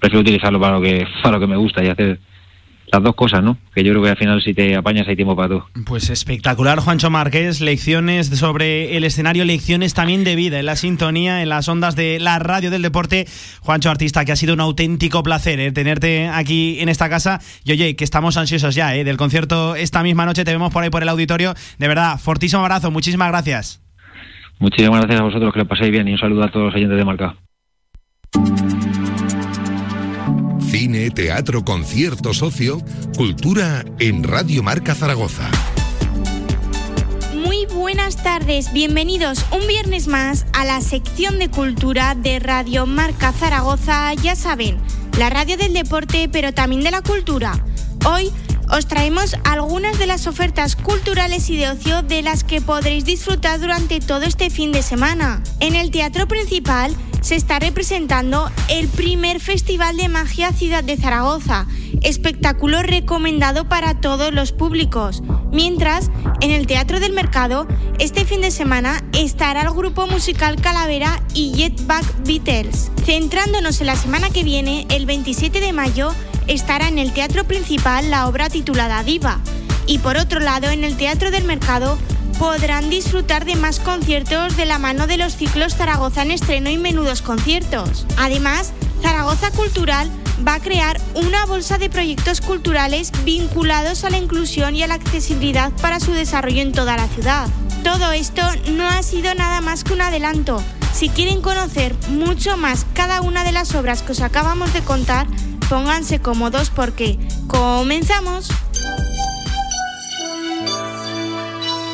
prefiero utilizarlo para lo que para lo que me gusta y hacer las dos cosas, ¿no? Que yo creo que al final si te apañas hay tiempo para todo. Pues espectacular, Juancho Márquez. Lecciones sobre el escenario, lecciones también de vida en la sintonía, en las ondas de la radio del deporte. Juancho Artista, que ha sido un auténtico placer ¿eh? tenerte aquí en esta casa. Y oye, que estamos ansiosos ya ¿eh? del concierto esta misma noche. Te vemos por ahí por el auditorio. De verdad, fortísimo abrazo. Muchísimas gracias. Muchísimas gracias a vosotros, que lo paséis bien y un saludo a todos los oyentes de Marca. Cine, teatro, concierto, socio, cultura en Radio Marca Zaragoza. Muy buenas tardes, bienvenidos un viernes más a la sección de cultura de Radio Marca Zaragoza. Ya saben, la radio del deporte, pero también de la cultura. Hoy os traemos algunas de las ofertas culturales y de ocio de las que podréis disfrutar durante todo este fin de semana. En el teatro principal se está representando el primer Festival de Magia Ciudad de Zaragoza, espectáculo recomendado para todos los públicos. Mientras, en el Teatro del Mercado, este fin de semana estará el grupo musical Calavera y Jetpack Beatles. Centrándonos en la semana que viene, el 27 de mayo, estará en el teatro principal la obra titulada Diva. Y por otro lado, en el Teatro del Mercado podrán disfrutar de más conciertos de la mano de los ciclos Zaragoza en estreno y menudos conciertos. Además, Zaragoza Cultural va a crear una bolsa de proyectos culturales vinculados a la inclusión y a la accesibilidad para su desarrollo en toda la ciudad. Todo esto no ha sido nada más que un adelanto. Si quieren conocer mucho más cada una de las obras que os acabamos de contar, pónganse cómodos porque comenzamos.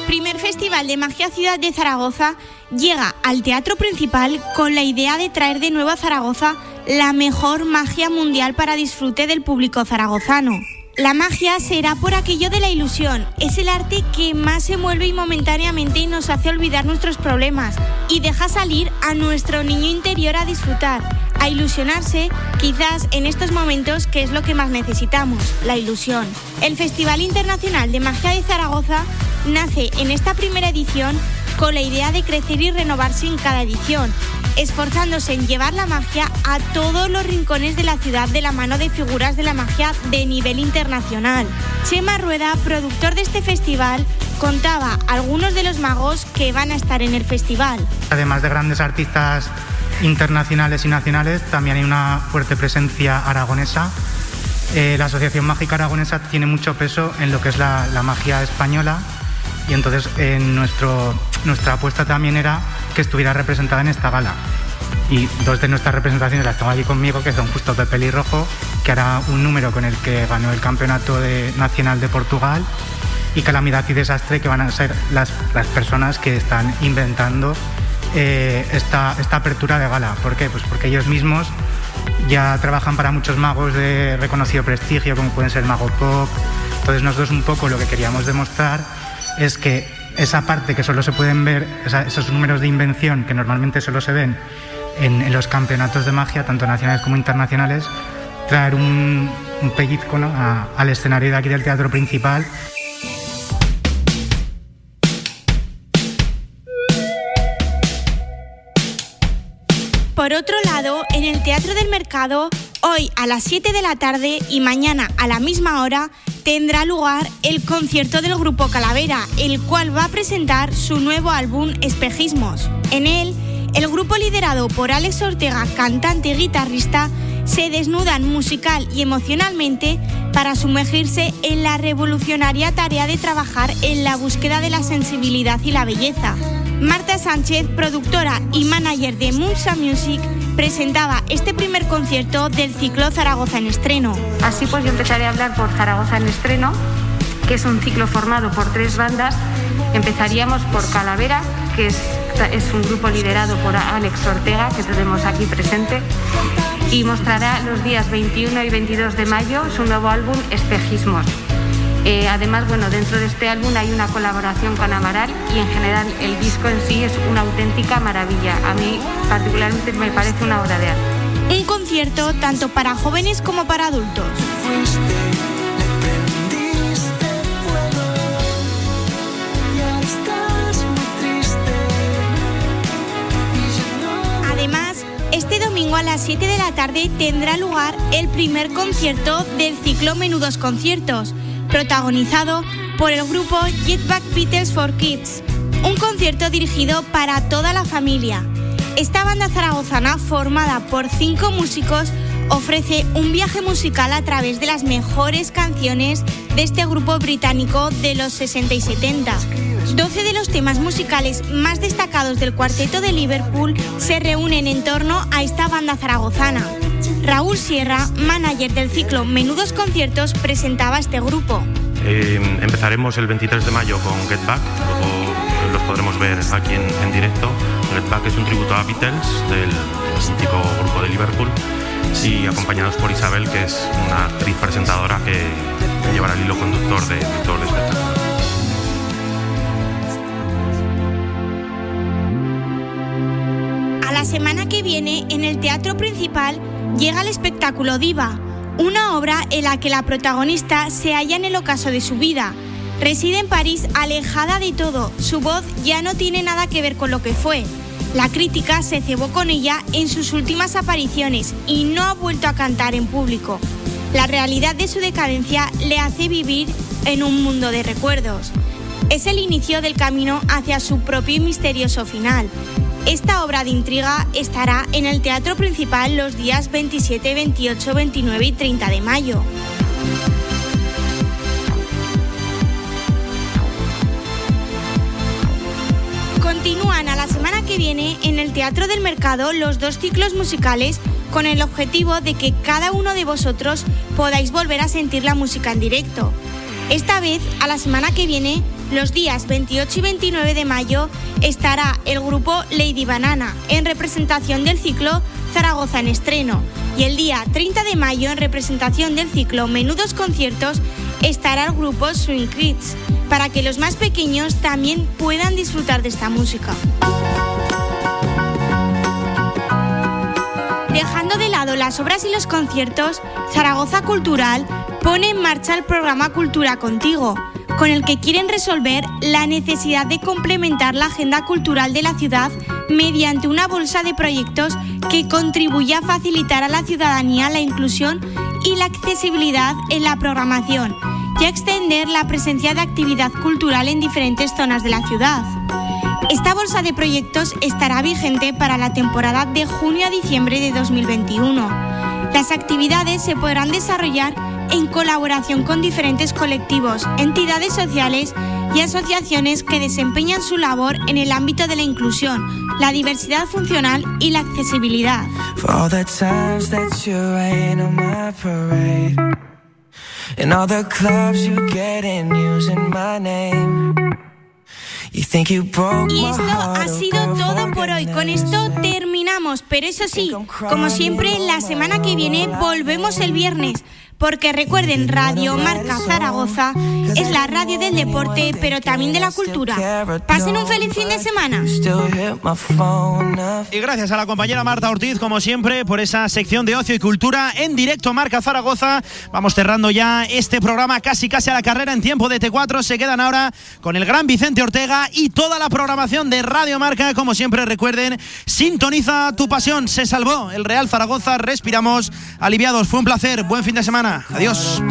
Primer Festival de Magia Ciudad de Zaragoza llega al teatro principal con la idea de traer de nuevo a Zaragoza la mejor magia mundial para disfrute del público zaragozano. La magia será por aquello de la ilusión. Es el arte que más se mueve momentáneamente y nos hace olvidar nuestros problemas y deja salir a nuestro niño interior a disfrutar, a ilusionarse, quizás en estos momentos que es lo que más necesitamos, la ilusión. El Festival Internacional de Magia de Zaragoza nace en esta primera edición con la idea de crecer y renovarse en cada edición esforzándose en llevar la magia a todos los rincones de la ciudad de la mano de figuras de la magia de nivel internacional. Chema Rueda, productor de este festival, contaba algunos de los magos que van a estar en el festival. Además de grandes artistas internacionales y nacionales, también hay una fuerte presencia aragonesa. Eh, la Asociación Mágica Aragonesa tiene mucho peso en lo que es la, magia española y entonces en nuestro, nuestra apuesta también era que estuviera representada en esta gala. Y dos de nuestras representaciones las tengo allí conmigo, que son justo Pepe Pelirrojo, que hará un número con el que ganó el Campeonato Nacional de Portugal, y Calamidad y Desastre, que van a ser las, las personas que están inventando eh, esta, apertura de gala. ¿Por qué? Pues porque ellos mismos ya trabajan para muchos magos de reconocido prestigio, como pueden ser Mago Pop. Entonces nosotros un poco lo que queríamos demostrar es que esa parte que solo se pueden ver, esos números de invención que normalmente solo se ven en, los campeonatos de magia, tanto nacionales como internacionales, traer un, pellizco al escenario de aquí del teatro principal. Por otro lado, en el Teatro del Mercado, hoy a las 7 de la tarde y mañana a la misma hora, tendrá lugar el concierto del grupo Calavera, el cual va a presentar su nuevo álbum Espejismos. En él, el grupo liderado por Alex Ortega, cantante y guitarrista, se desnudan musical y emocionalmente para sumergirse en la revolucionaria tarea de trabajar en la búsqueda de la sensibilidad y la belleza. Marta Sánchez, productora y manager de Musa Music, presentaba este primer concierto del ciclo Zaragoza en estreno. Así pues yo empezaré a hablar por Zaragoza en estreno, que es un ciclo formado por tres bandas. Empezaríamos por Calavera, que es, es un grupo liderado por Alex Ortega, que tenemos aquí presente, y mostrará los días 21 y 22 de mayo su nuevo álbum Espejismos. Eh, además, bueno, dentro de este álbum hay una colaboración con Amaral y en general el disco en sí es una auténtica maravilla. A mí particularmente me parece una obra de arte. Un concierto tanto para jóvenes como para adultos. Además, este domingo a las 7 de la tarde tendrá lugar el primer concierto del ciclo Menudos Conciertos, protagonizado por el grupo Jetback Beatles for Kids, un concierto dirigido para toda la familia. Esta banda zaragozana, formada por cinco músicos, ofrece un viaje musical a través de las mejores canciones de este grupo británico de los 60 y 70. 12 de los temas musicales más destacados del cuarteto de Liverpool se reúnen en torno a esta banda zaragozana. Raúl Sierra, manager del ciclo Menudos Conciertos, presentaba este grupo. Eh, empezaremos el 23 de mayo con Get Back, luego los podremos ver aquí en, en directo. Get Back es un tributo a Beatles del mítico grupo de Liverpool y acompañados por Isabel, que es una actriz presentadora que, que llevará el hilo conductor de, de todo el espectáculo. A la semana que viene, en el Teatro Principal, llega el espectáculo Diva, una obra en la que la protagonista se halla en el ocaso de su vida. Reside en París alejada de todo, su voz ya no tiene nada que ver con lo que fue. La crítica se cebó con ella en sus últimas apariciones y no ha vuelto a cantar en público. La realidad de su decadencia le hace vivir en un mundo de recuerdos. Es el inicio del camino hacia su propio y misterioso final. Esta obra de intriga estará en el Teatro Principal los días 27, 28, 29 y 30 de mayo. Continúan a la semana que viene en el Teatro del Mercado los dos ciclos musicales con el objetivo de que cada uno de vosotros podáis volver a sentir la música en directo. Esta vez, a la semana que viene, los días 28 y 29 de mayo, estará el grupo Lady Banana en representación del ciclo Zaragoza en estreno. Y el día 30 de mayo, en representación del ciclo Menudos Conciertos, estará el grupo Swing Kids, para que los más pequeños también puedan disfrutar de esta música. Dejando de lado las obras y los conciertos, Zaragoza Cultural pone en marcha el programa Cultura Contigo, con el que quieren resolver la necesidad de complementar la agenda cultural de la ciudad mediante una bolsa de proyectos que contribuya a facilitar a la ciudadanía la inclusión y la accesibilidad en la programación y a extender la presencia de actividad cultural en diferentes zonas de la ciudad. Esta bolsa de proyectos estará vigente para la temporada de junio a diciembre de 2021. Las actividades se podrán desarrollar en colaboración con diferentes colectivos, entidades sociales y asociaciones que desempeñan su labor en el ámbito de la inclusión, la diversidad funcional y la accesibilidad. For all the times that you rain on my parade And all the clubs you get in using my name You think you broke Y esto ha sido todo por hoy. Con esto terminamos. Pero eso sí, como siempre, la semana que viene volvemos el viernes. Porque recuerden, Radio Marca Zaragoza es la radio del deporte, pero también de la cultura. Pasen un feliz fin de semana. Y gracias a la compañera Marta Ortiz, como siempre, por esa sección de ocio y cultura en directo Marca Zaragoza. Vamos cerrando ya este programa casi casi a la carrera en tiempo de T4. Se quedan ahora con el gran Vicente Ortega y toda la programación de Radio Marca. Como siempre, recuerden, sintoniza tu pasión. Se salvó el Real Zaragoza. Respiramos aliviados. Fue un placer. Buen fin de semana. Adiós.